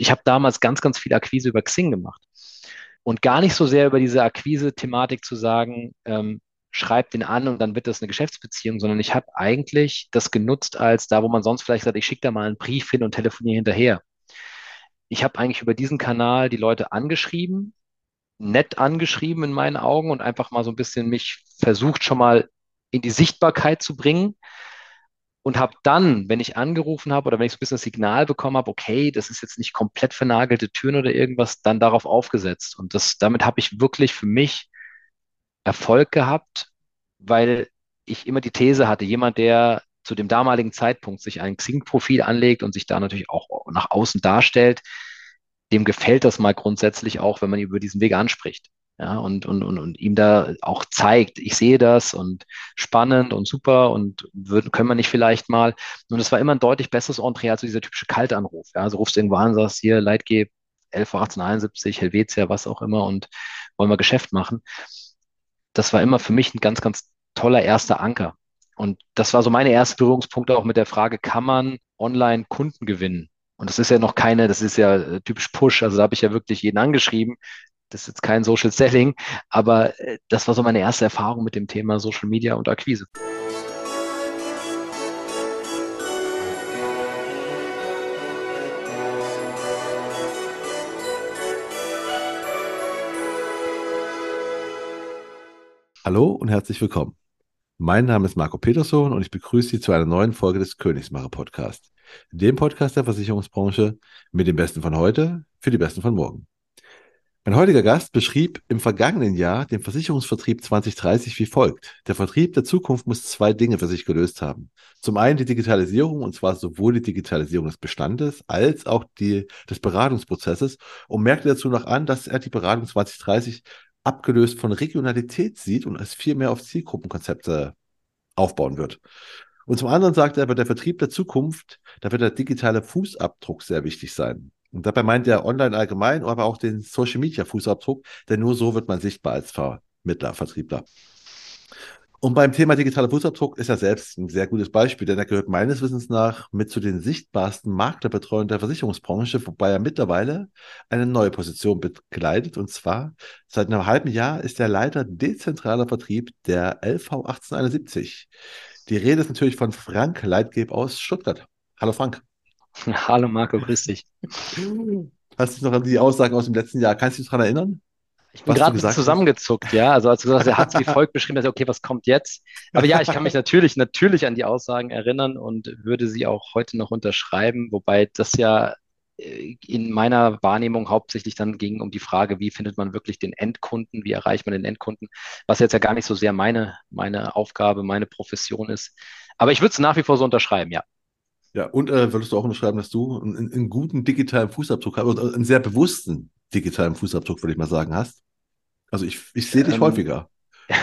ich habe damals ganz, ganz viel Akquise über Xing gemacht. Und gar nicht so sehr über diese Akquise-Thematik zu sagen, ähm, schreibt den an und dann wird das eine Geschäftsbeziehung, sondern ich habe eigentlich das genutzt als da, wo man sonst vielleicht sagt, ich schicke da mal einen Brief hin und telefoniere hinterher. Ich habe eigentlich über diesen Kanal die Leute angeschrieben, nett angeschrieben in meinen Augen und einfach mal so ein bisschen mich versucht schon mal in die Sichtbarkeit zu bringen und habe dann, wenn ich angerufen habe oder wenn ich so ein bisschen das Signal bekommen habe, okay, das ist jetzt nicht komplett vernagelte Türen oder irgendwas, dann darauf aufgesetzt. Und das, damit habe ich wirklich für mich Erfolg gehabt, weil ich immer die These hatte, jemand, der zu dem damaligen Zeitpunkt sich ein Xing-Profil anlegt und sich da natürlich auch nach außen darstellt, dem gefällt das mal grundsätzlich auch, wenn man über diesen Weg anspricht ja, und, und, und, und ihm da auch zeigt, ich sehe das und spannend und super und würden, können wir nicht vielleicht mal. Und es war immer ein deutlich besseres Entree als so dieser typische Kaltanruf. Ja, also rufst du irgendwo an, sagst hier, Leitgeb 11 1871, Helvetia, was auch immer und wollen wir Geschäft machen. Das war immer für mich ein ganz, ganz toller erster Anker. Und das war so meine erste Berührungspunkte auch mit der Frage, kann man online Kunden gewinnen? Und das ist ja noch keine, das ist ja äh, typisch Push. Also da habe ich ja wirklich jeden angeschrieben, das ist jetzt kein Social Selling, aber äh, das war so meine erste Erfahrung mit dem Thema Social Media und Akquise. Hallo und herzlich willkommen. Mein Name ist Marco Peterson und ich begrüße Sie zu einer neuen Folge des Königsmacher Podcasts, dem Podcast der Versicherungsbranche mit dem Besten von heute für die Besten von morgen. Mein heutiger Gast beschrieb im vergangenen Jahr den Versicherungsvertrieb 2030 wie folgt. Der Vertrieb der Zukunft muss zwei Dinge für sich gelöst haben. Zum einen die Digitalisierung, und zwar sowohl die Digitalisierung des Bestandes als auch die des Beratungsprozesses und merkte dazu noch an, dass er die Beratung 2030 abgelöst von Regionalität sieht und es viel mehr auf Zielgruppenkonzepte aufbauen wird. Und zum anderen sagte er, bei der Vertrieb der Zukunft, da wird der digitale Fußabdruck sehr wichtig sein. Und dabei meint er online allgemein, aber auch den Social Media Fußabdruck, denn nur so wird man sichtbar als Vermittler, Vertriebler. Und beim Thema digitaler Fußabdruck ist er selbst ein sehr gutes Beispiel, denn er gehört meines Wissens nach mit zu den sichtbarsten Maklerbetreuern der Versicherungsbranche, wobei er mittlerweile eine neue Position bekleidet. Und zwar seit einem halben Jahr ist er Leiter dezentraler Vertrieb der LV 1871. Die Rede ist natürlich von Frank Leitgeb aus Stuttgart. Hallo Frank. Hallo Marco, grüß dich. Hast du dich noch an die Aussagen aus dem letzten Jahr? Kannst du dich daran erinnern? Ich bin gerade zusammengezuckt, ja. Also als du gesagt hast, er hat es wie folgt beschrieben, dass okay, was kommt jetzt? Aber ja, ich kann mich natürlich, natürlich an die Aussagen erinnern und würde sie auch heute noch unterschreiben, wobei das ja äh, in meiner Wahrnehmung hauptsächlich dann ging um die Frage, wie findet man wirklich den Endkunden, wie erreicht man den Endkunden, was jetzt ja gar nicht so sehr meine, meine Aufgabe, meine Profession ist. Aber ich würde es nach wie vor so unterschreiben, ja. Ja, und äh, würdest du auch unterschreiben, dass du einen, einen guten digitalen Fußabdruck hast, oder einen sehr bewussten digitalen Fußabdruck, würde ich mal sagen, hast? Also ich, ich sehe dich ähm, häufiger.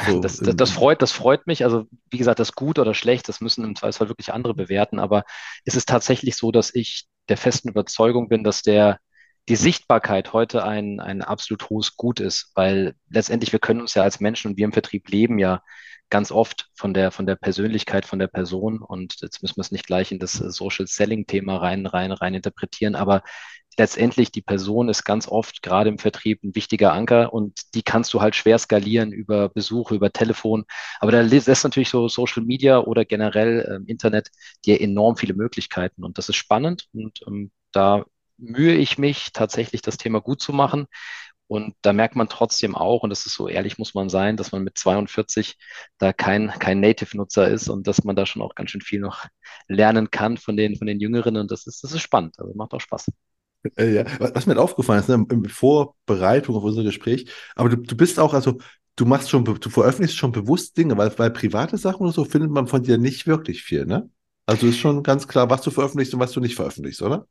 So das, das, das, freut, das freut mich. Also wie gesagt, das gut oder schlecht, das müssen im Zweifelsfall wirklich andere bewerten. Aber es ist tatsächlich so, dass ich der festen Überzeugung bin, dass der die Sichtbarkeit heute ein, ein absolut hohes Gut ist, weil letztendlich wir können uns ja als Menschen und wir im Vertrieb leben ja ganz oft von der, von der Persönlichkeit, von der Person. Und jetzt müssen wir es nicht gleich in das äh, Social Selling Thema rein, rein, rein interpretieren. Aber letztendlich die Person ist ganz oft gerade im Vertrieb ein wichtiger Anker und die kannst du halt schwer skalieren über Besuche, über Telefon. Aber da lässt natürlich so Social Media oder generell ähm, Internet dir enorm viele Möglichkeiten und das ist spannend und ähm, da mühe ich mich tatsächlich, das Thema gut zu machen. Und da merkt man trotzdem auch, und das ist so ehrlich muss man sein, dass man mit 42 da kein, kein Native-Nutzer ist und dass man da schon auch ganz schön viel noch lernen kann von den, von den Jüngeren. Und das ist, das ist spannend. Also macht auch Spaß. Äh, ja, was mir halt aufgefallen ist, ne, in Vorbereitung auf unser Gespräch, aber du, du bist auch, also du machst schon, du veröffentlichst schon bewusst Dinge, weil, weil private Sachen oder so findet man von dir nicht wirklich viel, ne? Also ist schon ganz klar, was du veröffentlichst und was du nicht veröffentlichst, oder?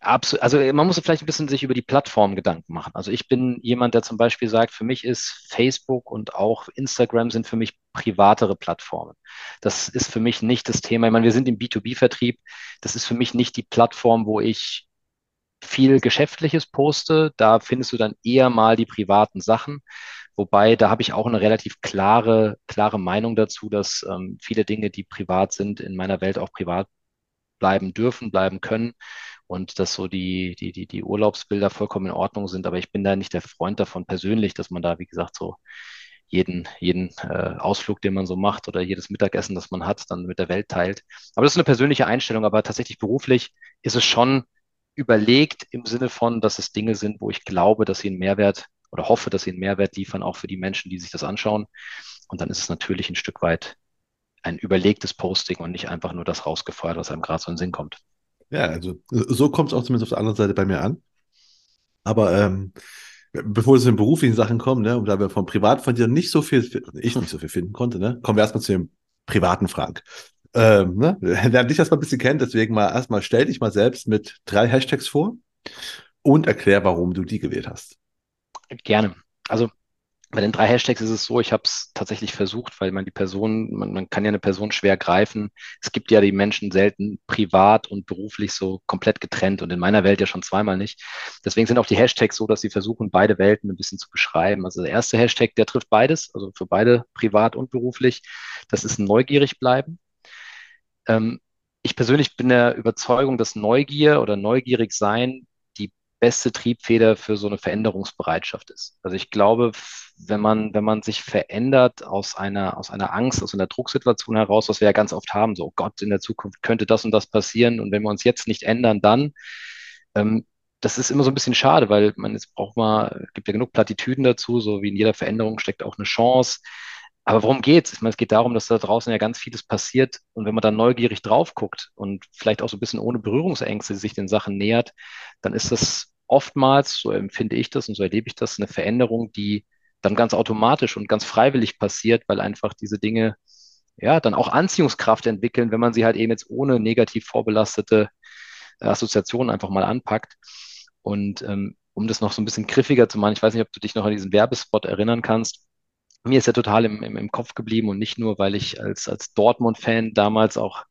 Absolut. Also man muss vielleicht ein bisschen sich über die Plattform Gedanken machen. Also ich bin jemand, der zum Beispiel sagt, für mich ist Facebook und auch Instagram sind für mich privatere Plattformen. Das ist für mich nicht das Thema. Ich meine, wir sind im B2B-Vertrieb. Das ist für mich nicht die Plattform, wo ich viel Geschäftliches poste. Da findest du dann eher mal die privaten Sachen. Wobei, da habe ich auch eine relativ klare, klare Meinung dazu, dass ähm, viele Dinge, die privat sind, in meiner Welt auch privat bleiben dürfen, bleiben können und dass so die, die, die, die Urlaubsbilder vollkommen in Ordnung sind. Aber ich bin da nicht der Freund davon persönlich, dass man da, wie gesagt, so jeden, jeden äh, Ausflug, den man so macht oder jedes Mittagessen, das man hat, dann mit der Welt teilt. Aber das ist eine persönliche Einstellung, aber tatsächlich beruflich ist es schon überlegt im Sinne von, dass es Dinge sind, wo ich glaube, dass sie einen Mehrwert oder hoffe, dass sie einen Mehrwert liefern, auch für die Menschen, die sich das anschauen. Und dann ist es natürlich ein Stück weit ein überlegtes Posting und nicht einfach nur das rausgefeuert, was einem gerade so in den Sinn kommt. Ja, also so kommt es auch zumindest auf der anderen Seite bei mir an. Aber ähm, bevor wir zu den beruflichen Sachen kommen, ne, und da wir vom Privat von dir nicht so viel, ich nicht so viel finden konnte, ne, kommen wir erstmal zu dem privaten Frank. Ähm, ne, lernt dich erstmal ein bisschen kennen, deswegen mal erstmal stell dich mal selbst mit drei Hashtags vor und erklär, warum du die gewählt hast. Gerne. Also bei den drei Hashtags ist es so, ich habe es tatsächlich versucht, weil man die Person, man, man kann ja eine Person schwer greifen. Es gibt ja die Menschen selten privat und beruflich so komplett getrennt und in meiner Welt ja schon zweimal nicht. Deswegen sind auch die Hashtags so, dass sie versuchen, beide Welten ein bisschen zu beschreiben. Also der erste Hashtag, der trifft beides, also für beide privat und beruflich. Das ist neugierig bleiben. Ähm, ich persönlich bin der Überzeugung, dass Neugier oder neugierig sein beste Triebfeder für so eine Veränderungsbereitschaft ist. Also ich glaube, wenn man, wenn man sich verändert aus einer, aus einer Angst, aus einer Drucksituation heraus, was wir ja ganz oft haben, so oh Gott, in der Zukunft könnte das und das passieren und wenn wir uns jetzt nicht ändern, dann, ähm, das ist immer so ein bisschen schade, weil man jetzt braucht mal, gibt ja genug Plattitüden dazu, so wie in jeder Veränderung steckt auch eine Chance. Aber worum geht's? Ich meine, es geht darum, dass da draußen ja ganz vieles passiert und wenn man dann neugierig drauf guckt und vielleicht auch so ein bisschen ohne Berührungsängste sich den Sachen nähert, dann ist das oftmals, so empfinde ich das und so erlebe ich das, eine Veränderung, die dann ganz automatisch und ganz freiwillig passiert, weil einfach diese Dinge ja dann auch Anziehungskraft entwickeln, wenn man sie halt eben jetzt ohne negativ vorbelastete Assoziationen einfach mal anpackt. Und ähm, um das noch so ein bisschen griffiger zu machen, ich weiß nicht, ob du dich noch an diesen Werbespot erinnern kannst mir ist er total im, im, im Kopf geblieben und nicht nur, weil ich als, als Dortmund-Fan damals auch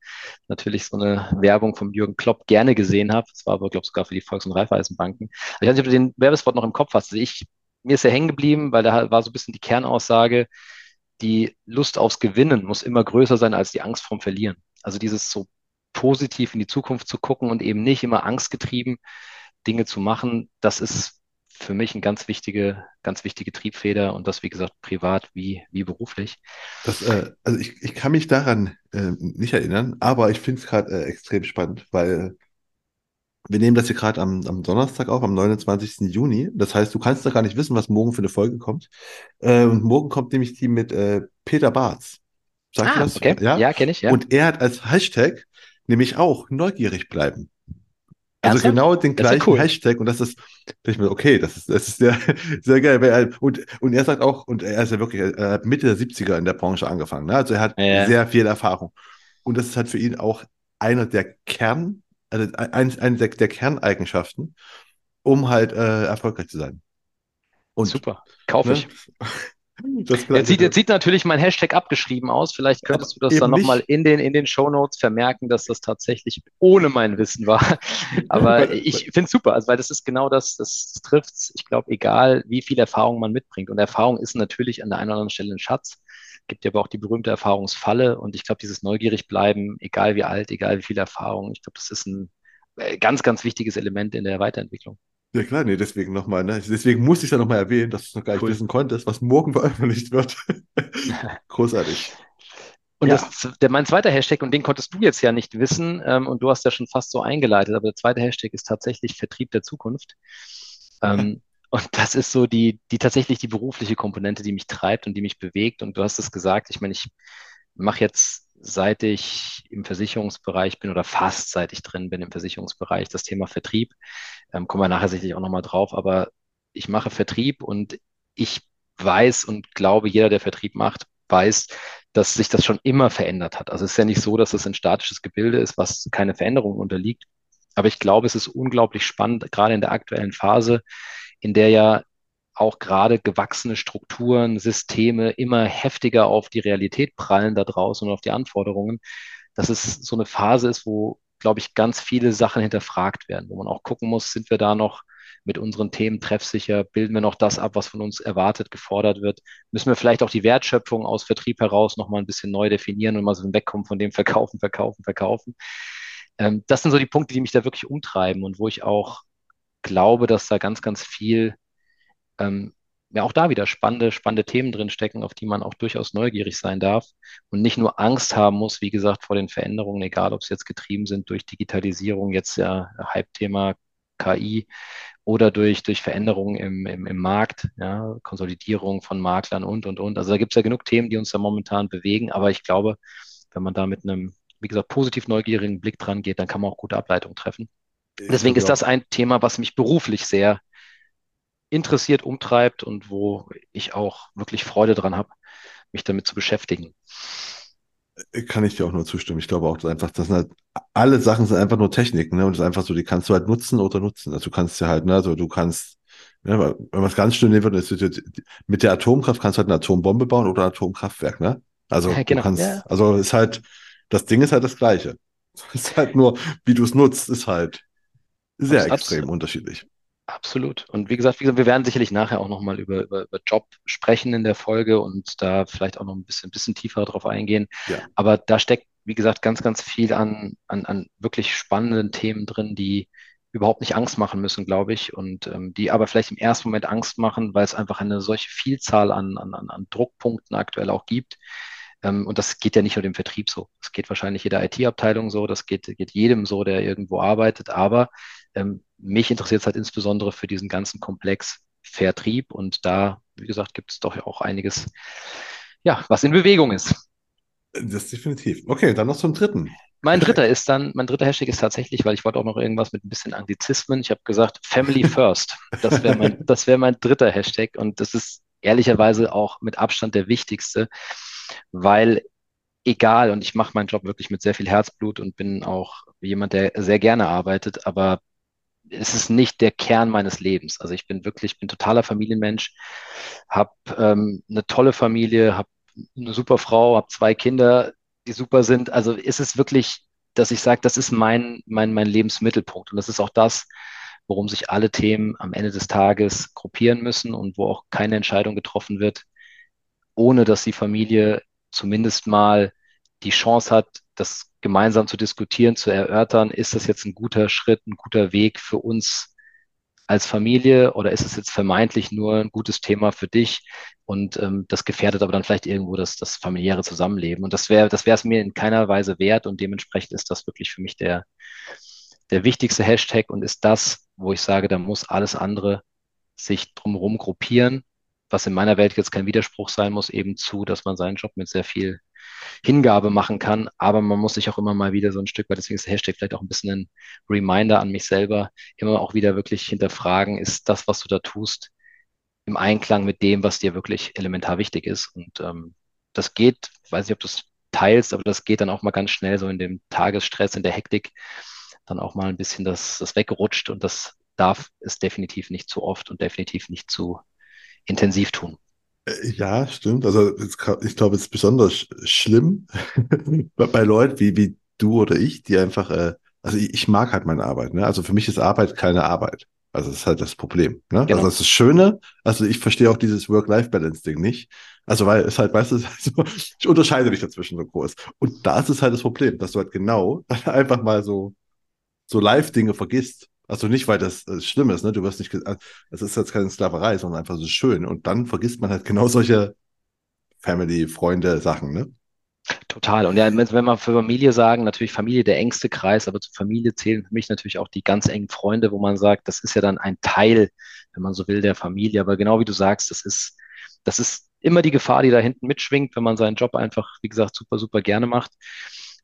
natürlich so eine Werbung vom Jürgen Klopp gerne gesehen habe. Das war aber, glaube ich, sogar für die Volks- und Raiffeisenbanken. Ich weiß nicht, ob du den Werbespot noch im Kopf hast. Also ich, mir ist er hängen geblieben, weil da war so ein bisschen die Kernaussage, die Lust aufs Gewinnen muss immer größer sein als die Angst vorm Verlieren. Also dieses so positiv in die Zukunft zu gucken und eben nicht immer angstgetrieben Dinge zu machen, das ist für mich eine ganz wichtige, ganz wichtige Triebfeder und das, wie gesagt, privat wie, wie beruflich. Das, äh, also ich, ich kann mich daran äh, nicht erinnern, aber ich finde es gerade äh, extrem spannend, weil wir nehmen das hier gerade am, am Donnerstag auf, am 29. Juni. Das heißt, du kannst da gar nicht wissen, was morgen für eine Folge kommt. Äh, und morgen kommt nämlich die mit äh, Peter Barz. Sagt ah, das? Okay. Ja, ja kenne ich, ja. Und er hat als Hashtag nämlich auch neugierig bleiben. Also Ernsthaft? genau den gleichen cool. Hashtag und das ist, ich mir, okay, das ist, das ist sehr, sehr geil. Und, und er sagt auch, und er ist ja wirklich Mitte der 70er in der Branche angefangen. Ne? Also er hat ja. sehr viel Erfahrung. Und das ist halt für ihn auch einer der Kern, also eines eine der, der Kerneigenschaften, um halt äh, erfolgreich zu sein. Und, Super, kaufe ne? ich. Das jetzt, sieht, jetzt sieht natürlich mein Hashtag abgeschrieben aus. Vielleicht könntest du das dann nochmal in den, in den Show Notes vermerken, dass das tatsächlich ohne mein Wissen war. Aber ich finde es super, also, weil das ist genau das, das trifft Ich glaube, egal wie viel Erfahrung man mitbringt. Und Erfahrung ist natürlich an der einen oder anderen Stelle ein Schatz. Gibt ja aber auch die berühmte Erfahrungsfalle. Und ich glaube, dieses neugierig bleiben, egal wie alt, egal wie viel Erfahrung, ich glaube, das ist ein äh, ganz, ganz wichtiges Element in der Weiterentwicklung. Ja klar, nee, deswegen nochmal, ne? Deswegen muss ich es ja nochmal erwähnen, dass du es noch gar nicht wissen konntest, was morgen veröffentlicht wird. Großartig. Und ja. das, der, mein zweiter Hashtag, und den konntest du jetzt ja nicht wissen, ähm, und du hast ja schon fast so eingeleitet, aber der zweite Hashtag ist tatsächlich Vertrieb der Zukunft. Ähm, und das ist so die, die tatsächlich die berufliche Komponente, die mich treibt und die mich bewegt. Und du hast es gesagt, ich meine, ich mache jetzt seit ich im Versicherungsbereich bin oder fast seit ich drin bin im Versicherungsbereich, das Thema Vertrieb. Ähm, kommen wir nachher sicherlich auch nochmal drauf, aber ich mache Vertrieb und ich weiß und glaube, jeder, der Vertrieb macht, weiß, dass sich das schon immer verändert hat. Also es ist ja nicht so, dass es ein statisches Gebilde ist, was keine Veränderung unterliegt. Aber ich glaube, es ist unglaublich spannend, gerade in der aktuellen Phase, in der ja auch gerade gewachsene Strukturen, Systeme immer heftiger auf die Realität prallen da draußen und auf die Anforderungen, dass es so eine Phase ist, wo, glaube ich, ganz viele Sachen hinterfragt werden, wo man auch gucken muss, sind wir da noch mit unseren Themen treffsicher, bilden wir noch das ab, was von uns erwartet, gefordert wird, müssen wir vielleicht auch die Wertschöpfung aus Vertrieb heraus nochmal ein bisschen neu definieren und mal so wegkommen von dem Verkaufen, Verkaufen, Verkaufen. Ähm, das sind so die Punkte, die mich da wirklich umtreiben und wo ich auch glaube, dass da ganz, ganz viel ähm, ja auch da wieder spannende, spannende Themen drin stecken, auf die man auch durchaus neugierig sein darf und nicht nur Angst haben muss, wie gesagt, vor den Veränderungen, egal ob sie jetzt getrieben sind durch Digitalisierung, jetzt ja Hype-Thema KI oder durch, durch Veränderungen im, im, im Markt, ja, Konsolidierung von Maklern und, und, und. Also da gibt es ja genug Themen, die uns da momentan bewegen, aber ich glaube, wenn man da mit einem, wie gesagt, positiv neugierigen Blick dran geht, dann kann man auch gute Ableitungen treffen. Deswegen ist das ein Thema, was mich beruflich sehr interessiert, umtreibt und wo ich auch wirklich Freude dran habe, mich damit zu beschäftigen. Kann ich dir auch nur zustimmen. Ich glaube auch, dass einfach, das sind halt, alle Sachen sind einfach nur Techniken, ne? Und es ist einfach so, die kannst du halt nutzen oder nutzen. Also du kannst ja halt, ne, also du kannst, ja, wenn man es ganz schön nehmen würde, ist, mit der Atomkraft kannst du halt eine Atombombe bauen oder ein Atomkraftwerk, ne? Also ja, genau, du kannst, ja. also ist halt, das Ding ist halt das Gleiche. Es ist halt nur, wie du es nutzt, ist halt sehr extrem unterschiedlich. Absolut. Und wie gesagt, wie gesagt, wir werden sicherlich nachher auch nochmal über, über, über Job sprechen in der Folge und da vielleicht auch noch ein bisschen, bisschen tiefer drauf eingehen. Ja. Aber da steckt, wie gesagt, ganz, ganz viel an, an, an wirklich spannenden Themen drin, die überhaupt nicht Angst machen müssen, glaube ich, und ähm, die aber vielleicht im ersten Moment Angst machen, weil es einfach eine solche Vielzahl an, an, an Druckpunkten aktuell auch gibt. Ähm, und das geht ja nicht nur dem Vertrieb so. Das geht wahrscheinlich jeder IT-Abteilung so, das geht, geht jedem so, der irgendwo arbeitet. Aber ähm, mich interessiert es halt insbesondere für diesen ganzen Komplex Vertrieb und da, wie gesagt, gibt es doch auch einiges, ja, was in Bewegung ist. Das definitiv. Okay, dann noch zum dritten. Mein dritter ist dann, mein dritter Hashtag ist tatsächlich, weil ich wollte auch noch irgendwas mit ein bisschen Anglizismen. Ich habe gesagt, Family First. Das wäre mein, das wäre mein dritter Hashtag und das ist ehrlicherweise auch mit Abstand der wichtigste, weil egal, und ich mache meinen Job wirklich mit sehr viel Herzblut und bin auch jemand, der sehr gerne arbeitet, aber es ist nicht der Kern meines Lebens. Also ich bin wirklich, ich bin totaler Familienmensch, habe ähm, eine tolle Familie, habe eine super Frau, habe zwei Kinder, die super sind. Also ist es wirklich, dass ich sage, das ist mein, mein, mein Lebensmittelpunkt. Und das ist auch das, worum sich alle Themen am Ende des Tages gruppieren müssen und wo auch keine Entscheidung getroffen wird, ohne dass die Familie zumindest mal die Chance hat, das gemeinsam zu diskutieren, zu erörtern, ist das jetzt ein guter Schritt, ein guter Weg für uns als Familie oder ist es jetzt vermeintlich nur ein gutes Thema für dich und ähm, das gefährdet aber dann vielleicht irgendwo das, das familiäre Zusammenleben. Und das wäre das wäre es mir in keiner Weise wert und dementsprechend ist das wirklich für mich der, der wichtigste Hashtag und ist das, wo ich sage, da muss alles andere sich drumherum gruppieren, was in meiner Welt jetzt kein Widerspruch sein muss, eben zu, dass man seinen Job mit sehr viel Hingabe machen kann. Aber man muss sich auch immer mal wieder so ein Stück weit, deswegen ist der Hashtag vielleicht auch ein bisschen ein Reminder an mich selber, immer auch wieder wirklich hinterfragen, ist das, was du da tust, im Einklang mit dem, was dir wirklich elementar wichtig ist. Und ähm, das geht, weiß nicht, ob du es teilst, aber das geht dann auch mal ganz schnell so in dem Tagesstress, in der Hektik, dann auch mal ein bisschen das, das wegrutscht und das darf es definitiv nicht zu oft und definitiv nicht zu intensiv tun. Äh, ja, stimmt. Also ich glaube, es ist besonders schlimm bei Leuten wie, wie du oder ich, die einfach, äh, also ich, ich mag halt meine Arbeit. Ne? Also für mich ist Arbeit keine Arbeit. Also das ist halt das Problem. Ne? Genau. Also das ist Schöne, also ich verstehe auch dieses Work-Life-Balance-Ding nicht. Also weil es halt, weißt du, also, ich unterscheide mich dazwischen so groß. Und da ist es halt das Problem, dass du halt genau einfach mal so, so Live-Dinge vergisst. Also nicht, weil das äh, schlimm ist, ne? Du wirst nicht, äh, es ist jetzt keine Sklaverei, sondern einfach so schön. Und dann vergisst man halt genau solche Family, Freunde, Sachen, ne? Total. Und ja, wenn man für Familie sagen, natürlich Familie der engste Kreis, aber zur Familie zählen für mich natürlich auch die ganz engen Freunde, wo man sagt, das ist ja dann ein Teil, wenn man so will, der Familie. Aber genau wie du sagst, das ist, das ist immer die Gefahr, die da hinten mitschwingt, wenn man seinen Job einfach, wie gesagt, super, super gerne macht.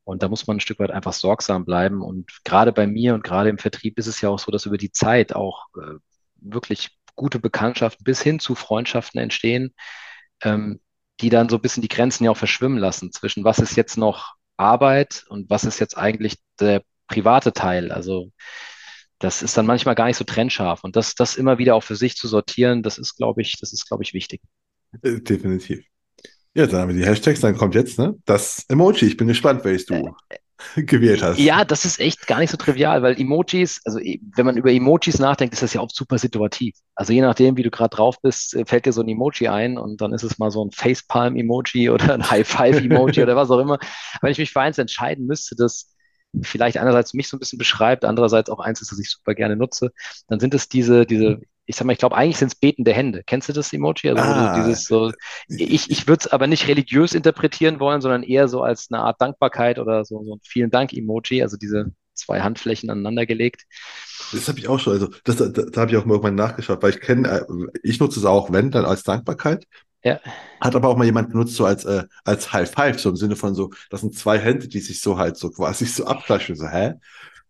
Und da muss man ein Stück weit einfach sorgsam bleiben. Und gerade bei mir und gerade im Vertrieb ist es ja auch so, dass über die Zeit auch äh, wirklich gute Bekanntschaften bis hin zu Freundschaften entstehen, ähm, die dann so ein bisschen die Grenzen ja auch verschwimmen lassen zwischen was ist jetzt noch Arbeit und was ist jetzt eigentlich der private Teil. Also das ist dann manchmal gar nicht so trennscharf. Und das, das immer wieder auch für sich zu sortieren, das ist, glaube ich, das ist, glaube ich, wichtig. Äh, definitiv. Ja, dann haben wir die Hashtags, dann kommt jetzt ne, das Emoji. Ich bin gespannt, welches du äh, gewählt hast. Ja, das ist echt gar nicht so trivial, weil Emojis, also wenn man über Emojis nachdenkt, ist das ja oft super situativ. Also je nachdem, wie du gerade drauf bist, äh, fällt dir so ein Emoji ein und dann ist es mal so ein Facepalm-Emoji oder ein High-Five-Emoji oder was auch immer. wenn ich mich für eins entscheiden müsste, das vielleicht einerseits mich so ein bisschen beschreibt, andererseits auch eins ist, das ich super gerne nutze, dann sind es diese, diese, ich sag mal, ich glaube, eigentlich sind es betende Hände. Kennst du das Emoji? Also ah, dieses so, ich, ich würde es aber nicht religiös interpretieren wollen, sondern eher so als eine Art Dankbarkeit oder so, so ein Vielen Dank-Emoji, also diese zwei Handflächen aneinander gelegt. Das habe ich auch schon, also das, da, da habe ich auch mal irgendwann nachgeschaut, weil ich kenne, äh, ich nutze es auch, wenn, dann als Dankbarkeit. Ja. Hat aber auch mal jemand benutzt, so als, äh, als High Five, so im Sinne von so, das sind zwei Hände, die sich so halt so quasi so abklatschen, so, hä?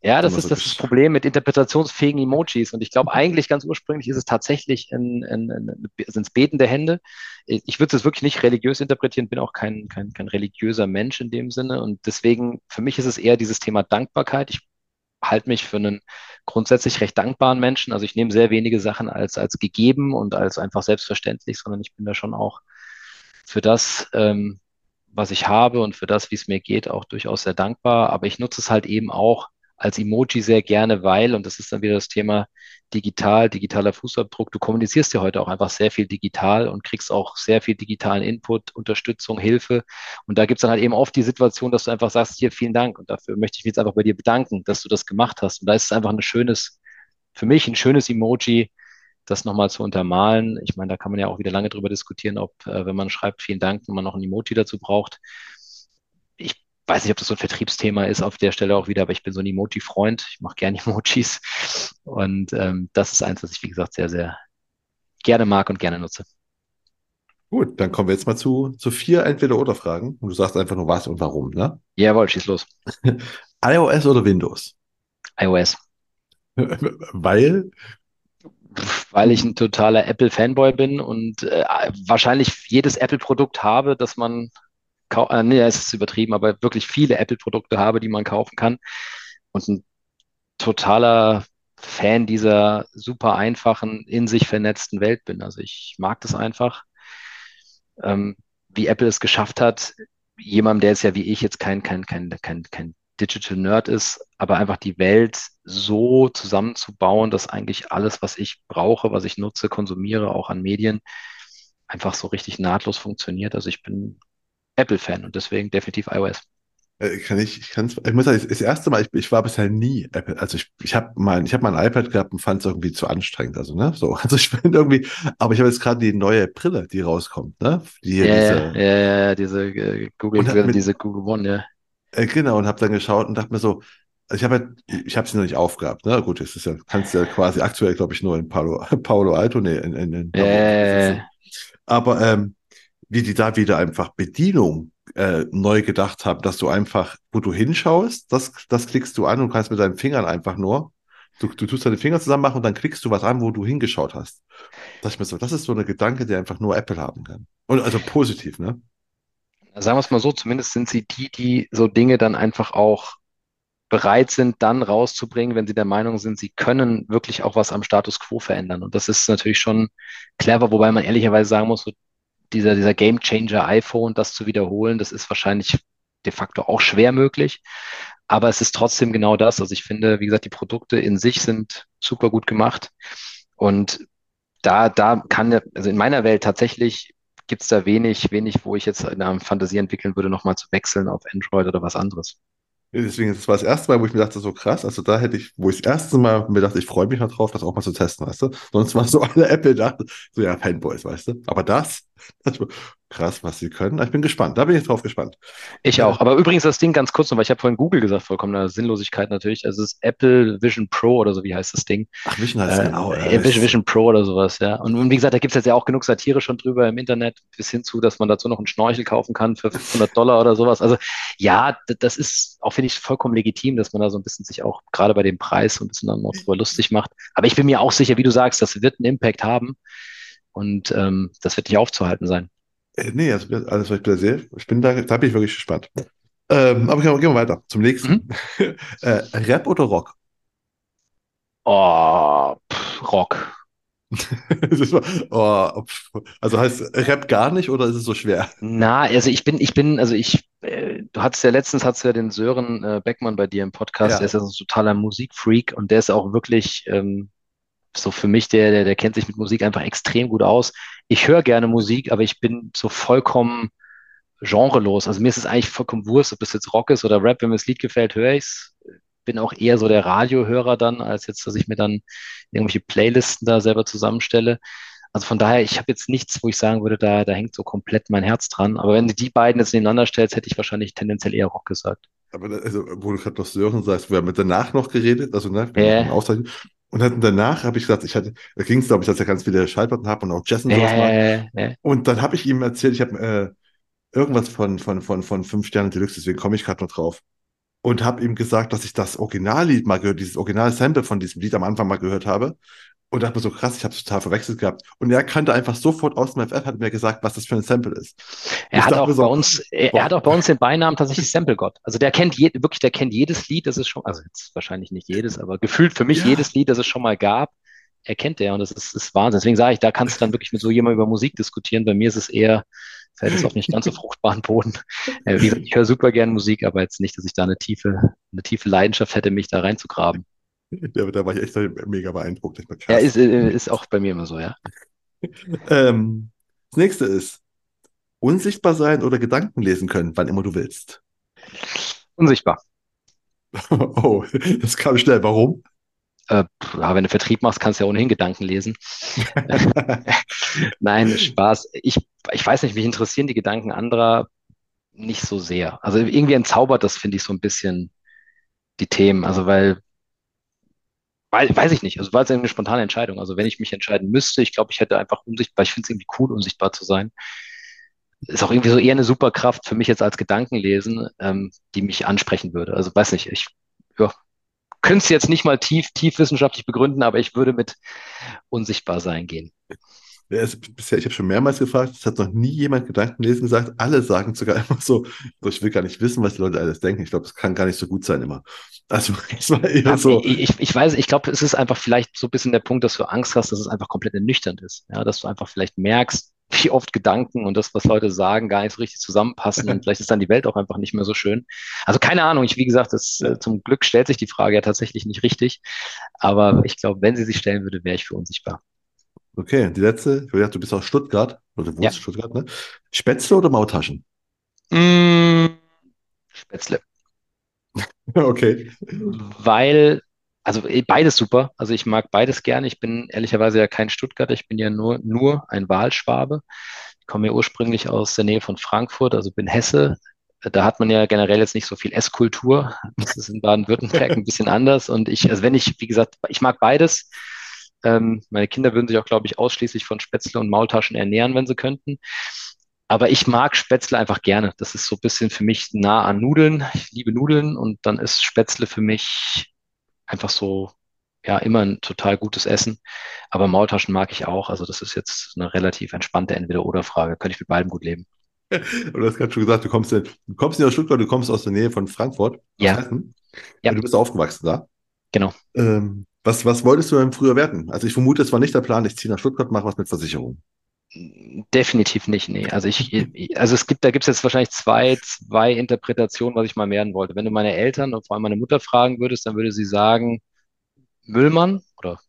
Ja, das ist so das, Problem mit interpretationsfähigen Emojis. Und ich glaube, eigentlich ganz ursprünglich ist es tatsächlich ein, ein, ein, sind es betende Hände. Ich würde es wirklich nicht religiös interpretieren, bin auch kein, kein, kein religiöser Mensch in dem Sinne. Und deswegen, für mich ist es eher dieses Thema Dankbarkeit. Ich halte mich für einen grundsätzlich recht dankbaren Menschen. Also ich nehme sehr wenige Sachen als, als gegeben und als einfach selbstverständlich, sondern ich bin da schon auch für das, ähm, was ich habe und für das, wie es mir geht, auch durchaus sehr dankbar. Aber ich nutze es halt eben auch als Emoji sehr gerne, weil, und das ist dann wieder das Thema digital, digitaler Fußabdruck, du kommunizierst ja heute auch einfach sehr viel digital und kriegst auch sehr viel digitalen Input, Unterstützung, Hilfe. Und da gibt es dann halt eben oft die Situation, dass du einfach sagst, hier, vielen Dank. Und dafür möchte ich mich jetzt einfach bei dir bedanken, dass du das gemacht hast. Und da ist es einfach ein schönes, für mich ein schönes Emoji, das nochmal zu untermalen. Ich meine, da kann man ja auch wieder lange drüber diskutieren, ob, äh, wenn man schreibt, vielen Dank, wenn man noch ein Emoji dazu braucht. Ich weiß nicht, ob das so ein Vertriebsthema ist auf der Stelle auch wieder, aber ich bin so ein Emoji-Freund. Ich mache gerne Emojis. Und ähm, das ist eins, was ich, wie gesagt, sehr, sehr gerne mag und gerne nutze. Gut, dann kommen wir jetzt mal zu, zu vier Entweder-Oder-Fragen. Und du sagst einfach nur was und warum, ne? Jawohl, schieß los. iOS oder Windows? iOS. Weil? Weil ich ein totaler Apple-Fanboy bin und äh, wahrscheinlich jedes Apple-Produkt habe, das man äh, nee, es ist übertrieben, aber wirklich viele Apple-Produkte habe, die man kaufen kann. Und ein totaler Fan dieser super einfachen, in sich vernetzten Welt bin. Also ich mag das einfach, ähm, wie Apple es geschafft hat, jemandem, der jetzt ja wie ich jetzt kein, kein, kein, kein, kein Digital Nerd ist, aber einfach die Welt so zusammenzubauen, dass eigentlich alles, was ich brauche, was ich nutze, konsumiere, auch an Medien, einfach so richtig nahtlos funktioniert. Also ich bin Apple-Fan und deswegen definitiv iOS. Äh, kann ich, ich kann ich muss sagen, das erste Mal, ich, ich war bisher nie Apple, also ich, ich habe mein, ich habe mein iPad gehabt und fand es irgendwie zu anstrengend, also ne, so, also ich bin irgendwie, aber ich habe jetzt gerade die neue Brille, die rauskommt, ne, die ja, diese, ja, ja, ja, diese äh, Google Brille, diese Google One, ja. Äh, genau und habe dann geschaut und dachte mir so, also ich habe halt, ich habe sie noch nicht aufgehabt, ne, gut, es ist ja, kannst ja quasi aktuell, glaube ich, nur in Palo, Paolo Alto, ne, in, in, in Palo, äh, aber ähm, wie die da wieder einfach Bedienung äh, neu gedacht haben, dass du einfach, wo du hinschaust, das, das klickst du an und kannst mit deinen Fingern einfach nur, du, du tust deine Finger zusammen machen und dann klickst du was an, wo du hingeschaut hast. Das, so, das ist so eine Gedanke, der einfach nur Apple haben kann. Und also positiv, ne? Sagen wir es mal so, zumindest sind sie die, die so Dinge dann einfach auch bereit sind, dann rauszubringen, wenn sie der Meinung sind, sie können wirklich auch was am Status quo verändern. Und das ist natürlich schon clever, wobei man ehrlicherweise sagen muss, so dieser, dieser Game Changer iPhone, das zu wiederholen, das ist wahrscheinlich de facto auch schwer möglich. Aber es ist trotzdem genau das. Also ich finde, wie gesagt, die Produkte in sich sind super gut gemacht. Und da, da kann, also in meiner Welt tatsächlich gibt es da wenig, wenig, wo ich jetzt eine Fantasie entwickeln würde, nochmal zu wechseln auf Android oder was anderes. Deswegen, das war das erste Mal, wo ich mir dachte, so krass. Also da hätte ich, wo ich das erste Mal mir dachte, ich freue mich mal drauf, das auch mal zu testen, weißt du? Sonst war so alle Apple da, so ja, Fanboys, weißt du? Aber das krass, was sie können. Ich bin gespannt. Da bin ich drauf gespannt. Ich auch. Aber übrigens das Ding ganz kurz noch, weil ich habe vorhin Google gesagt, vollkommener Sinnlosigkeit natürlich. Also es ist Apple Vision Pro oder so, wie heißt das Ding? Ach, Vision heißt äh, genau. Äh, Vision, Vision Pro oder sowas, ja. Und, und wie gesagt, da gibt es jetzt ja auch genug Satire schon drüber im Internet, bis hin zu, dass man dazu noch einen Schnorchel kaufen kann für 500 Dollar oder sowas. Also ja, das ist auch, finde ich, vollkommen legitim, dass man da so ein bisschen sich auch gerade bei dem Preis so ein bisschen dann noch drüber lustig macht. Aber ich bin mir auch sicher, wie du sagst, das wird einen Impact haben. Und ähm, das wird nicht aufzuhalten sein. Äh, nee, also alles, was ich bin sehr, ich bin da, da bin ich wirklich gespannt. Ähm, aber gehen wir, weiter zum nächsten. Mhm. äh, Rap oder Rock? Oh, pff, Rock. oh, also heißt Rap gar nicht oder ist es so schwer? Na, also ich bin, ich bin, also ich, äh, du hattest ja letztens hattest ja den Sören äh, Beckmann bei dir im Podcast, ja. der ist ja so ein totaler Musikfreak und der ist auch wirklich ähm, so für mich, der, der, der kennt sich mit Musik einfach extrem gut aus. Ich höre gerne Musik, aber ich bin so vollkommen genrelos. Also mir ist es eigentlich vollkommen wurscht, ob das jetzt Rock ist oder Rap. Wenn mir das Lied gefällt, höre ich es. Bin auch eher so der Radiohörer dann, als jetzt, dass ich mir dann irgendwelche Playlisten da selber zusammenstelle. Also von daher, ich habe jetzt nichts, wo ich sagen würde, da, da hängt so komplett mein Herz dran. Aber wenn du die beiden jetzt nebeneinander stellst, hätte ich wahrscheinlich tendenziell eher Rock gesagt. Aber also, wo du gerade noch Sören sagst, wir haben danach noch geredet, also ne, Ja, und hatten danach habe ich gesagt, ich hatte, da ging es, glaube ich, dass ich ganz viele Schallplatten habe und auch Jazz und sowas ja, ja. Und dann habe ich ihm erzählt, ich habe äh, irgendwas von, von, von, von fünf Sterne Deluxe, deswegen komme ich gerade noch drauf. Und habe ihm gesagt, dass ich das Originallied mal gehört, dieses Original-Sample von diesem Lied am Anfang mal gehört habe. Und dachte mir so krass, ich habe es total verwechselt gehabt. Und er kannte einfach sofort aus dem FF, hat mir gesagt, was das für ein Sample ist. Er hat auch so, bei uns, er, boah. hat auch bei uns den Beinamen tatsächlich Sample Gott. Also der kennt je, wirklich, der kennt jedes Lied, das es schon, also jetzt wahrscheinlich nicht jedes, aber gefühlt für mich Ja. jedes Lied, das es schon mal gab, erkennt er und das ist, ist Wahnsinn. Deswegen sage ich, da kannst du dann wirklich mit so jemandem über Musik diskutieren. Bei mir ist es eher, fällt es auf nicht ganz so fruchtbaren Boden. Äh, wie gesagt, ich höre super gern Musik, aber jetzt nicht, dass ich da eine tiefe, eine tiefe Leidenschaft hätte, mich da reinzugraben. Da, da war ich echt mega beeindruckt. Ich Ja, ist, äh, ist auch bei mir immer so, ja. Ähm, das nächste ist, unsichtbar sein oder Gedanken lesen können, wann immer du willst. Unsichtbar. Oh, das kam schnell. Warum? Äh, wenn du Vertrieb machst, kannst du ja ohnehin Gedanken lesen. Nein, Spaß. Ich, ich weiß nicht, mich interessieren die Gedanken anderer nicht so sehr. Also irgendwie entzaubert das, finde ich, so ein bisschen die Themen. Also weil, weil, weiß ich nicht. Also war es eine spontane Entscheidung. Also wenn ich mich entscheiden müsste, ich glaube, ich hätte einfach unsichtbar, ich finde es irgendwie cool, unsichtbar zu sein. Ist auch irgendwie so eher eine Superkraft für mich jetzt als Gedankenlesen, ähm, die mich ansprechen würde. Also weiß nicht, ich ja, könnte es jetzt nicht mal tief, tief wissenschaftlich begründen, aber ich würde mit unsichtbar sein gehen. Ja, bisher, ich habe schon mehrmals gefragt, es hat noch nie jemand Gedanken lesen gesagt. Alle sagen sogar immer so, so, ich will gar nicht wissen, was die Leute alles denken. Ich glaube, es kann gar nicht so gut sein immer. Also es war eher so, Ich, ich, ich weiß, ich glaube, es ist einfach vielleicht so ein bisschen der Punkt, dass du Angst hast, dass es einfach komplett ernüchternd ist. Ja, dass du einfach vielleicht merkst, wie oft Gedanken und das, was Leute sagen, gar nicht so richtig zusammenpassen und vielleicht ist dann die Welt auch einfach nicht mehr so schön. Also keine Ahnung, ich, wie gesagt, das, äh, zum Glück stellt sich die Frage ja tatsächlich nicht richtig. Aber ich glaube, wenn sie sich stellen würde, wäre ich für unsichtbar. Okay, die letzte, ich hab gedacht, du bist aus Stuttgart, oder wohnst Ja. in Stuttgart, ne? Spätzle oder Maultaschen? Mm, Spätzle. Okay. weil, also eh, beides super. Also ich mag beides gerne. Ich bin ehrlicherweise ja kein Stuttgarter, ich bin ja nur, nur ein Wahlschwabe. Ich komme ja ursprünglich aus der Nähe von Frankfurt, also bin Hesse. Da hat man ja generell jetzt nicht so viel Esskultur. Das ist in Baden-Württemberg ein bisschen anders. Und ich, also wenn ich, wie gesagt, ich mag beides. Ähm, meine Kinder würden sich auch, glaube ich, ausschließlich von Spätzle und Maultaschen ernähren, wenn sie könnten. Aber ich mag Spätzle einfach gerne. Das ist so ein bisschen für mich nah an Nudeln. Ich liebe Nudeln und dann ist Spätzle für mich einfach so, ja, immer ein total gutes Essen. Aber Maultaschen mag ich auch. Also das ist jetzt eine relativ entspannte Entweder-Oder-Frage. Könnte ich mit beidem gut leben. Und du hast gerade schon gesagt, du kommst, in, du kommst nicht aus Stuttgart, du kommst aus der Nähe von Frankfurt, Ja. Ja. Und du bist aufgewachsen da. Genau. Ähm, was, was wolltest du denn früher werden? Also ich vermute, es war nicht der Plan, ich ziehe nach Stuttgart, mache was mit Versicherung. Definitiv nicht, nee. Also ich, also es gibt, da gibt es jetzt wahrscheinlich zwei, zwei Interpretationen, was ich mal werden wollte. Wenn du meine Eltern und vor allem meine Mutter fragen würdest, dann würde sie sagen, Müllmann oder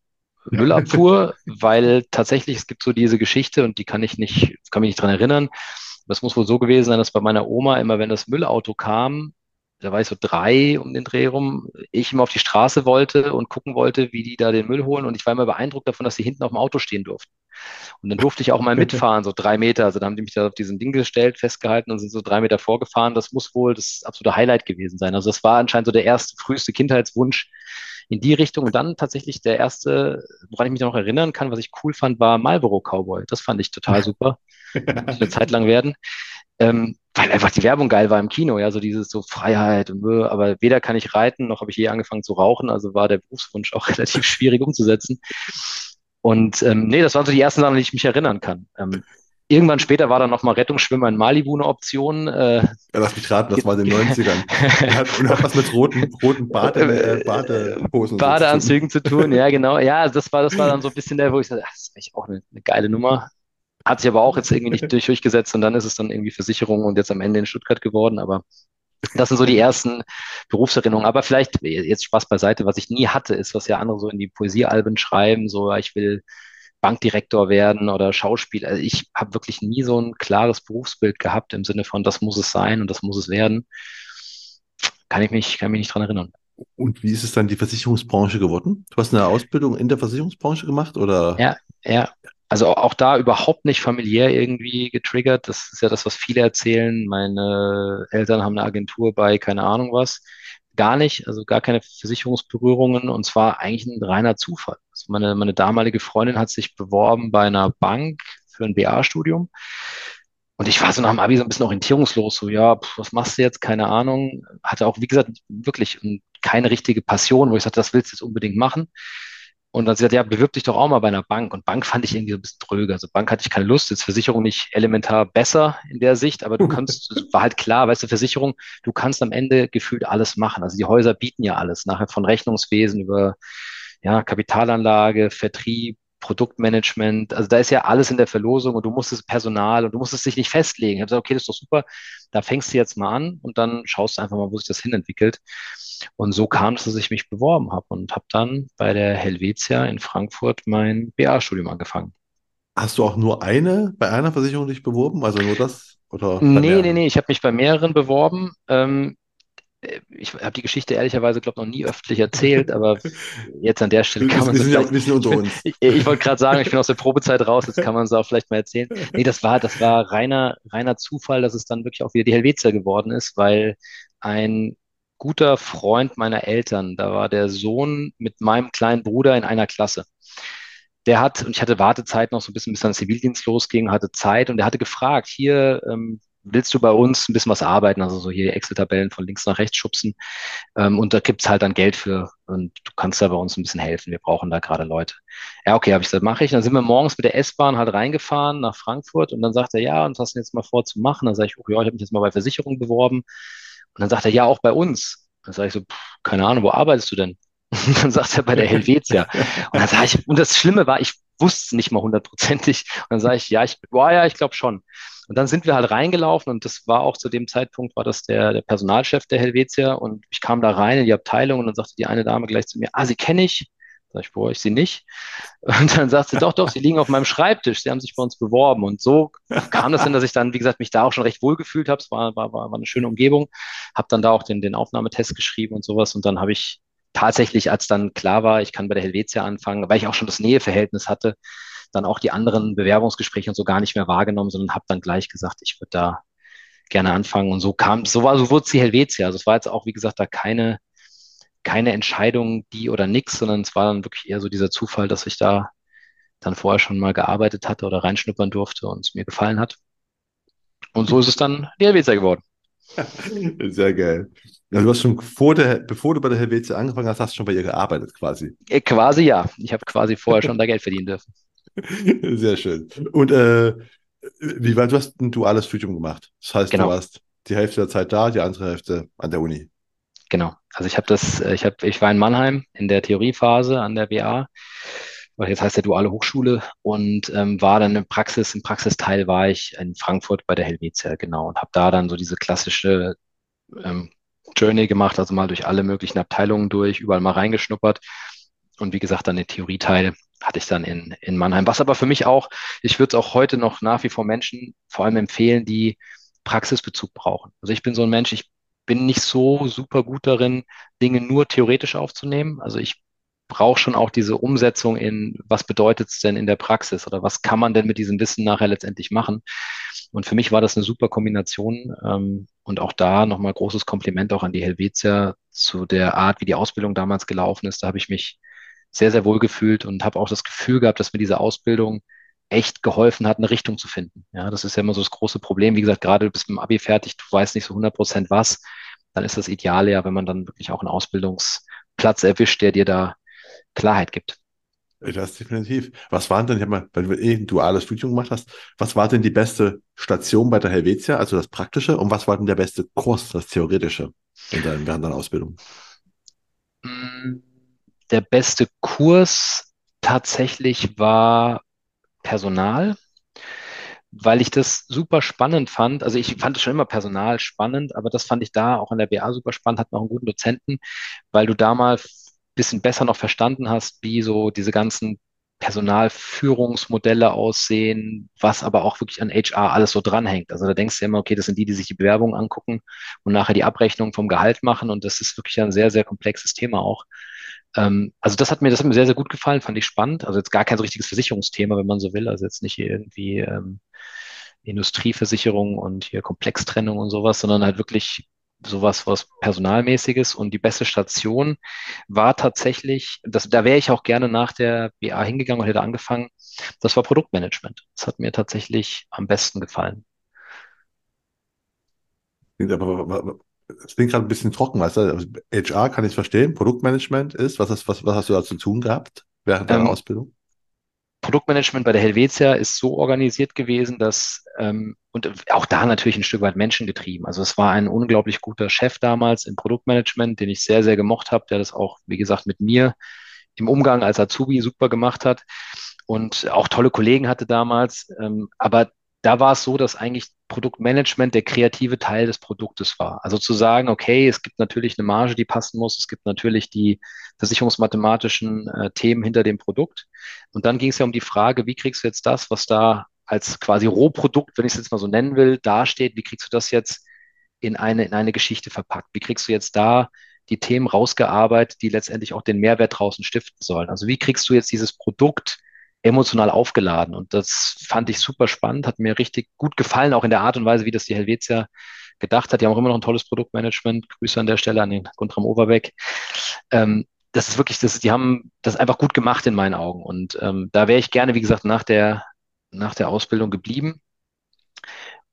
Müllabfuhr, weil tatsächlich es gibt so diese Geschichte und die kann ich nicht, kann mich nicht dran erinnern. Das muss wohl so gewesen sein, dass bei meiner Oma immer, wenn das Müllauto kam, da war ich so drei um den Dreh rum, ich immer auf die Straße wollte und gucken wollte, wie die da den Müll holen und ich war immer beeindruckt davon, dass sie hinten auf dem Auto stehen durften. Und dann durfte ich auch mal mitfahren, so drei Meter. Also da haben die mich da auf diesem Ding gestellt, festgehalten und sind so drei Meter vorgefahren. Das muss wohl das absolute Highlight gewesen sein. Also das war anscheinend so der erste, früheste Kindheitswunsch in die Richtung. Und dann tatsächlich der erste, woran ich mich noch erinnern kann, was ich cool fand, war Marlboro Cowboy. Das fand ich total super. Muss eine Zeit lang werden. Ähm, weil einfach die Werbung geil war im Kino, ja, so dieses so Freiheit und äh, aber weder kann ich reiten, noch habe ich je angefangen zu rauchen, also war der Berufswunsch auch relativ schwierig umzusetzen. Und ähm, nee, das waren so die ersten Sachen, an die ich mich erinnern kann. Ähm, irgendwann später war dann nochmal Rettungsschwimmer in Malibu eine Option. Äh, Ja, lass mich raten, das war in den 90ern. Er hat, und hat was mit roten, roten Bade, äh, Badehosen. Badeanzügen zu tun, ja, genau. Ja, das war, das war dann so ein bisschen der, wo ich sagte, ach, das ist eigentlich auch eine, eine geile Nummer. Hat sich aber auch jetzt irgendwie nicht durch, durchgesetzt und dann ist es dann irgendwie Versicherung und jetzt am Ende in Stuttgart geworden. Aber das sind so die ersten Berufserinnerungen. Aber vielleicht, jetzt Spaß beiseite, was ich nie hatte, ist, was ja andere so in die Poesiealben schreiben, so, ich will Bankdirektor werden oder Schauspieler. Also ich habe wirklich nie so ein klares Berufsbild gehabt im Sinne von, das muss es sein und das muss es werden. Kann ich mich, kann mich nicht dran erinnern. Und wie ist es dann die Versicherungsbranche geworden? Du hast eine Ausbildung in der Versicherungsbranche gemacht oder? Ja, ja. Also auch da überhaupt nicht familiär irgendwie getriggert. Das ist ja das, was viele erzählen. Meine Eltern haben eine Agentur bei keine Ahnung was. Gar nicht, also gar keine Versicherungsberührungen und zwar eigentlich ein reiner Zufall. Also meine, meine damalige Freundin hat sich beworben bei einer Bank für ein BA-Studium. Und ich war so nach dem Abi so ein bisschen orientierungslos, so, ja, pf, was machst du jetzt? Keine Ahnung. Hatte auch, wie gesagt, wirklich keine richtige Passion, wo ich sagte, das willst du jetzt unbedingt machen. Und dann sagt, ja, bewirb dich doch auch mal bei einer Bank. Und Bank fand ich irgendwie so ein bisschen dröge. Also Bank hatte ich keine Lust. Jetzt Versicherung nicht elementar besser in der Sicht, aber du kannst, es war halt klar, weißt du, Versicherung, du kannst am Ende gefühlt alles machen. Also die Häuser bieten ja alles, nachher von Rechnungswesen über ja, Kapitalanlage, Vertrieb, Produktmanagement. Also da ist ja alles in der Verlosung und du musst es Personal und du musst es dich nicht festlegen. Ich habe gesagt, okay, das ist doch super. Da fängst du jetzt mal an und dann schaust du einfach mal, wo sich das hinentwickelt. Und so kam es, dass ich mich beworben habe und habe dann bei der Helvetia in Frankfurt mein BA-Studium angefangen. Hast du auch nur eine, bei einer Versicherung dich beworben? Also nur das? Oder nee, nee, nee, ich habe mich bei mehreren beworben. Ähm, ich habe die Geschichte ehrlicherweise, glaube ich, noch nie öffentlich erzählt, aber jetzt an der Stelle kann man es vielleicht... Ein bisschen unter uns. Ich, ich wollte gerade sagen, ich bin aus der Probezeit raus, jetzt kann man es auch vielleicht mal erzählen. Nee, das war, das war reiner, reiner Zufall, dass es dann wirklich auch wieder die Helvetia geworden ist, weil ein guter Freund meiner Eltern. Da war der Sohn mit meinem kleinen Bruder in einer Klasse. Der hat, und ich hatte Wartezeit noch so ein bisschen, bis dann Zivildienst losging, hatte Zeit und der hatte gefragt, hier, ähm, willst du bei uns ein bisschen was arbeiten, also so hier Excel-Tabellen von links nach rechts schubsen. Ähm, und da gibt's halt dann Geld für und du kannst da bei uns ein bisschen helfen. Wir brauchen da gerade Leute. Ja, okay, habe ich gesagt, mache ich. Dann sind wir morgens mit der S-Bahn halt reingefahren nach Frankfurt und dann sagt er, ja, und was hast du jetzt mal vor zu machen? Dann sage ich, oh ja, ich habe mich jetzt mal bei Versicherung beworben. Und dann sagt er, ja, auch bei uns. Dann sage ich so, pff, keine Ahnung, wo arbeitest du denn? Und dann sagt er bei der Helvetia. Und dann sage ich, und das Schlimme war, ich wusste es nicht mal hundertprozentig. Und dann sage ich, ja, ich, boah, ja, ich glaube schon. Und dann sind wir halt reingelaufen und das war auch zu dem Zeitpunkt, war das der, der Personalchef der Helvetia und ich kam da rein in die Abteilung und dann sagte die eine Dame gleich zu mir, ah, sie kenne ich. Sag ich, boah, ich sie nicht. Und dann sagt sie, doch, doch, sie liegen auf meinem Schreibtisch, sie haben sich bei uns beworben. Und so kam das denn, dass ich dann, wie gesagt, mich da auch schon recht wohl gefühlt habe. Es war, war, war, war eine schöne Umgebung. Habe dann da auch den, den Aufnahmetest geschrieben und sowas. Und dann habe ich tatsächlich, als dann klar war, ich kann bei der Helvetia anfangen, weil ich auch schon das Näheverhältnis hatte, dann auch die anderen Bewerbungsgespräche und so gar nicht mehr wahrgenommen, sondern habe dann gleich gesagt, ich würde da gerne anfangen. Und so kam, so war, so wurde die Helvetia. Also es war jetzt auch, wie gesagt, da keine keine Entscheidung, die oder nix, sondern es war dann wirklich eher so dieser Zufall, dass ich da dann vorher schon mal gearbeitet hatte oder reinschnuppern durfte und es mir gefallen hat. Und so ist es dann die Helvetia geworden. Sehr geil. Also du hast schon vor der, bevor du bei der Helvetia angefangen hast, hast du schon bei ihr gearbeitet quasi. Äh, quasi ja. Ich habe quasi vorher schon da Geld verdienen dürfen. Sehr schön. Und äh, wie war, du hast ein duales Studium gemacht. Das heißt, genau. du warst die Hälfte der Zeit da, die andere Hälfte an der Uni. Genau. Also ich habe das, äh, ich habe, ich war in Mannheim in der Theoriephase an der BA, jetzt heißt der duale Hochschule und ähm, war dann in Praxis, im Praxisteil war ich in Frankfurt bei der Helvetia, genau, und habe da dann so diese klassische ähm, Journey gemacht, also mal durch alle möglichen Abteilungen durch, überall mal reingeschnuppert. Und wie gesagt, dann den Theorieteil hatte ich dann in, in Mannheim. Was aber für mich auch, ich würde es auch heute noch nach wie vor Menschen vor allem empfehlen, die Praxisbezug brauchen. Also ich bin so ein Mensch, ich bin nicht so super gut darin, Dinge nur theoretisch aufzunehmen. Also ich brauche schon auch diese Umsetzung in, was bedeutet es denn in der Praxis oder was kann man denn mit diesem Wissen nachher letztendlich machen. Und für mich war das eine super Kombination. Ähm, und auch da nochmal großes Kompliment auch an die Helvetia zu der Art, wie die Ausbildung damals gelaufen ist. Da habe ich mich sehr, sehr wohl gefühlt und habe auch das Gefühl gehabt, dass mir diese Ausbildung echt geholfen hat, eine Richtung zu finden. Ja, das ist ja immer so das große Problem. Wie gesagt, gerade du bist mit dem Abi fertig, du weißt nicht so 100 Prozent was, dann ist das Ideale ja, wenn man dann wirklich auch einen Ausbildungsplatz erwischt, der dir da Klarheit gibt. Das definitiv. Was waren denn, ich habe mal, wenn du eh ein duales Studium gemacht hast, was war denn die beste Station bei der Helvetia, also das Praktische, und was war denn der beste Kurs, das Theoretische in deinem, während deiner Ausbildung? Der beste Kurs tatsächlich war Personal, weil ich das super spannend fand. Also ich fand es schon immer Personal spannend, aber das fand ich da auch an der BA super spannend, hat noch einen guten Dozenten, weil du da mal bisschen besser noch verstanden hast, wie so diese ganzen Personalführungsmodelle aussehen, was aber auch wirklich an HR alles so dranhängt. Also da denkst du immer, okay, das sind die, die sich die Bewerbung angucken und nachher die Abrechnung vom Gehalt machen. Und das ist wirklich ein sehr, sehr komplexes Thema auch. Ähm, also das hat mir, das hat mir sehr, sehr gut gefallen, fand ich spannend. Also jetzt gar kein so richtiges Versicherungsthema, wenn man so will. Also jetzt nicht irgendwie ähm, Industrieversicherung und hier Komplextrennung und sowas, sondern halt wirklich sowas was Personalmäßiges. Und die beste Station war tatsächlich, das, da wäre ich auch gerne nach der BA hingegangen und hätte angefangen, das war Produktmanagement. Das hat mir tatsächlich am besten gefallen. Aber es klingt gerade ein bisschen trocken, weißt du? HR kann ich verstehen, Produktmanagement ist, was, hast, was, was hast du da zu tun gehabt während deiner ähm, Ausbildung? Produktmanagement bei der Helvetia ist so organisiert gewesen, dass ähm, und auch da natürlich ein Stück weit menschengetrieben. Also es war ein unglaublich guter Chef damals im Produktmanagement, den ich sehr, sehr gemocht habe, der das auch, wie gesagt, mit mir im Umgang als Azubi super gemacht hat und auch tolle Kollegen hatte damals. Ähm, aber da war es so, dass eigentlich Produktmanagement der kreative Teil des Produktes war. Also zu sagen, okay, es gibt natürlich eine Marge, die passen muss, es gibt natürlich die versicherungsmathematischen äh, Themen hinter dem Produkt. Und dann ging es ja um die Frage, wie kriegst du jetzt das, was da als quasi Rohprodukt, wenn ich es jetzt mal so nennen will, dasteht, wie kriegst du das jetzt in eine, in eine Geschichte verpackt? Wie kriegst du jetzt da die Themen rausgearbeitet, die letztendlich auch den Mehrwert draußen stiften sollen? Also wie kriegst du jetzt dieses Produkt emotional aufgeladen. Und das fand ich super spannend, hat mir richtig gut gefallen, auch in der Art und Weise, wie das die Helvetia gedacht hat. Die haben auch immer noch ein tolles Produktmanagement. Grüße an der Stelle an den Guntram Overbeck. Ähm, das ist wirklich, das, die haben das einfach gut gemacht in meinen Augen. Und ähm, da wäre ich gerne, wie gesagt, nach der, nach der Ausbildung geblieben.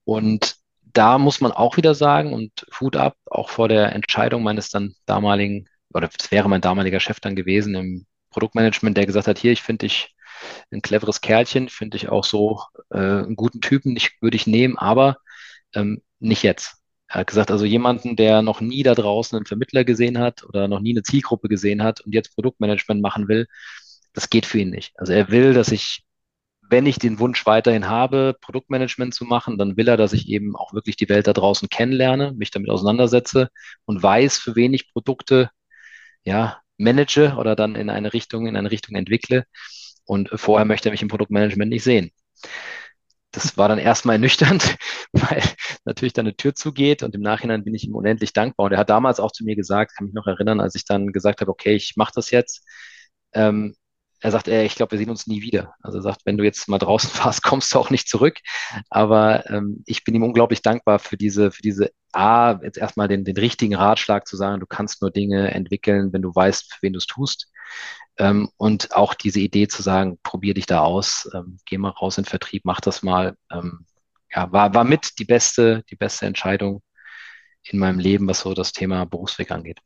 Und da muss man auch wieder sagen, und Hut ab, auch vor der Entscheidung meines dann damaligen, oder es wäre mein damaliger Chef dann gewesen im Produktmanagement, der gesagt hat, hier, ich finde dich ein cleveres Kerlchen, finde ich auch so äh, einen guten Typen, würde ich nehmen, aber ähm, nicht jetzt. Er hat gesagt, also jemanden, der noch nie da draußen einen Vermittler gesehen hat oder noch nie eine Zielgruppe gesehen hat und jetzt Produktmanagement machen will, das geht für ihn nicht. Also er will, dass ich, wenn ich den Wunsch weiterhin habe, Produktmanagement zu machen, dann will er, dass ich eben auch wirklich die Welt da draußen kennenlerne, mich damit auseinandersetze und weiß, für wen ich Produkte ja, manage oder dann in eine Richtung, in eine Richtung entwickle. Und vorher möchte er mich im Produktmanagement nicht sehen. Das war dann erstmal ernüchternd, weil natürlich dann eine Tür zugeht und im Nachhinein bin ich ihm unendlich dankbar. Und er hat damals auch zu mir gesagt, kann mich noch erinnern, als ich dann gesagt habe, okay, ich mache das jetzt. Ähm, er sagt, ey, ich glaube, wir sehen uns nie wieder. Also er sagt, wenn du jetzt mal draußen warst, kommst du auch nicht zurück. Aber ähm, ich bin ihm unglaublich dankbar für diese, für diese A, jetzt erstmal den, den richtigen Ratschlag zu sagen, du kannst nur Dinge entwickeln, wenn du weißt, für wen du es tust. Ähm, und auch diese Idee zu sagen, probier dich da aus, ähm, geh mal raus in den Vertrieb, mach das mal, ähm, ja, war, war mit die beste, die beste Entscheidung in meinem Leben, was so das Thema Berufsweg angeht.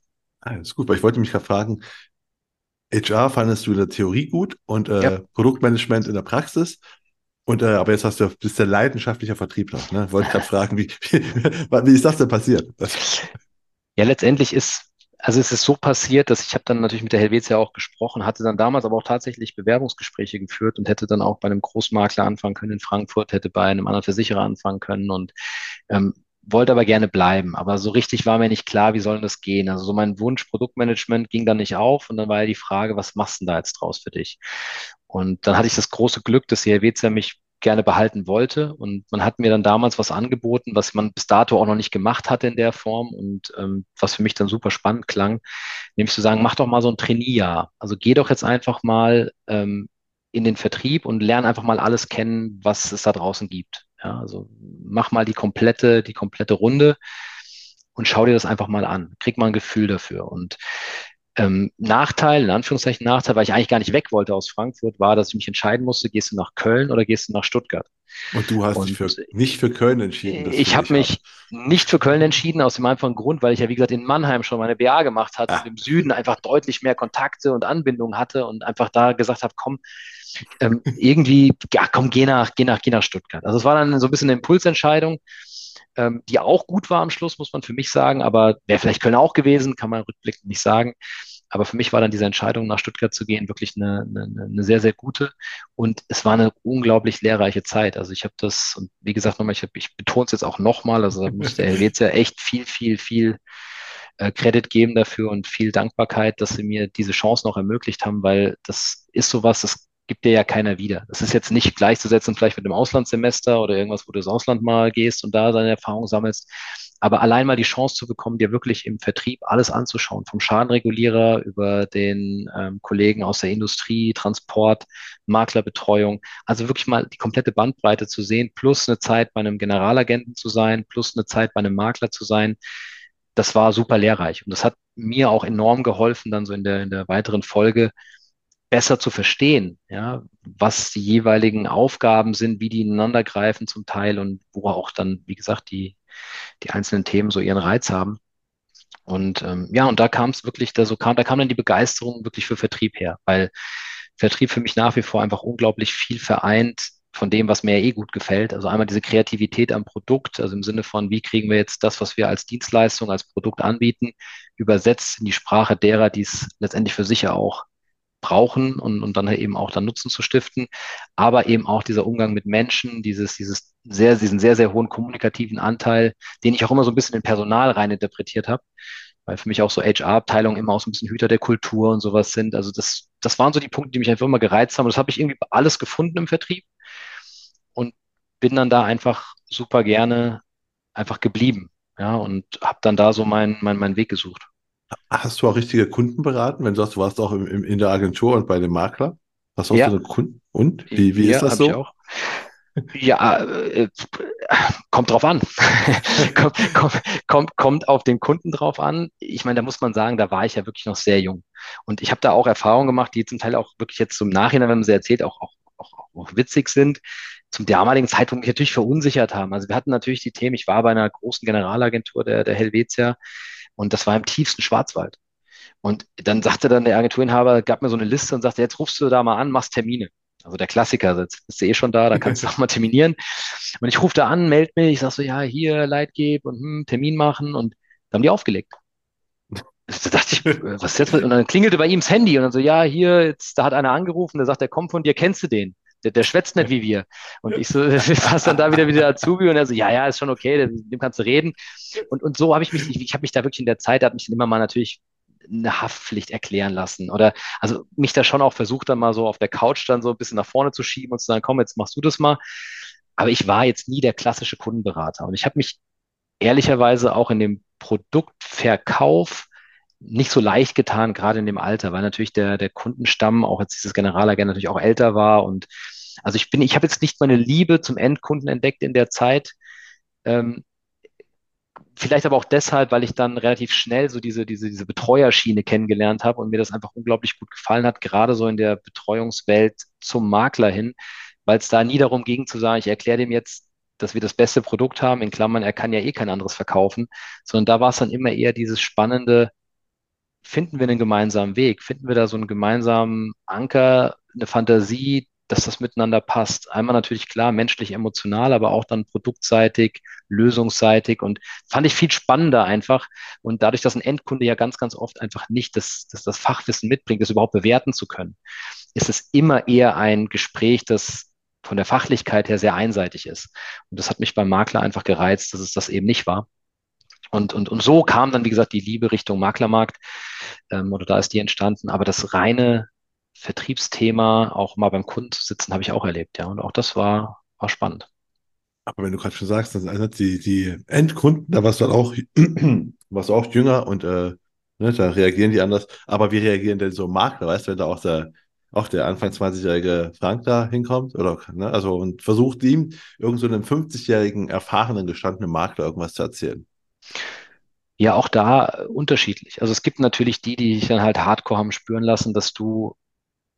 Ist gut, weil ich wollte mich gerade fragen, HR fandest du in der Theorie gut und äh, ja. Produktmanagement in der Praxis. Und äh, aber jetzt hast du bist der leidenschaftliche Vertriebler. Ne? Wollte gerade fragen, wie, wie, wie ist das denn passiert? Ja, letztendlich ist also es ist so passiert, dass ich habe dann natürlich mit der Helvetia auch gesprochen, hatte dann damals aber auch tatsächlich Bewerbungsgespräche geführt und hätte dann auch bei einem Großmakler anfangen können in Frankfurt, hätte bei einem anderen Versicherer anfangen können und ähm, wollte aber gerne bleiben. Aber so richtig war mir nicht klar, wie soll das gehen. Also so mein Wunsch Produktmanagement ging dann nicht auf und dann war ja die Frage, was machst du denn da jetzt draus für dich? Und dann hatte ich das große Glück, dass die Helvetia mich gerne behalten wollte. Und man hat mir dann damals was angeboten, was man bis dato auch noch nicht gemacht hatte in der Form und ähm, was für mich dann super spannend klang, nämlich zu sagen, mach doch mal so ein Trainierjahr. Also geh doch jetzt einfach mal ähm, in den Vertrieb und lerne einfach mal alles kennen, was es da draußen gibt. Ja, also mach mal die komplette, die komplette Runde und schau dir das einfach mal an. Krieg mal ein Gefühl dafür. Und ähm, Nachteil, in Anführungszeichen Nachteil, weil ich eigentlich gar nicht weg wollte aus Frankfurt, war, dass ich mich entscheiden musste, gehst du nach Köln oder gehst du nach Stuttgart? Und du hast und dich für, nicht für Köln entschieden. Ich habe mich nicht für Köln entschieden, aus dem einfachen Grund, weil ich ja, wie gesagt, in Mannheim schon meine BA gemacht hatte ah. und im Süden einfach deutlich mehr Kontakte und Anbindungen hatte und einfach da gesagt habe, komm, ähm, irgendwie, ja, komm, geh nach, geh nach, geh nach Stuttgart. Also es war dann so ein bisschen eine Impulsentscheidung ähm, die auch gut war am Schluss, muss man für mich sagen, aber wäre vielleicht Köln auch gewesen, kann man rückblickend nicht sagen. Aber für mich war dann diese Entscheidung, nach Stuttgart zu gehen, wirklich eine, eine, eine sehr, sehr gute. Und es war eine unglaublich lehrreiche Zeit. Also ich habe das, und wie gesagt, nochmal, ich, ich betone es jetzt auch nochmal, also da muss der Helvetia echt viel, viel, viel äh, Credit geben dafür und viel Dankbarkeit, dass sie mir diese Chance noch ermöglicht haben, weil das ist sowas, das gibt dir ja keiner wieder. Das ist jetzt nicht gleichzusetzen vielleicht mit einem Auslandssemester oder irgendwas, wo du ins Ausland mal gehst und da deine Erfahrung sammelst. Aber allein mal die Chance zu bekommen, dir wirklich im Vertrieb alles anzuschauen, vom Schadenregulierer über den ähm, Kollegen aus der Industrie, Transport, Maklerbetreuung, also wirklich mal die komplette Bandbreite zu sehen, plus eine Zeit bei einem Generalagenten zu sein, plus eine Zeit bei einem Makler zu sein, das war super lehrreich. Und das hat mir auch enorm geholfen, dann so in der, in der weiteren Folge besser zu verstehen, ja, was die jeweiligen Aufgaben sind, wie die ineinander greifen zum Teil und wo auch dann, wie gesagt, die, die einzelnen Themen so ihren Reiz haben. Und ähm, ja, und da kam es wirklich, da so kam, da kam dann die Begeisterung wirklich für Vertrieb her, weil Vertrieb für mich nach wie vor einfach unglaublich viel vereint von dem, was mir ja eh gut gefällt. Also einmal diese Kreativität am Produkt, also im Sinne von, wie kriegen wir jetzt das, was wir als Dienstleistung, als Produkt anbieten, übersetzt in die Sprache derer, die es letztendlich für sich ja auch brauchen und, und dann eben auch dann Nutzen zu stiften, aber eben auch dieser Umgang mit Menschen, dieses, dieses sehr, diesen sehr, sehr hohen kommunikativen Anteil, den ich auch immer so ein bisschen in Personal rein interpretiert habe, weil für mich auch so HR-Abteilungen immer auch so ein bisschen Hüter der Kultur und sowas sind. Also das, das waren so die Punkte, die mich einfach immer gereizt haben. Und das habe ich irgendwie alles gefunden im Vertrieb und bin dann da einfach super gerne einfach geblieben. Ja, und habe dann da so meinen mein, mein Weg gesucht. Hast du auch richtige Kunden beraten, wenn du sagst, du warst auch im, im, in der Agentur und bei dem Makler? Hast du auch ja. so eine Kunden? Und? Wie, wie ja, ist das so? Ja, äh, kommt drauf an. kommt, kommt, kommt, kommt auf den Kunden drauf an. Ich meine, da muss man sagen, da war ich ja wirklich noch sehr jung. Und ich habe da auch Erfahrungen gemacht, die zum Teil auch wirklich jetzt zum Nachhinein, wenn man sie erzählt, auch, auch, auch, auch witzig sind. Zum damaligen Zeitpunkt mich natürlich verunsichert haben. Also wir hatten natürlich die Themen, ich war bei einer großen Generalagentur der, der Helvetia, und das war im tiefsten Schwarzwald. Und dann sagte dann der Agenturinhaber, gab mir so eine Liste und sagte, jetzt rufst du da mal an, machst Termine. Also der Klassiker, jetzt bist du eh schon da, da kannst du auch mal terminieren. Und ich rufe da an, melde mich, ich sag so, ja, hier, Leitgeb und hm, Termin machen und dann haben die aufgelegt. Da dachte ich, was ist jetzt? Und dann klingelte bei ihm das Handy und dann so, ja, hier, jetzt, da hat einer angerufen, der sagt, der kommt von dir, kennst du den? Der, der schwätzt nicht wie wir. Und ich so, was dann da wieder wieder Azubi und er so, ja, ja, ist schon okay, mit dem kannst du reden. Und, und so habe ich mich, ich, ich habe mich da wirklich in der Zeit, da hat mich immer mal natürlich eine Haftpflicht erklären lassen oder also mich da schon auch versucht dann mal so auf der Couch dann so ein bisschen nach vorne zu schieben und zu sagen, komm, jetzt machst du das mal. Aber ich war jetzt nie der klassische Kundenberater und ich habe mich ehrlicherweise auch in dem Produktverkauf nicht so leicht getan, gerade in dem Alter, weil natürlich der, der Kundenstamm, auch jetzt dieses Generalagent natürlich auch älter war. Und also ich bin, ich habe jetzt nicht meine Liebe zum Endkunden entdeckt in der Zeit. Ähm, vielleicht aber auch deshalb, weil ich dann relativ schnell so diese, diese, diese Betreuerschiene kennengelernt habe und mir das einfach unglaublich gut gefallen hat, gerade so in der Betreuungswelt zum Makler hin, weil es da nie darum ging zu sagen, ich erkläre dem jetzt, dass wir das beste Produkt haben, in Klammern, er kann ja eh kein anderes verkaufen, sondern da war es dann immer eher dieses spannende, finden wir einen gemeinsamen Weg? Finden wir da so einen gemeinsamen Anker, eine Fantasie, dass das miteinander passt? Einmal natürlich klar, menschlich, emotional, aber auch dann produktseitig, lösungsseitig und fand ich viel spannender einfach. Und dadurch, dass ein Endkunde ja ganz, ganz oft einfach nicht das, das, das Fachwissen mitbringt, das überhaupt bewerten zu können, ist es immer eher ein Gespräch, das von der Fachlichkeit her sehr einseitig ist. Und das hat mich beim Makler einfach gereizt, dass es das eben nicht war. Und, und, und so kam dann, wie gesagt, die Liebe Richtung Maklermarkt ähm, oder da ist die entstanden. Aber das reine Vertriebsthema, auch mal beim Kunden zu sitzen, habe ich auch erlebt, ja. Und auch das war, war spannend. Aber wenn du gerade schon sagst, dass also die, die Endkunden, da warst du dann auch, warst du auch jünger und äh, ne, da reagieren die anders. Aber wie reagieren denn so Makler, weißt du, wenn da auch der, auch der Anfang 20-jährige Frank da hinkommt oder ne, also und versucht ihm irgend so einem 50-jährigen erfahrenen gestandenen Makler irgendwas zu erzählen? Ja, auch da unterschiedlich. Also es gibt natürlich die, die sich dann halt hardcore haben spüren lassen, dass du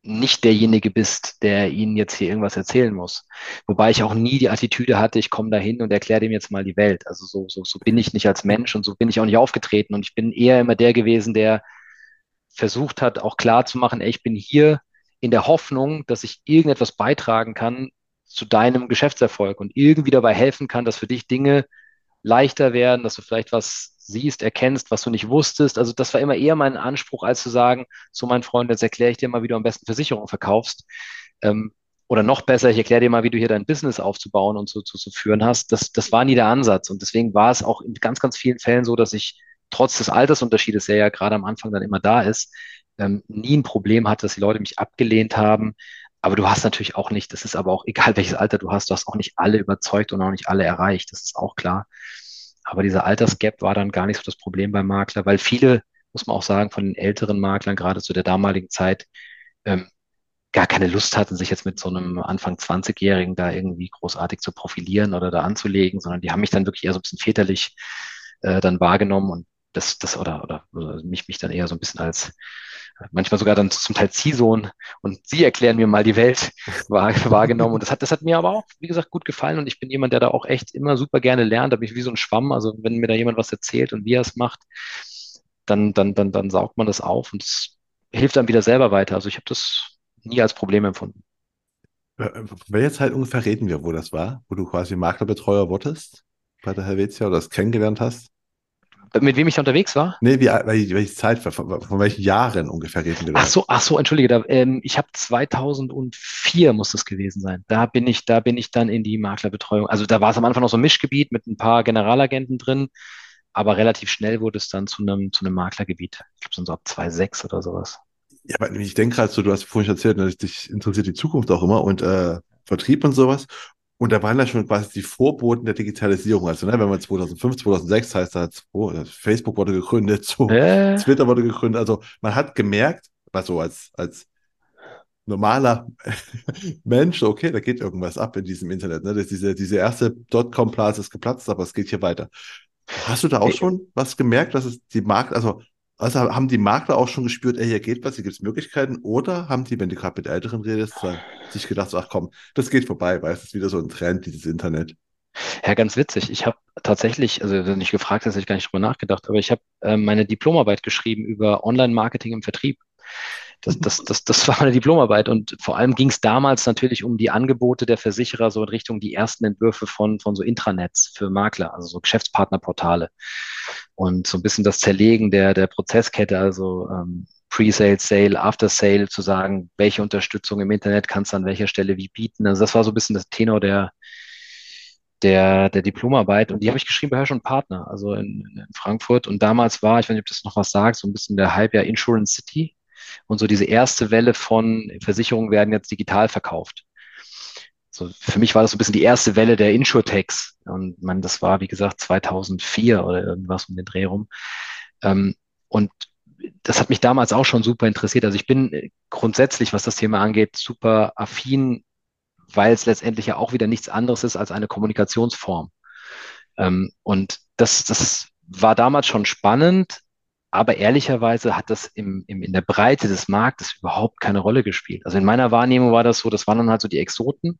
nicht derjenige bist, der ihnen jetzt hier irgendwas erzählen muss. Wobei ich auch nie die Attitüde hatte, ich komme da hin und erkläre dem jetzt mal die Welt. Also so, so, so bin ich nicht als Mensch und so bin ich auch nicht aufgetreten. Und ich bin eher immer der gewesen, der versucht hat, auch klar zu machen, ey, ich bin hier in der Hoffnung, dass ich irgendetwas beitragen kann zu deinem Geschäftserfolg und irgendwie dabei helfen kann, dass für dich Dinge leichter werden, dass du vielleicht was siehst, erkennst, was du nicht wusstest. Also das war immer eher mein Anspruch, als zu sagen, so mein Freund, jetzt erkläre ich dir mal, wie du am besten Versicherungen verkaufst. Ähm, oder noch besser, ich erkläre dir mal, wie du hier dein Business aufzubauen und so zu, zu führen hast. Das, das war nie der Ansatz. Und deswegen war es auch in ganz, ganz vielen Fällen so, dass ich trotz des Altersunterschiedes, der ja gerade am Anfang dann immer da ist, ähm, nie ein Problem hatte, dass die Leute mich abgelehnt haben, aber du hast natürlich auch nicht, das ist aber auch egal welches Alter du hast, du hast auch nicht alle überzeugt und auch nicht alle erreicht, das ist auch klar. Aber dieser Altersgap war dann gar nicht so das Problem beim Makler, weil viele, muss man auch sagen, von den älteren Maklern, gerade zu der damaligen Zeit, ähm, gar keine Lust hatten, sich jetzt mit so einem Anfang 20-Jährigen da irgendwie großartig zu profilieren oder da anzulegen, sondern die haben mich dann wirklich eher so ein bisschen väterlich äh, dann wahrgenommen und das, das oder, oder, oder mich, mich dann eher so ein bisschen als manchmal sogar dann zum Teil Ziehsohn und sie erklären mir mal die Welt wahr, wahrgenommen. Und das hat, das hat mir aber auch, wie gesagt, gut gefallen. Und ich bin jemand, der da auch echt immer super gerne lernt. Da bin ich wie so ein Schwamm. Also wenn mir da jemand was erzählt und wie er es macht, dann, dann, dann, dann saugt man das auf und es hilft dann wieder selber weiter. Also ich habe das nie als Problem empfunden. Welche Zeit ungefähr reden wir, wo das war, wo du quasi Maklerbetreuer wurdest bei der Helvetia oder das kennengelernt hast? Mit wem ich da unterwegs war? Nee, wie, welche, Zeit, von, von, welchen Jahren ungefähr reden wir da? Ach so, ach so, entschuldige, da, ähm, ich habe 2004 muss das gewesen sein. Da bin ich, da bin ich dann in die Maklerbetreuung. Also da war es am Anfang noch so ein Mischgebiet mit ein paar Generalagenten drin, aber relativ schnell wurde es dann zu einem, zu einem Maklergebiet. Ich glaube, so ab 2006 oder sowas. Ja, aber ich denke gerade so, du hast vorhin erzählt, dass dich interessiert die Zukunft auch immer und äh, Vertrieb und sowas. Und da waren ja schon quasi die Vorboten der Digitalisierung. Also, ne, wenn man 2005, 2006 heißt, da hat Facebook wurde gegründet, so äh. Twitter wurde gegründet. Also, man hat gemerkt, was so als, als normaler Mensch, okay, da geht irgendwas ab in diesem Internet. Ne? Das diese, diese erste Dotcom-Blase ist geplatzt, aber es geht hier weiter. Hast du da auch schon was gemerkt, dass es die Markt, also also haben die Makler auch schon gespürt, ey, hier geht was, hier gibt es Möglichkeiten? Oder haben die, wenn du gerade mit Älteren redest, sich gedacht, ach komm, das geht vorbei, weil es ist wieder so ein Trend, dieses Internet? Ja, ganz witzig. Ich habe tatsächlich, also wenn ich gefragt hast, habe ich gar nicht drüber nachgedacht, aber ich habe äh, meine Diplomarbeit geschrieben über Online-Marketing im Vertrieb. Das, das, das, das war meine Diplomarbeit und vor allem ging es damals natürlich um die Angebote der Versicherer so in Richtung die ersten Entwürfe von, von so Intranets für Makler, also so Geschäftspartnerportale und so ein bisschen das Zerlegen der, der Prozesskette, also ähm, Pre-Sale, Sale, After-Sale zu sagen, welche Unterstützung im Internet kannst du an welcher Stelle wie bieten. Also das war so ein bisschen das Tenor der, der, der Diplomarbeit und die habe ich geschrieben bei Hirsch und Partner, also in, in Frankfurt. Und damals war, ich weiß nicht, ob das noch was sagt, so ein bisschen der Hype ja Insurance City und so diese erste Welle von Versicherungen werden jetzt digital verkauft. So, für mich war das so ein bisschen die erste Welle der Insurtechs. Und man, das war, wie gesagt, 2004 oder irgendwas um den Dreh rum. Ähm, und das hat mich damals auch schon super interessiert. Also ich bin grundsätzlich, was das Thema angeht, super affin, weil es letztendlich ja auch wieder nichts anderes ist als eine Kommunikationsform. Ähm, und das, das war damals schon spannend, aber ehrlicherweise hat das im, im, in der Breite des Marktes überhaupt keine Rolle gespielt. Also in meiner Wahrnehmung war das so, das waren dann halt so die Exoten.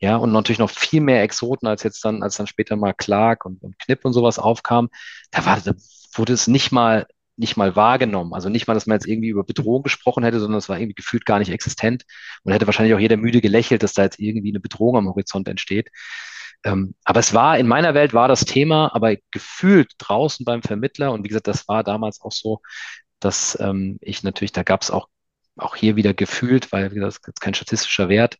Ja, und natürlich noch viel mehr Exoten, als jetzt dann, als dann später mal Clark und, und Knipp und sowas aufkam. Da war, da wurde es nicht mal, nicht mal wahrgenommen. Also nicht mal, dass man jetzt irgendwie über Bedrohung gesprochen hätte, sondern es war irgendwie gefühlt gar nicht existent. Und hätte wahrscheinlich auch jeder müde gelächelt, dass da jetzt irgendwie eine Bedrohung am Horizont entsteht. Ähm, aber es war, in meiner Welt war das Thema, aber gefühlt draußen beim Vermittler, und wie gesagt, das war damals auch so, dass ähm, ich natürlich, da gab es auch, auch hier wieder gefühlt, weil das ist kein statistischer Wert,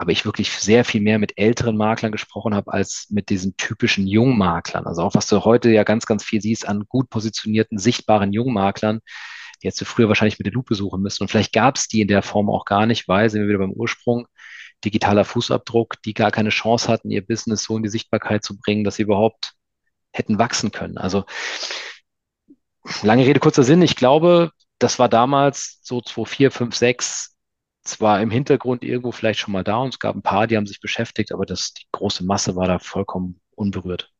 aber ich wirklich sehr viel mehr mit älteren Maklern gesprochen habe als mit diesen typischen Jungmaklern. Also auch was du heute ja ganz, ganz viel siehst an gut positionierten, sichtbaren Jungmaklern, die jetzt du früher wahrscheinlich mit der Lupe suchen müssen. Und vielleicht gab es die in der Form auch gar nicht, weil, sind wir wieder beim Ursprung, digitaler Fußabdruck, die gar keine Chance hatten, ihr Business so in die Sichtbarkeit zu bringen, dass sie überhaupt hätten wachsen können. Also lange Rede, kurzer Sinn. Ich glaube, das war damals so 2004, 5, 6 zwar im Hintergrund irgendwo vielleicht schon mal da und es gab ein paar, die haben sich beschäftigt, aber das, die große Masse war da vollkommen unberührt.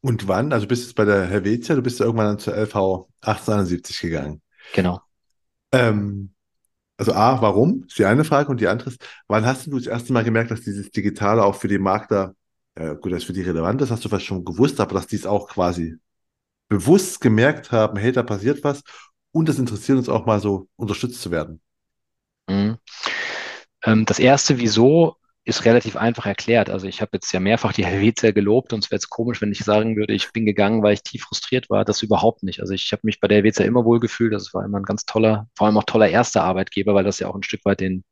Und wann? Also bist du bei der Helvetia, du bist ja irgendwann dann zur LV 1871 gegangen. Genau. Ähm, also A, warum? Ist die eine Frage. Und die andere ist, wann hast du das erste Mal gemerkt, dass dieses Digitale auch für die Makler, äh, gut, das für die relevant ist, hast du vielleicht schon gewusst, aber dass die es auch quasi bewusst gemerkt haben, hey, da passiert was und es interessiert uns auch mal so unterstützt zu werden. Mhm. Ähm, das erste, wieso, ist relativ einfach erklärt. Also ich habe jetzt ja mehrfach die Helvetia gelobt und es wäre jetzt komisch, wenn ich sagen würde, ich bin gegangen, weil ich tief frustriert war. Das überhaupt nicht. Also ich habe mich bei der Helvetia immer wohl gefühlt. Das war immer ein ganz toller, vor allem auch toller erster Arbeitgeber, weil das ja auch ein Stück weit den,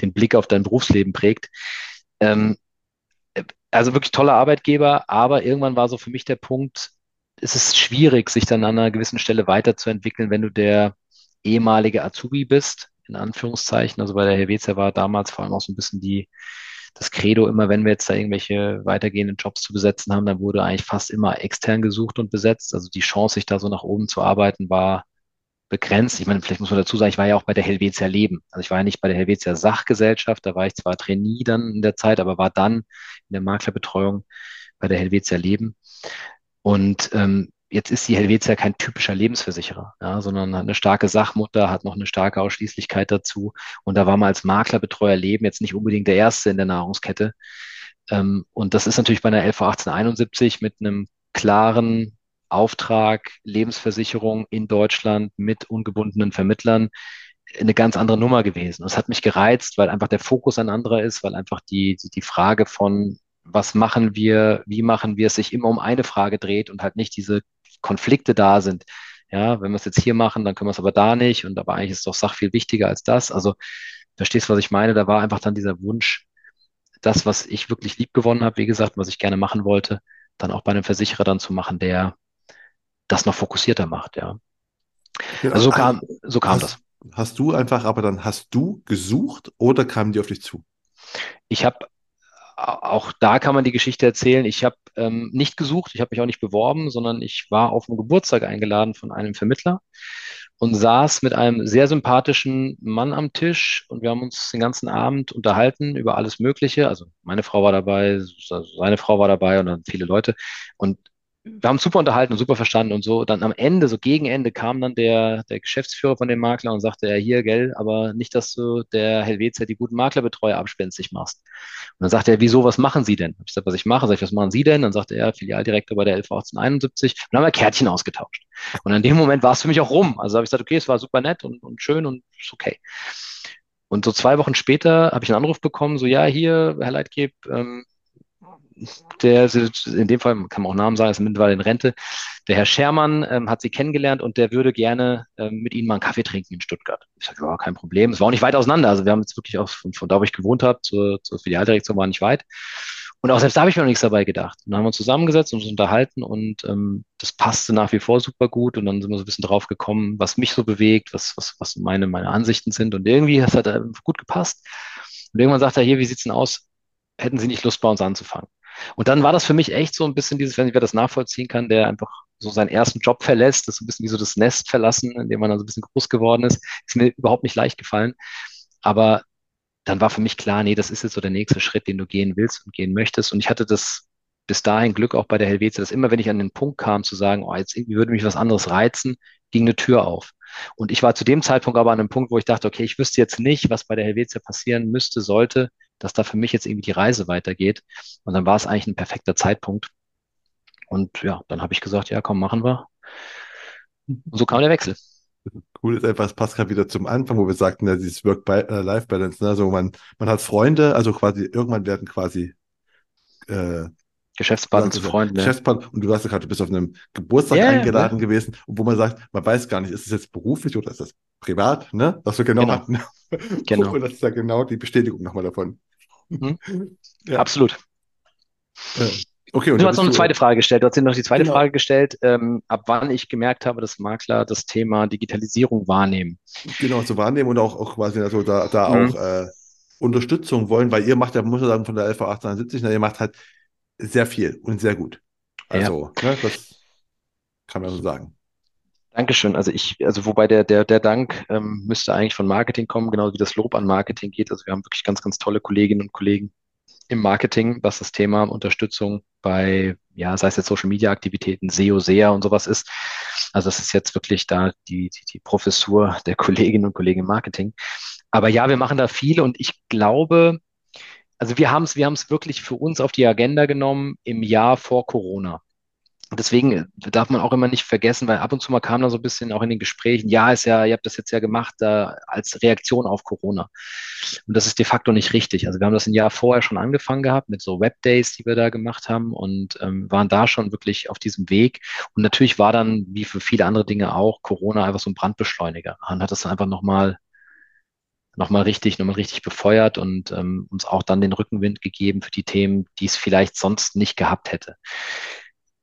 den Blick auf dein Berufsleben prägt. Ähm, also wirklich toller Arbeitgeber, aber irgendwann war so für mich der Punkt, es ist schwierig, sich dann an einer gewissen Stelle weiterzuentwickeln, wenn du der ehemalige Azubi bist in Anführungszeichen. Also bei der Helvetia war damals vor allem auch so ein bisschen die, das Credo immer, wenn wir jetzt da irgendwelche weitergehenden Jobs zu besetzen haben, dann wurde eigentlich fast immer extern gesucht und besetzt. Also die Chance, sich da so nach oben zu arbeiten, war begrenzt. Ich meine, vielleicht muss man dazu sagen, ich war ja auch bei der Helvetia Leben. Also ich war ja nicht bei der Helvetia Sachgesellschaft, da war ich zwar Trainee dann in der Zeit, aber war dann in der Maklerbetreuung bei der Helvetia Leben. Und ähm, jetzt ist die Helvetia kein typischer Lebensversicherer, ja, sondern hat eine starke Sachmutter, hat noch eine starke Ausschließlichkeit dazu. Und da war man als Maklerbetreuer Leben jetzt nicht unbedingt der Erste in der Nahrungskette. Ähm, und das ist natürlich bei einer LV 1871 mit einem klaren Auftrag, Lebensversicherung in Deutschland mit ungebundenen Vermittlern eine ganz andere Nummer gewesen. Das hat mich gereizt, weil einfach der Fokus ein anderer ist, weil einfach die, die Frage von, was machen wir, wie machen wir es, sich immer um eine Frage dreht und halt nicht diese Konflikte da sind. Ja, wenn wir es jetzt hier machen, dann können wir es aber da nicht und aber eigentlich ist doch Sach viel wichtiger als das. Also verstehst, was ich meine? Da war einfach dann dieser Wunsch, das, was ich wirklich lieb gewonnen habe, wie gesagt, was ich gerne machen wollte, dann auch bei einem Versicherer dann zu machen, der das noch fokussierter macht, ja. Also so kam, so kam hast, das. Hast du einfach, aber dann hast du gesucht oder kamen die auf dich zu? Ich habe auch da kann man die Geschichte erzählen. Ich habe ähm, nicht gesucht, ich habe mich auch nicht beworben, sondern ich war auf einen Geburtstag eingeladen von einem Vermittler und saß mit einem sehr sympathischen Mann am Tisch und wir haben uns den ganzen Abend unterhalten über alles Mögliche. Also meine Frau war dabei, seine Frau war dabei und dann viele Leute. Und wir haben super unterhalten und super verstanden und so. Dann am Ende, so gegen Ende, kam dann der, der Geschäftsführer von dem Makler und sagte, ja, hier, gell, aber nicht, dass du der Helvetia die guten Maklerbetreuer abspenstig machst. Und dann sagte er, wieso, was machen Sie denn? Hab ich gesagt, was ich mache. Sag ich, was machen Sie denn? Dann sagte er, Filialdirektor bei der 111871. Und dann haben wir Kärtchen ausgetauscht. Und in dem Moment war es für mich auch rum. Also habe ich gesagt, okay, es war super nett und, und schön und ist okay. Und so zwei Wochen später habe ich einen Anruf bekommen, so, ja, hier, Herr Leitgeb, ähm, der, in dem Fall kann man auch Namen sagen, ist mittlerweile in Rente, der Herr Schermann ähm, hat sie kennengelernt und der würde gerne ähm, mit Ihnen mal einen Kaffee trinken in Stuttgart. Ich sage, ja, kein Problem. Es war auch nicht weit auseinander. Also wir haben jetzt wirklich auch von, von da, wo ich gewohnt habe, zur, zur Filialdirektion war nicht weit. Und auch selbst da habe ich mir noch nichts dabei gedacht. Und dann haben wir uns zusammengesetzt und uns unterhalten und ähm, das passte nach wie vor super gut. Und dann sind wir so ein bisschen drauf gekommen, was mich so bewegt, was, was, was meine, meine Ansichten sind. Und irgendwie hat das gut gepasst. Und irgendwann sagt er, hier, wie sieht's denn aus? Hätten Sie nicht Lust, bei uns anzufangen? Und dann war das für mich echt so ein bisschen dieses, wenn ich das nachvollziehen kann, der einfach so seinen ersten Job verlässt, das ist so ein bisschen wie so das Nest verlassen, in dem man dann so ein bisschen groß geworden ist, ist mir überhaupt nicht leicht gefallen. Aber dann war für mich klar, nee, das ist jetzt so der nächste Schritt, den du gehen willst und gehen möchtest. Und ich hatte das bis dahin Glück auch bei der Helvetia, dass immer, wenn ich an den Punkt kam zu sagen, oh, jetzt irgendwie würde mich was anderes reizen, ging eine Tür auf. Und ich war zu dem Zeitpunkt aber an einem Punkt, wo ich dachte, okay, ich wüsste jetzt nicht, was bei der Helvetia passieren müsste, sollte, dass da für mich jetzt irgendwie die Reise weitergeht. Und dann war es eigentlich ein perfekter Zeitpunkt. Und ja, dann habe ich gesagt, ja, komm, machen wir. Und so kam der Wechsel. Cool ist einfach, es passt gerade wieder zum Anfang, wo wir sagten, ja, dieses Work-Life-Balance, ne? also man, man hat Freunde, also quasi, irgendwann werden quasi äh, Geschäftspartner zu Freunden. Geschäftspartner. Und du hast ja gerade, du bist auf einem Geburtstag yeah, eingeladen ja. gewesen, wo man sagt, man weiß gar nicht, ist es jetzt beruflich oder ist das privat, ne? Was wir genau, genau. hatten. Genau. Und das ist ja genau die Bestätigung nochmal davon. Mhm. Ja. Absolut. Okay, und du hast noch eine zweite Frage gestellt. Du hast dir noch die zweite genau. Frage gestellt, ähm, ab wann ich gemerkt habe, dass Makler das Thema Digitalisierung wahrnehmen. Genau, zu wahrnehmen und auch, auch quasi also da, da mhm. auch äh, Unterstützung wollen, weil ihr macht ja, muss man sagen, von der LV 1870, na, ihr macht halt sehr viel und sehr gut. Also, ja. ne, das kann man so sagen. Dankeschön. Also ich, also wobei der, der, der Dank ähm, müsste eigentlich von Marketing kommen, genau wie das Lob an Marketing geht. Also wir haben wirklich ganz, ganz tolle Kolleginnen und Kollegen im Marketing, was das Thema Unterstützung bei, ja, sei es jetzt Social Media Aktivitäten, SEO, SEA und sowas ist. Also das ist jetzt wirklich da die, die, die Professur der Kolleginnen und Kollegen im Marketing. Aber ja, wir machen da viel und ich glaube, also wir haben es, wir haben es wirklich für uns auf die Agenda genommen im Jahr vor Corona. Deswegen darf man auch immer nicht vergessen, weil ab und zu mal kam da so ein bisschen auch in den Gesprächen, ja, ist ja, ihr habt das jetzt ja gemacht äh, als Reaktion auf Corona. Und das ist de facto nicht richtig. Also wir haben das ein Jahr vorher schon angefangen gehabt mit so Webdays, die wir da gemacht haben und ähm, waren da schon wirklich auf diesem Weg. Und natürlich war dann, wie für viele andere Dinge auch, Corona einfach so ein Brandbeschleuniger. Und hat das dann einfach nochmal nochmal richtig, nochmal richtig befeuert und ähm, uns auch dann den Rückenwind gegeben für die Themen, die es vielleicht sonst nicht gehabt hätte.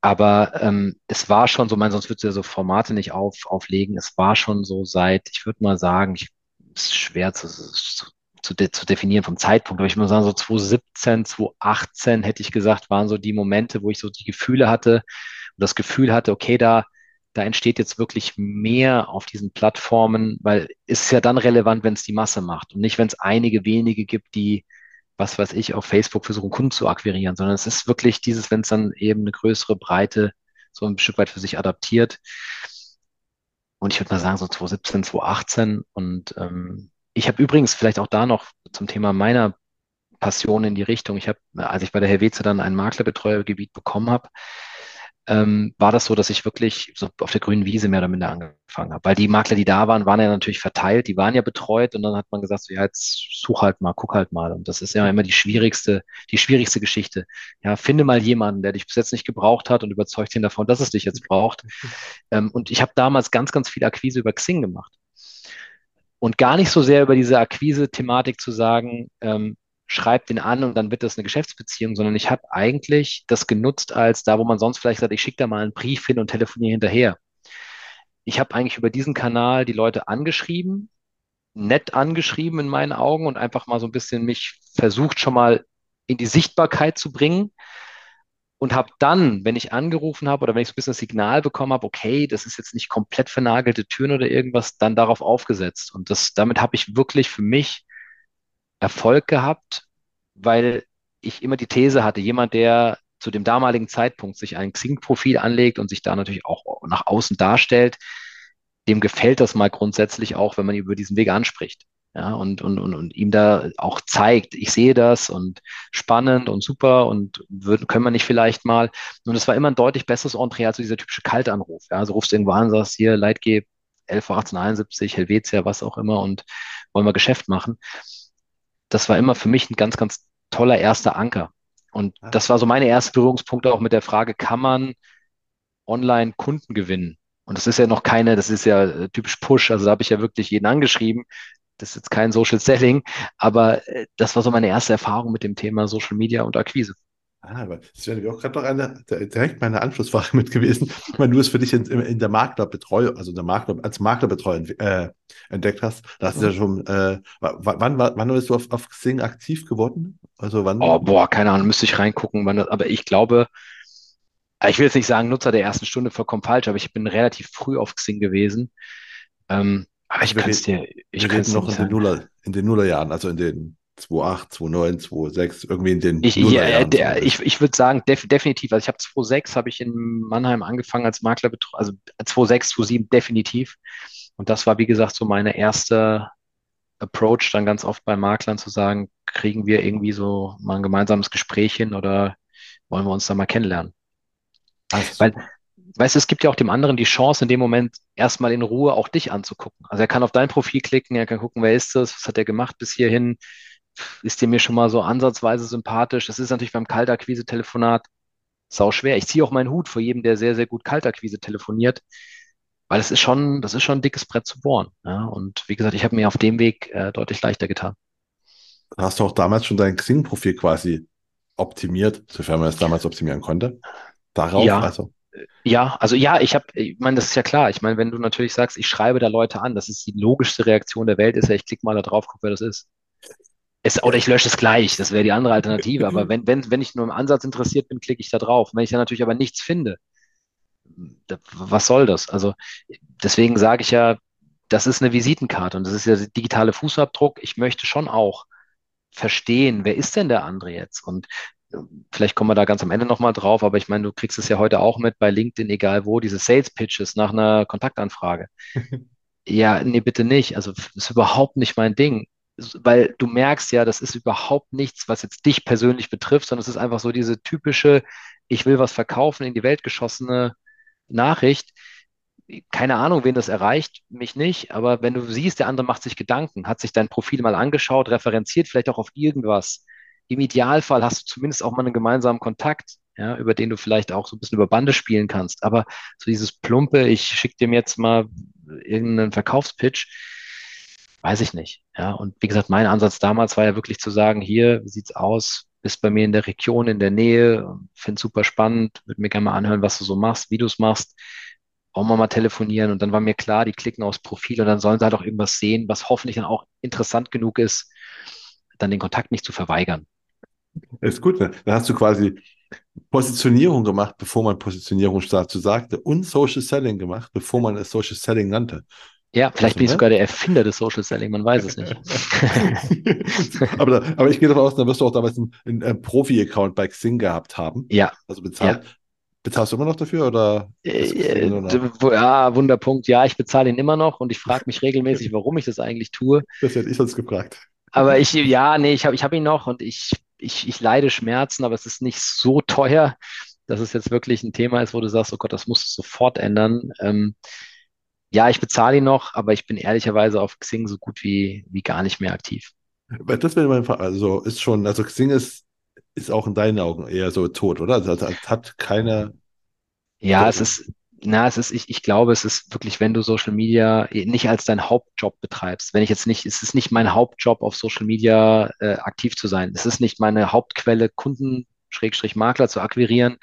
Aber ähm, es war schon so, mein, sonst würdest du ja so Formate nicht auf, auflegen. Es war schon so seit, ich würde mal sagen, ich ist schwer zu, zu, zu, de zu definieren vom Zeitpunkt, aber ich muss sagen, so 2017, 2018 hätte ich gesagt, waren so die Momente, wo ich so die Gefühle hatte und das Gefühl hatte, okay, da, da entsteht jetzt wirklich mehr auf diesen Plattformen, weil es ist ja dann relevant, wenn es die Masse macht und nicht, wenn es einige wenige gibt, die, was weiß ich, auf Facebook versuchen, Kunden zu akquirieren, sondern es ist wirklich dieses, wenn es dann eben eine größere Breite so ein Stück weit für sich adaptiert. Und ich würde mal sagen, so 2017, 2018. Und ähm, ich habe übrigens vielleicht auch da noch zum Thema meiner Passion in die Richtung. Ich habe, als ich bei der Helvetia dann ein Maklerbetreuergebiet bekommen habe, ähm, war das so, dass ich wirklich so auf der grünen Wiese mehr oder minder angefangen habe. Weil die Makler, die da waren, waren ja natürlich verteilt, die waren ja betreut und dann hat man gesagt, so, ja, jetzt such halt mal, guck halt mal. Und das ist ja immer die schwierigste, die schwierigste Geschichte. Ja, finde mal jemanden, der dich bis jetzt nicht gebraucht hat und überzeugt ihn davon, dass es dich jetzt braucht. Ähm, und ich habe damals ganz, ganz viel Akquise über Xing gemacht. Und gar nicht so sehr über diese Akquise-Thematik zu sagen, ähm, schreibt den an und dann wird das eine Geschäftsbeziehung, sondern ich habe eigentlich das genutzt als da, wo man sonst vielleicht sagt, ich schicke da mal einen Brief hin und telefoniere hinterher. Ich habe eigentlich über diesen Kanal die Leute angeschrieben, nett angeschrieben in meinen Augen und einfach mal so ein bisschen mich versucht schon mal in die Sichtbarkeit zu bringen und habe dann, wenn ich angerufen habe oder wenn ich so ein bisschen das Signal bekommen habe, okay, das ist jetzt nicht komplett vernagelte Türen oder irgendwas, dann darauf aufgesetzt. Und das, damit habe ich wirklich für mich Erfolg gehabt, weil ich immer die These hatte, jemand, der zu dem damaligen Zeitpunkt sich ein Xing-Profil anlegt und sich da natürlich auch nach außen darstellt, dem gefällt das mal grundsätzlich auch, wenn man ihn über diesen Weg anspricht. Ja, und, und, und, und ihm da auch zeigt, ich sehe das und spannend und super und würden, können wir nicht vielleicht mal. Und es war immer ein deutlich besseres Entree als so dieser typische Kaltanruf. Ja, also rufst du irgendwo an, sagst hier, Leitgeb 11 1871, Helvetia, was auch immer und wollen wir Geschäft machen das war immer für mich ein ganz, ganz toller erster Anker. Und das war so meine erste Berührungspunkte auch mit der Frage, kann man online Kunden gewinnen? Und das ist ja noch keine, das ist ja äh, typisch Push, also da habe ich ja wirklich jeden angeschrieben. Das ist jetzt kein Social Selling, aber äh, das war so meine erste Erfahrung mit dem Thema Social Media und Akquise. Ah, aber das wäre auch gerade noch eine, direkt meine Anschlussfrage mit gewesen, wenn du es für dich in, in der Maklerbetreuung, also in der Makler, als Maklerbetreuer äh, entdeckt hast. Da hast du ja schon, äh, wann, wann, wann bist du auf, auf Xing aktiv geworden? Also wann? Oh, boah, keine Ahnung, müsste ich reingucken, wann das, aber ich glaube, ich will jetzt nicht sagen, Nutzer der ersten Stunde vollkommen falsch, aber ich bin relativ früh auf Xing gewesen. Ähm, aber ich kann es dir, ich kann es noch in den, Nuller, in den Nullerjahren, also in den 2,8, 2,9, 2,6, irgendwie in den Ich, ja, äh, der, ich, ich würde sagen, def, definitiv. Also ich habe 2,6 habe ich in Mannheim angefangen als Makler, also 2,6, 2,7 definitiv. Und das war, wie gesagt, so meine erste Approach, dann ganz oft bei Maklern zu sagen, kriegen wir irgendwie so mal ein gemeinsames Gespräch hin oder wollen wir uns da mal kennenlernen? Also, Weil, weißt du, es gibt ja auch dem anderen die Chance, in dem Moment erstmal in Ruhe auch dich anzugucken. Also er kann auf dein Profil klicken, er kann gucken, wer ist das, was hat er gemacht bis hierhin, ist dir mir schon mal so ansatzweise sympathisch. Das ist natürlich beim Kaltakquise-Telefonat sau schwer. Ich ziehe auch meinen Hut vor jedem, der sehr, sehr gut Kaltakquise telefoniert, weil es ist schon, das ist schon ein dickes Brett zu bohren. Ja? Und wie gesagt, ich habe mir auf dem Weg äh, deutlich leichter getan. Hast du auch damals schon dein Xing-Profil quasi optimiert, sofern man es damals optimieren konnte? Darauf ja. also? Ja, also ja, ich habe, ich meine, das ist ja klar. Ich meine, wenn du natürlich sagst, ich schreibe da Leute an, das ist die logischste Reaktion der Welt, ist ja, ich klicke mal da drauf, gucke, wer das ist. Es, oder ich lösche es gleich, das wäre die andere Alternative. Aber wenn, wenn, wenn ich nur im Ansatz interessiert bin, klicke ich da drauf. Wenn ich dann natürlich aber nichts finde, was soll das? Also deswegen sage ich ja, das ist eine Visitenkarte und das ist ja der digitale Fußabdruck. Ich möchte schon auch verstehen, wer ist denn der andere jetzt? Und äh, vielleicht kommen wir da ganz am Ende nochmal drauf, aber ich meine, du kriegst es ja heute auch mit bei LinkedIn, egal wo, diese Sales Pitches nach einer Kontaktanfrage. ja, nee, bitte nicht. Also das ist überhaupt nicht mein Ding weil du merkst ja, das ist überhaupt nichts, was jetzt dich persönlich betrifft, sondern es ist einfach so diese typische, ich will was verkaufen, in die Welt geschossene Nachricht. Keine Ahnung, wen das erreicht, mich nicht, aber wenn du siehst, der andere macht sich Gedanken, hat sich dein Profil mal angeschaut, referenziert vielleicht auch auf irgendwas. Im Idealfall hast du zumindest auch mal einen gemeinsamen Kontakt, ja, über den du vielleicht auch so ein bisschen über Bande spielen kannst. Aber so dieses plumpe, ich schicke dem jetzt mal irgendeinen Verkaufspitch, weiß ich nicht. Ja, und wie gesagt, mein Ansatz damals war ja wirklich zu sagen, hier, wie sieht's aus? Bist bei mir in der Region, in der Nähe, finde super spannend, würde mir gerne mal anhören, was du so machst, wie du es machst. wollen wir mal telefonieren? Und dann war mir klar, die klicken aufs Profil und dann sollen sie halt auch irgendwas sehen, was hoffentlich dann auch interessant genug ist, dann den Kontakt nicht zu verweigern. Ist gut, ne? Dann hast du quasi Positionierung gemacht, bevor man Positionierung dazu sagte und Social Selling gemacht, bevor man es Social Selling nannte. Ja, vielleicht bin ich sogar der Erfinder des Social Selling, man weiß es nicht. aber, aber ich gehe davon aus, da wirst du auch damals einen, einen, einen Profi-Account bei Xing gehabt haben. Ja. Also bezahlt. Ja. Bezahlst du immer noch dafür oder? Äh, ja, Wunderpunkt. Ja, ich bezahle ihn immer noch und ich frage mich regelmäßig, warum ich das eigentlich tue. Das hätte ich sonst gefragt. Aber ich, ja, nee, ich habe ich hab ihn noch und ich, ich, ich leide Schmerzen, aber es ist nicht so teuer, dass es jetzt wirklich ein Thema ist, wo du sagst, oh Gott, das musst du sofort ändern. Ähm, ja, ich bezahle ihn noch, aber ich bin ehrlicherweise auf Xing so gut wie, wie gar nicht mehr aktiv. Das wäre mein Fall. Also ist schon, also Xing ist ist auch in deinen Augen eher so tot, oder? Also es hat keine. Ja, es ist, na, es ist, ich, ich glaube, es ist wirklich, wenn du Social Media nicht als dein Hauptjob betreibst, wenn ich jetzt nicht, es ist nicht mein Hauptjob, auf Social Media äh, aktiv zu sein. Es ist nicht meine Hauptquelle, Kunden, Schrägstrich Makler zu akquirieren.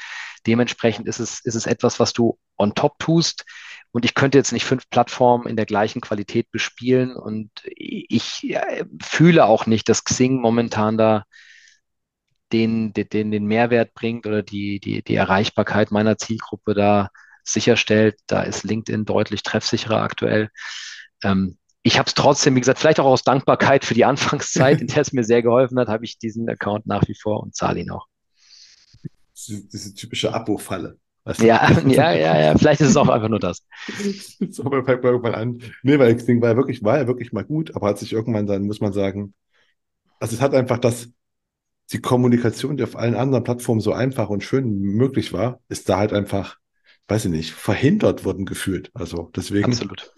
Dementsprechend ist es, ist es etwas, was du on top tust. Und ich könnte jetzt nicht fünf Plattformen in der gleichen Qualität bespielen. Und ich äh, fühle auch nicht, dass Xing momentan da den, den, den Mehrwert bringt oder die, die, die Erreichbarkeit meiner Zielgruppe da sicherstellt. Da ist LinkedIn deutlich treffsicherer aktuell. Ähm, ich habe es trotzdem, wie gesagt, vielleicht auch aus Dankbarkeit für die Anfangszeit, in der es mir sehr geholfen hat, habe ich diesen Account nach wie vor und zahle ihn auch. Diese typische Abo-Falle. Ja, ja, ja, ja, vielleicht ist es auch einfach nur das. so, fängt man irgendwann an. Nee, weil Xing war ja wirklich, war ja wirklich mal gut, aber hat sich irgendwann dann, muss man sagen, also es hat einfach das, die Kommunikation, die auf allen anderen Plattformen so einfach und schön möglich war, ist da halt einfach, weiß ich nicht, verhindert worden gefühlt. Also deswegen. Absolut.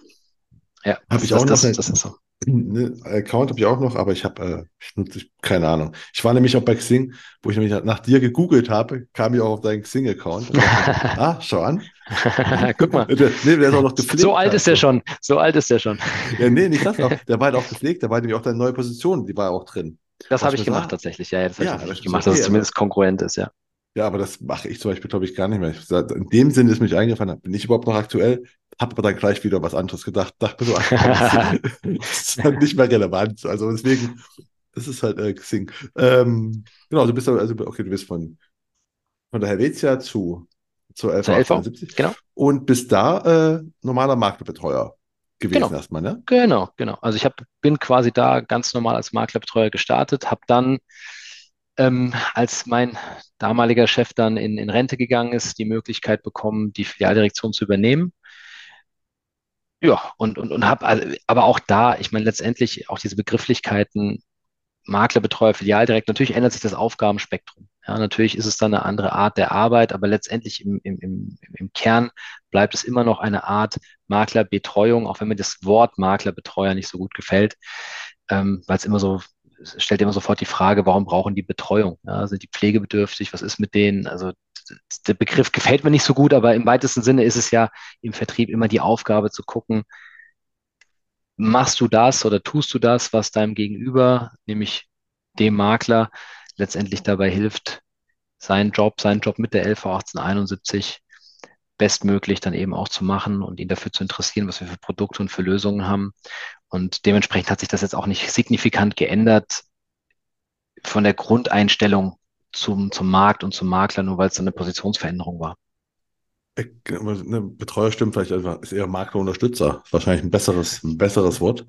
Ja, habe ich auch das, noch. Das, das ist so. Ne, Account habe ich auch noch, aber ich habe, äh, ich keine Ahnung. Ich war nämlich auch bei Xing, wo ich nämlich nach dir gegoogelt habe, kam ich auch auf deinen Xing-Account. ah, schau an. Guck mal. Der, nee, der ist auch noch gepflegt. So alt ist der schon. So alt ist der schon. ja, nee, nicht das noch. Der war halt auch gepflegt, da war nämlich auch deine neue Position, die war auch drin. Das habe ich gemacht sagt, tatsächlich, ja, das habe ja, ich gemacht, okay, dass es zumindest konkurrent ist, ja. Ja, aber das mache ich zum Beispiel, glaube ich, gar nicht mehr. In dem Sinne ist mich eingefallen, bin ich überhaupt noch aktuell, habe aber dann gleich wieder was anderes gedacht, dachte mir so, das ist halt nicht mehr relevant. Also deswegen, das ist halt äh, Xing. Ähm, genau, du bist also, okay, du bist von, von der Helvetia zu, zur LV, genau. und bist da äh, normaler Marktbetreuer gewesen genau. erstmal, ne? Genau, genau. Also ich hab, bin quasi da ganz normal als Maklerbetreuer gestartet, habe dann, ähm, als mein damaliger Chef dann in, in Rente gegangen ist, die Möglichkeit bekommen, die Filialdirektion zu übernehmen. Ja, und, und, und habe also, aber auch da, ich meine, letztendlich auch diese Begrifflichkeiten Maklerbetreuer, Filialdirektor, natürlich ändert sich das Aufgabenspektrum. Ja, natürlich ist es dann eine andere Art der Arbeit, aber letztendlich im, im, im, im Kern bleibt es immer noch eine Art Maklerbetreuung, auch wenn mir das Wort Maklerbetreuer nicht so gut gefällt, ähm, weil es immer so, stellt immer sofort die Frage, warum brauchen die Betreuung? Ja, sind die pflegebedürftig? Was ist mit denen? Also der Begriff gefällt mir nicht so gut, aber im weitesten Sinne ist es ja im Vertrieb immer die Aufgabe zu gucken, machst du das oder tust du das, was deinem Gegenüber, nämlich dem Makler, letztendlich dabei hilft, seinen Job, seinen Job mit der LV 1871 bestmöglich dann eben auch zu machen und ihn dafür zu interessieren, was wir für Produkte und für Lösungen haben. Und dementsprechend hat sich das jetzt auch nicht signifikant geändert von der Grundeinstellung zum, zum Markt und zum Makler, nur weil es eine Positionsveränderung war. Eine Betreuer stimmt vielleicht ist eher Maklerunterstützer. Wahrscheinlich ein besseres, ein besseres Wort.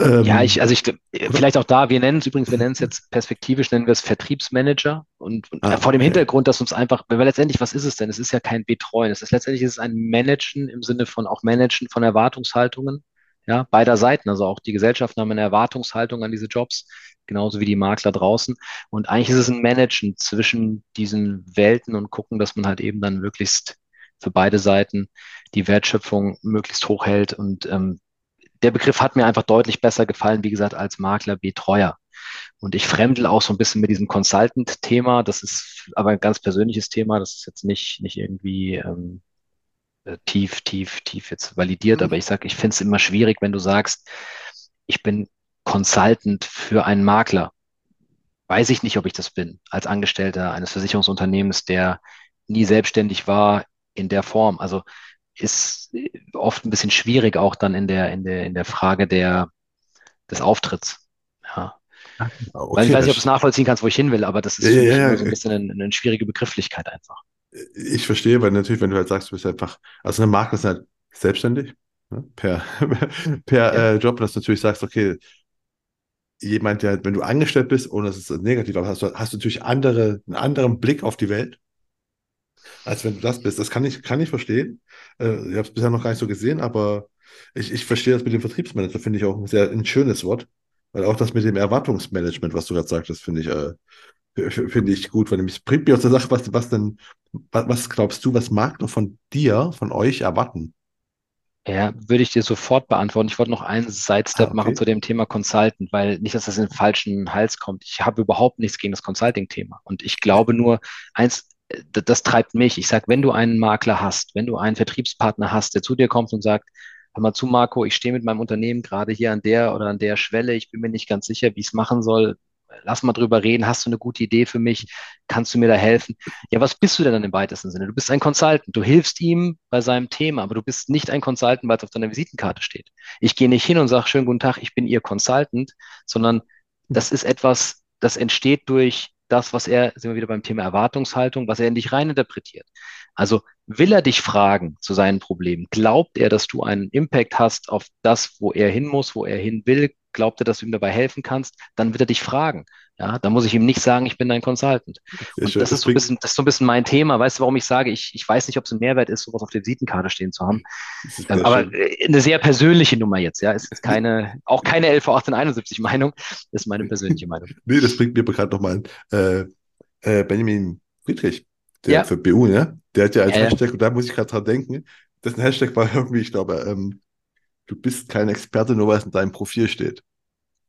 Ähm, ja, ich, also ich, vielleicht auch da, wir nennen es übrigens, wir nennen es jetzt perspektivisch, nennen wir es Vertriebsmanager und, und ah, vor dem okay. Hintergrund, dass uns einfach, weil letztendlich, was ist es denn? Es ist ja kein Betreuen, es ist letztendlich ist es ein Managen im Sinne von auch Managen von Erwartungshaltungen, ja, beider Seiten, also auch die Gesellschaften haben eine Erwartungshaltung an diese Jobs, genauso wie die Makler draußen und eigentlich ist es ein Managen zwischen diesen Welten und gucken, dass man halt eben dann möglichst für beide Seiten die Wertschöpfung möglichst hoch hält und ähm, der Begriff hat mir einfach deutlich besser gefallen, wie gesagt, als Makler Betreuer. Und ich fremdel auch so ein bisschen mit diesem Consultant-Thema. Das ist aber ein ganz persönliches Thema. Das ist jetzt nicht, nicht irgendwie ähm, äh, tief, tief, tief jetzt validiert. Mhm. Aber ich sage, ich finde es immer schwierig, wenn du sagst, ich bin Consultant für einen Makler. Weiß ich nicht, ob ich das bin, als Angestellter eines Versicherungsunternehmens, der nie selbstständig war in der Form. Also ist oft ein bisschen schwierig, auch dann in der, in der, in der Frage der, des Auftritts. Ja. Okay, Weil ich weiß nicht, ob du es nachvollziehen kannst, wo ich hin will, aber das ist ja, ja, ja, so ein bisschen eine, eine, schwierige Begrifflichkeit einfach. Ich verstehe, weil natürlich, wenn du halt sagst, du bist einfach, also eine Marke ist halt selbstständig ne, per, per äh, Job, dass du natürlich sagst, okay, jemand, der, wenn du angestellt bist, ohne dass es negativ ist, hast du, hast du natürlich andere, einen anderen Blick auf die Welt, als wenn du das bist. Das kann ich, kann ich verstehen. Äh, ich habe es bisher noch gar nicht so gesehen, aber ich, ich verstehe das mit dem Vertriebsmanager, finde ich auch ein sehr ein schönes Wort. Weil auch das mit dem Erwartungsmanagement, was du gerade sagtest, finde ich, äh, finde ich gut, weil nämlich bringt mir aus der Sache, was, was denn, was, was glaubst du, was mag noch von dir, von euch erwarten? Ja, würde ich dir sofort beantworten. Ich wollte noch einen Sidestep ah, okay. machen zu dem Thema Consultant, weil nicht, dass das in den falschen Hals kommt. Ich habe überhaupt nichts gegen das Consulting-Thema. Und ich glaube nur, eins, das, treibt mich. Ich sage, wenn du einen Makler hast, wenn du einen Vertriebspartner hast, der zu dir kommt und sagt, hör mal zu, Marco, ich stehe mit meinem Unternehmen gerade hier an der oder an der Schwelle, ich bin mir nicht ganz sicher, wie ich es machen soll, lass mal drüber reden, hast du eine gute Idee für mich, kannst du mir da helfen? Ja, was bist du denn dann im weitesten Sinne? Du bist ein Consultant, du hilfst ihm bei seinem Thema, aber du bist nicht ein Consultant, weil es auf deiner Visitenkarte steht. Ich gehe nicht hin und sage, schönen guten Tag, ich bin Ihr Consultant, sondern das ist etwas, das entsteht durch das, was er, sind wir wieder beim Thema Erwartungshaltung, was er in dich reininterpretiert. Also will er dich fragen zu seinen Problemen? Glaubt er, dass du einen Impact hast auf das, wo er hin muss, wo er hin will? Glaubt er, dass du ihm dabei helfen kannst? Dann wird er dich fragen. Ja, da muss ich ihm nicht sagen, ich bin dein Consultant. Und das ist so ein bisschen, das ist so ein bisschen mein Thema. Weißt du, warum ich sage, ich, ich weiß nicht, ob es ein Mehrwert ist, sowas auf der Visitenkarte stehen zu haben. Ähm, aber schön. eine sehr persönliche Nummer jetzt, ja. Ist keine, auch keine LV 1871 Meinung. Ist meine persönliche Meinung. Nee, das bringt mir bekannt nochmal äh, äh, Benjamin Friedrich, der ja. für BU, ne? Der hat ja als ja, Hashtag, und da muss ich gerade dran denken, dessen Hashtag war irgendwie, ich glaube, ähm, du bist kein Experte, nur weil es in deinem Profil steht.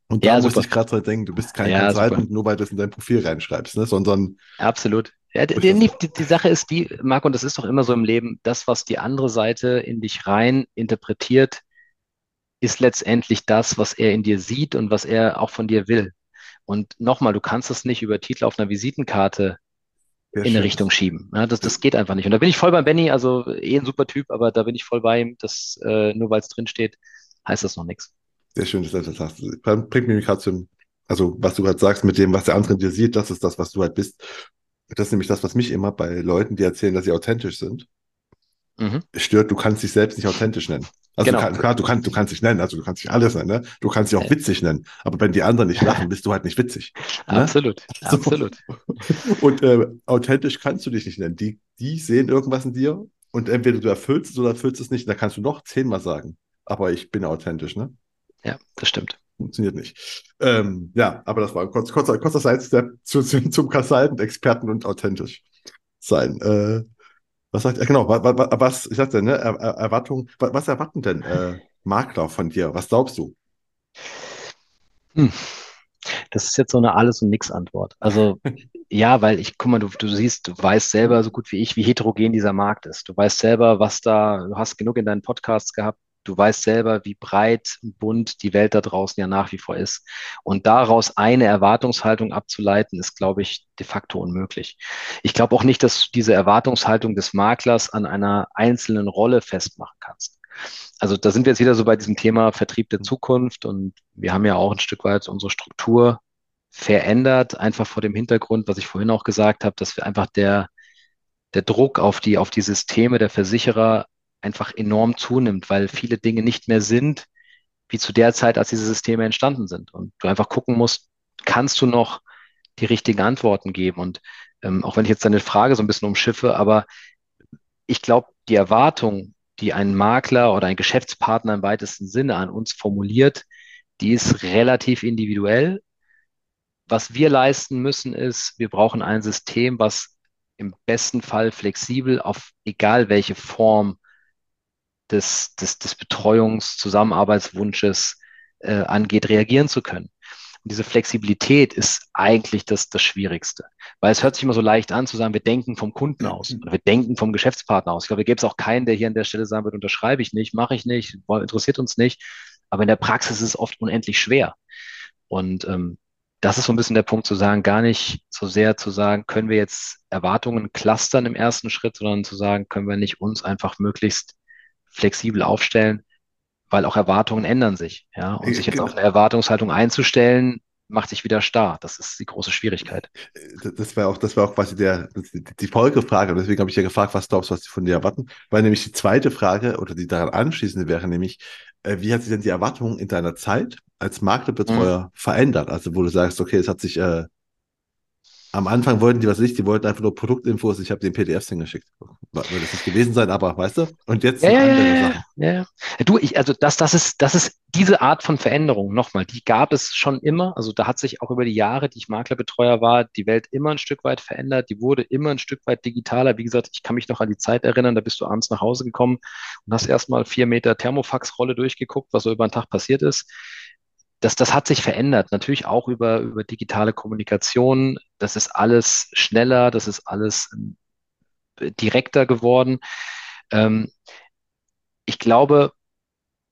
Und da ja, muss ich gerade dran denken, du bist kein ja, Consultant, nur weil du es in dein Profil reinschreibst, ne? sondern. Absolut. Ja, die, die, die, Sache ist die, Marco, und das ist doch immer so im Leben, das, was die andere Seite in dich rein interpretiert, ist letztendlich das, was er in dir sieht und was er auch von dir will. Und nochmal, du kannst es nicht über Titel auf einer Visitenkarte ja, in eine Richtung schieben. Ja, das, das geht einfach nicht. Und da bin ich voll bei Benny, also eh ein super Typ, aber da bin ich voll bei ihm. Das, äh, nur weil es drin steht, heißt das noch nichts. Sehr schön, dass du das sagst. Bringt mich gerade zum, also was du gerade sagst, mit dem, was der andere in dir sieht, das ist das, was du halt bist. Das ist nämlich das, was mich immer bei Leuten, die erzählen, dass sie authentisch sind, mhm. stört. Du kannst dich selbst nicht authentisch nennen. Also genau. du, kann, klar, du kannst, du kannst dich nennen, also du kannst dich alles nennen, ne? Du kannst dich auch witzig nennen. Aber wenn die anderen nicht lachen, bist du halt nicht witzig. Ne? Absolut, so. absolut. Und äh, authentisch kannst du dich nicht nennen. Die, die sehen irgendwas in dir und entweder du erfüllst es oder erfüllst es nicht. Da kannst du noch zehnmal sagen. Aber ich bin authentisch, ne? Ja, das stimmt. Funktioniert nicht. Ähm, ja, aber das war ein kurz, kurzer, kurzer Sidestep zu, zu, zum Consultant-Experten und authentisch sein. Äh, was sagt er? Genau, was, was ich sagte, ne, er, Erwartung, was erwarten denn äh, Makler von dir? Was glaubst du? Hm. Das ist jetzt so eine Alles- und Nix-Antwort. Also ja, weil ich, guck mal, du, du siehst, du weißt selber so gut wie ich, wie heterogen dieser Markt ist. Du weißt selber, was da, du hast genug in deinen Podcasts gehabt, du weißt selber, wie breit und bunt die Welt da draußen ja nach wie vor ist. Und daraus eine Erwartungshaltung abzuleiten, ist, glaube ich, de facto unmöglich. Ich glaube auch nicht, dass du diese Erwartungshaltung des Maklers an einer einzelnen Rolle festmachen kannst. Also da sind wir jetzt wieder so bei diesem Thema Vertrieb der Zukunft und wir haben ja auch ein Stück weit unsere Struktur verändert, einfach vor dem Hintergrund, was ich vorhin auch gesagt habe, dass wir einfach der, der Druck auf die, auf die Systeme der Versicherer einfach enorm zunimmt, weil viele Dinge nicht mehr sind, wie zu der Zeit, als diese Systeme entstanden sind. Und du einfach gucken musst, kannst du noch die richtigen Antworten geben? Und ähm, auch wenn ich jetzt deine Frage so ein bisschen umschiffe, aber ich glaube, die Erwartung, die ein Makler oder ein Geschäftspartner im weitesten Sinne an uns formuliert, die ist relativ individuell. Was wir leisten müssen, ist, wir brauchen ein System, was im besten Fall flexibel auf egal welche Form des, des, des Betreuungs-, Zusammenarbeitswunsches äh, angeht, reagieren zu können. Und diese Flexibilität ist eigentlich das, das Schwierigste. Weil es hört sich immer so leicht an zu sagen, wir denken vom Kunden aus oder wir denken vom Geschäftspartner aus. Ich glaube, da gäbe es auch keinen, der hier an der Stelle sagen wird, unterschreibe ich nicht, mache ich nicht, interessiert uns nicht. Aber in der Praxis ist es oft unendlich schwer. Und ähm, das ist so ein bisschen der Punkt zu sagen, gar nicht so sehr zu sagen, können wir jetzt Erwartungen clustern im ersten Schritt, sondern zu sagen, können wir nicht uns einfach möglichst flexibel aufstellen, weil auch Erwartungen ändern sich. Ja, und sich jetzt auf eine Erwartungshaltung einzustellen, macht sich wieder starr. Das ist die große Schwierigkeit. Das war auch, das war auch quasi der, die Folgefrage. Und deswegen habe ich ja gefragt, was glaubst du, was sie von dir erwarten? Weil nämlich die zweite Frage oder die daran anschließende wäre nämlich, äh, wie hat sich denn die Erwartung in deiner Zeit als Maklerbetreuer mhm. verändert? Also, wo du sagst, okay, es hat sich äh, am Anfang wollten die was nicht, die wollten einfach nur Produktinfos, ich habe den PDFs hingeschickt. Würde es nicht gewesen sein, aber weißt du? Und jetzt ja, ja, andere Sachen. Ja, ja. Du, ich, also das, das ist, das ist diese Art von Veränderung, nochmal, die gab es schon immer. Also da hat sich auch über die Jahre, die ich Maklerbetreuer war, die Welt immer ein Stück weit verändert, die wurde immer ein Stück weit digitaler. Wie gesagt, ich kann mich noch an die Zeit erinnern, da bist du abends nach Hause gekommen und hast erstmal vier Meter Thermofax-Rolle durchgeguckt, was so über den Tag passiert ist das, das hat sich verändert. Natürlich auch über, über digitale Kommunikation. Das ist alles schneller, das ist alles ähm, direkter geworden. Ähm, ich glaube,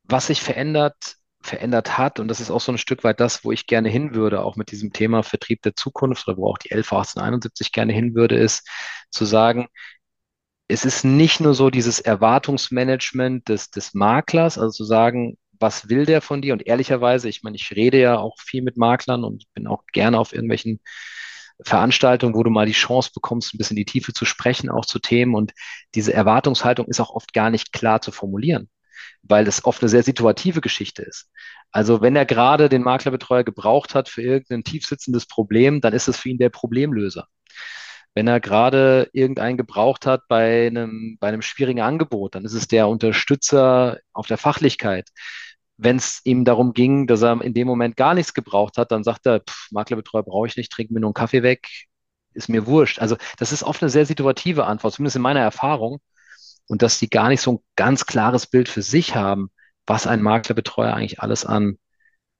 was sich verändert, verändert hat, und das ist auch so ein Stück weit das, wo ich gerne hin würde, auch mit diesem Thema Vertrieb der Zukunft oder wo auch die 11 1871 gerne hin würde, ist zu sagen, es ist nicht nur so dieses Erwartungsmanagement des, des Maklers, also zu sagen, was will der von dir? Und ehrlicherweise, ich meine, ich rede ja auch viel mit Maklern und bin auch gerne auf irgendwelchen Veranstaltungen, wo du mal die Chance bekommst, ein bisschen in die Tiefe zu sprechen, auch zu Themen. Und diese Erwartungshaltung ist auch oft gar nicht klar zu formulieren, weil es oft eine sehr situative Geschichte ist. Also wenn er gerade den Maklerbetreuer gebraucht hat für irgendein tiefsitzendes Problem, dann ist es für ihn der Problemlöser wenn er gerade irgendeinen gebraucht hat bei einem, bei einem schwierigen Angebot, dann ist es der Unterstützer auf der Fachlichkeit wenn es ihm darum ging, dass er in dem Moment gar nichts gebraucht hat, dann sagt er, pff, Maklerbetreuer brauche ich nicht, trinke mir nur einen Kaffee weg, ist mir wurscht. Also das ist oft eine sehr situative Antwort, zumindest in meiner Erfahrung. Und dass die gar nicht so ein ganz klares Bild für sich haben, was ein Maklerbetreuer eigentlich alles an,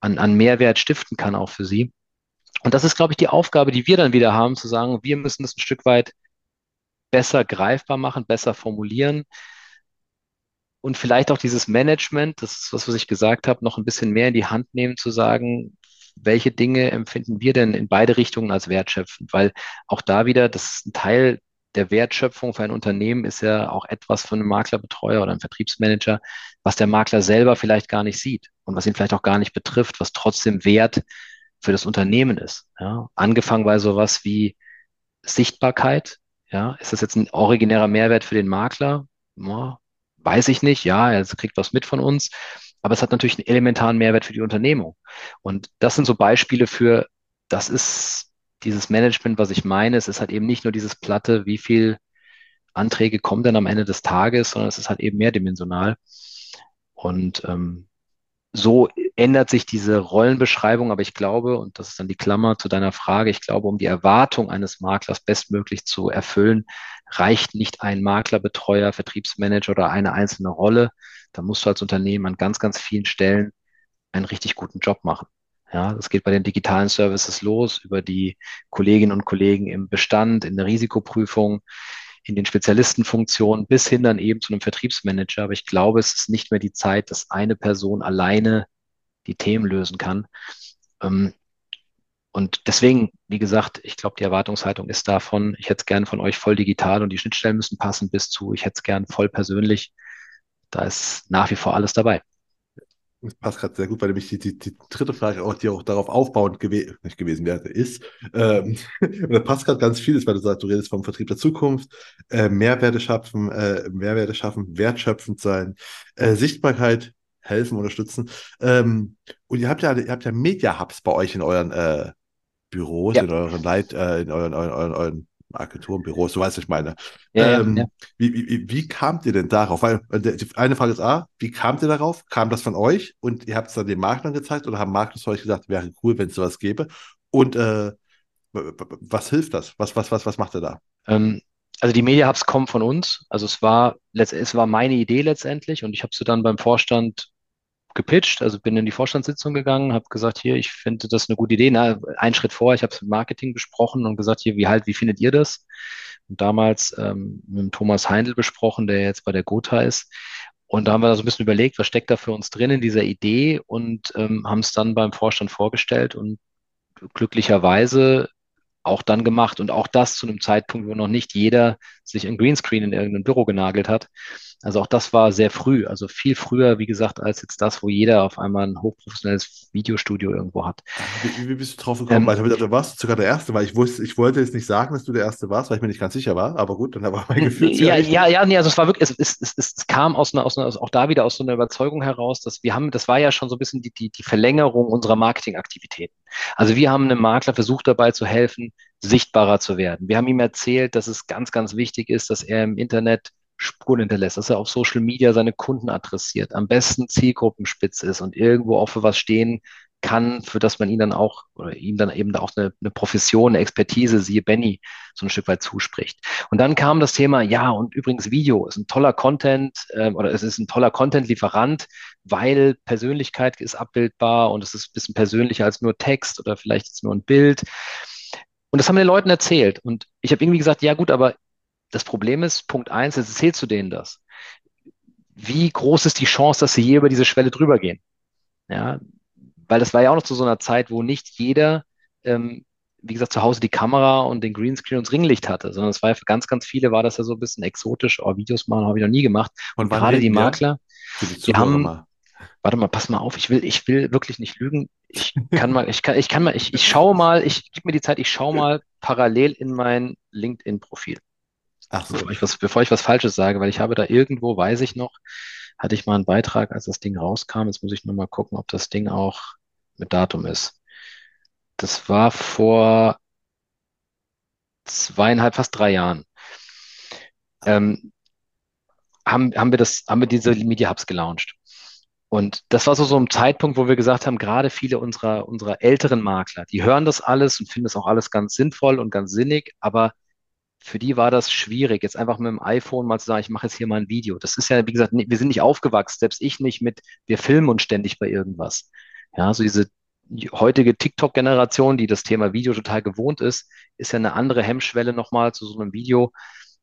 an, an Mehrwert stiften kann, auch für sie. Und das ist, glaube ich, die Aufgabe, die wir dann wieder haben, zu sagen, wir müssen das ein Stück weit besser greifbar machen, besser formulieren, und vielleicht auch dieses Management, das ist was, was ich gesagt habe, noch ein bisschen mehr in die Hand nehmen, zu sagen, welche Dinge empfinden wir denn in beide Richtungen als wertschöpfend? Weil auch da wieder, das ist ein Teil der Wertschöpfung für ein Unternehmen, ist ja auch etwas von einem Maklerbetreuer oder einem Vertriebsmanager, was der Makler selber vielleicht gar nicht sieht und was ihn vielleicht auch gar nicht betrifft, was trotzdem Wert für das Unternehmen ist. Ja? Angefangen bei sowas wie Sichtbarkeit. Ja, ist das jetzt ein originärer Mehrwert für den Makler? Weiß ich nicht, ja, er kriegt was mit von uns, aber es hat natürlich einen elementaren Mehrwert für die Unternehmung. Und das sind so Beispiele für, das ist dieses Management, was ich meine. Es ist halt eben nicht nur dieses Platte, wie viel Anträge kommen denn am Ende des Tages, sondern es ist halt eben mehrdimensional. Und ähm, so ändert sich diese Rollenbeschreibung, aber ich glaube, und das ist dann die Klammer zu deiner Frage, ich glaube, um die Erwartung eines Maklers bestmöglich zu erfüllen, reicht nicht ein Maklerbetreuer, Vertriebsmanager oder eine einzelne Rolle. Da musst du als Unternehmen an ganz, ganz vielen Stellen einen richtig guten Job machen. Ja, das geht bei den digitalen Services los, über die Kolleginnen und Kollegen im Bestand, in der Risikoprüfung, in den Spezialistenfunktionen bis hin dann eben zu einem Vertriebsmanager. Aber ich glaube, es ist nicht mehr die Zeit, dass eine Person alleine die Themen lösen kann. Ähm, und deswegen, wie gesagt, ich glaube, die Erwartungshaltung ist davon, ich hätte es gern von euch voll digital und die Schnittstellen müssen passen bis zu, ich hätte es gern voll persönlich. Da ist nach wie vor alles dabei. Das passt gerade sehr gut, weil nämlich die, die, die dritte Frage auch, die auch darauf aufbauend gew nicht gewesen wäre, ist. Ähm, und da passt gerade ganz vieles, weil du sagst, du redest vom Vertrieb der Zukunft, äh, Mehrwerte schaffen, äh, Mehrwerte schaffen, wertschöpfend sein, äh, Sichtbarkeit helfen, unterstützen. Ähm, und ihr habt ja, ihr habt ja Media Hubs bei euch in euren äh, Büros, ja. in euren Leit, äh, in euren, euren, euren, euren Agenturenbüros, du weißt, was ich meine. Ja, ähm, ja, Wie, wie, wie kamt ihr denn darauf? Weil äh, die eine Frage ist A, wie kamt ihr darauf? Kam das von euch und ihr habt es dann den Maklern gezeigt oder haben Maklers euch gesagt, wäre cool, wenn es sowas gäbe? Und äh, was hilft das? Was, was, was, was macht ihr da? Ähm, also die Media Hubs kommen von uns. Also es war, es war meine Idee letztendlich und ich habe sie dann beim Vorstand gepitcht, also bin in die Vorstandssitzung gegangen, habe gesagt, hier, ich finde das eine gute Idee. Na, einen Schritt vor, ich habe es mit Marketing besprochen und gesagt, hier, wie halt, wie findet ihr das? Und damals ähm, mit Thomas Heindl besprochen, der jetzt bei der Gotha ist. Und da haben wir so ein bisschen überlegt, was steckt da für uns drin in dieser Idee und ähm, haben es dann beim Vorstand vorgestellt und glücklicherweise auch dann gemacht und auch das zu einem Zeitpunkt, wo noch nicht jeder sich ein Greenscreen in irgendein Büro genagelt hat. Also auch das war sehr früh, also viel früher, wie gesagt, als jetzt das, wo jeder auf einmal ein hochprofessionelles Videostudio irgendwo hat. Wie, wie bist du drauf gekommen? Ähm, weil du warst sogar der Erste, weil ich wusste, ich wollte jetzt nicht sagen, dass du der Erste warst, weil ich mir nicht ganz sicher war, aber gut, dann war mein Gefühl. Ja, ja, ja, nee, also es war wirklich, es, es, es, es kam aus einer, aus einer, auch da wieder aus so einer Überzeugung heraus, dass wir haben, das war ja schon so ein bisschen die, die, die Verlängerung unserer Marketingaktivitäten. Also wir haben einem Makler versucht dabei zu helfen, sichtbarer zu werden. Wir haben ihm erzählt, dass es ganz, ganz wichtig ist, dass er im Internet Spuren hinterlässt, dass er auf Social Media seine Kunden adressiert, am besten zielgruppenspitz ist und irgendwo auch für was stehen kann, für das man ihn dann auch oder ihm dann eben auch eine, eine Profession, eine Expertise, siehe Benny, so ein Stück weit zuspricht. Und dann kam das Thema, ja, und übrigens Video ist ein toller Content äh, oder es ist ein toller Content-Lieferant, weil Persönlichkeit ist abbildbar und es ist ein bisschen persönlicher als nur Text oder vielleicht jetzt nur ein Bild. Und das haben wir den Leuten erzählt. Und ich habe irgendwie gesagt, ja gut, aber das Problem ist, Punkt eins, jetzt erzählst du denen das. Wie groß ist die Chance, dass sie hier über diese Schwelle drüber gehen? Ja, weil das war ja auch noch zu so einer Zeit, wo nicht jeder, ähm, wie gesagt, zu Hause die Kamera und den Greenscreen und das Ringlicht hatte, sondern es war ja für ganz, ganz viele war das ja so ein bisschen exotisch. Oh, Videos machen habe ich noch nie gemacht. Und, und gerade die Makler, die, die haben, mal. warte mal, pass mal auf, ich will, ich will wirklich nicht lügen. Ich kann mal, ich kann, ich kann mal, ich, ich schaue mal, ich gebe mir die Zeit, ich schaue mal parallel in mein LinkedIn-Profil. Ach so. Bevor ich, was, bevor ich was Falsches sage, weil ich habe da irgendwo, weiß ich noch, hatte ich mal einen Beitrag, als das Ding rauskam. Jetzt muss ich nur mal gucken, ob das Ding auch mit Datum ist. Das war vor zweieinhalb, fast drei Jahren. Ähm, haben, haben wir das, haben wir diese Media Hubs gelauncht. Und das war so, so ein Zeitpunkt, wo wir gesagt haben, gerade viele unserer, unserer älteren Makler, die hören das alles und finden das auch alles ganz sinnvoll und ganz sinnig, aber für die war das schwierig, jetzt einfach mit dem iPhone mal zu sagen, ich mache jetzt hier mal ein Video. Das ist ja, wie gesagt, wir sind nicht aufgewachsen, selbst ich nicht mit, wir filmen uns ständig bei irgendwas. Ja, so diese heutige TikTok-Generation, die das Thema Video total gewohnt ist, ist ja eine andere Hemmschwelle nochmal zu so einem Video,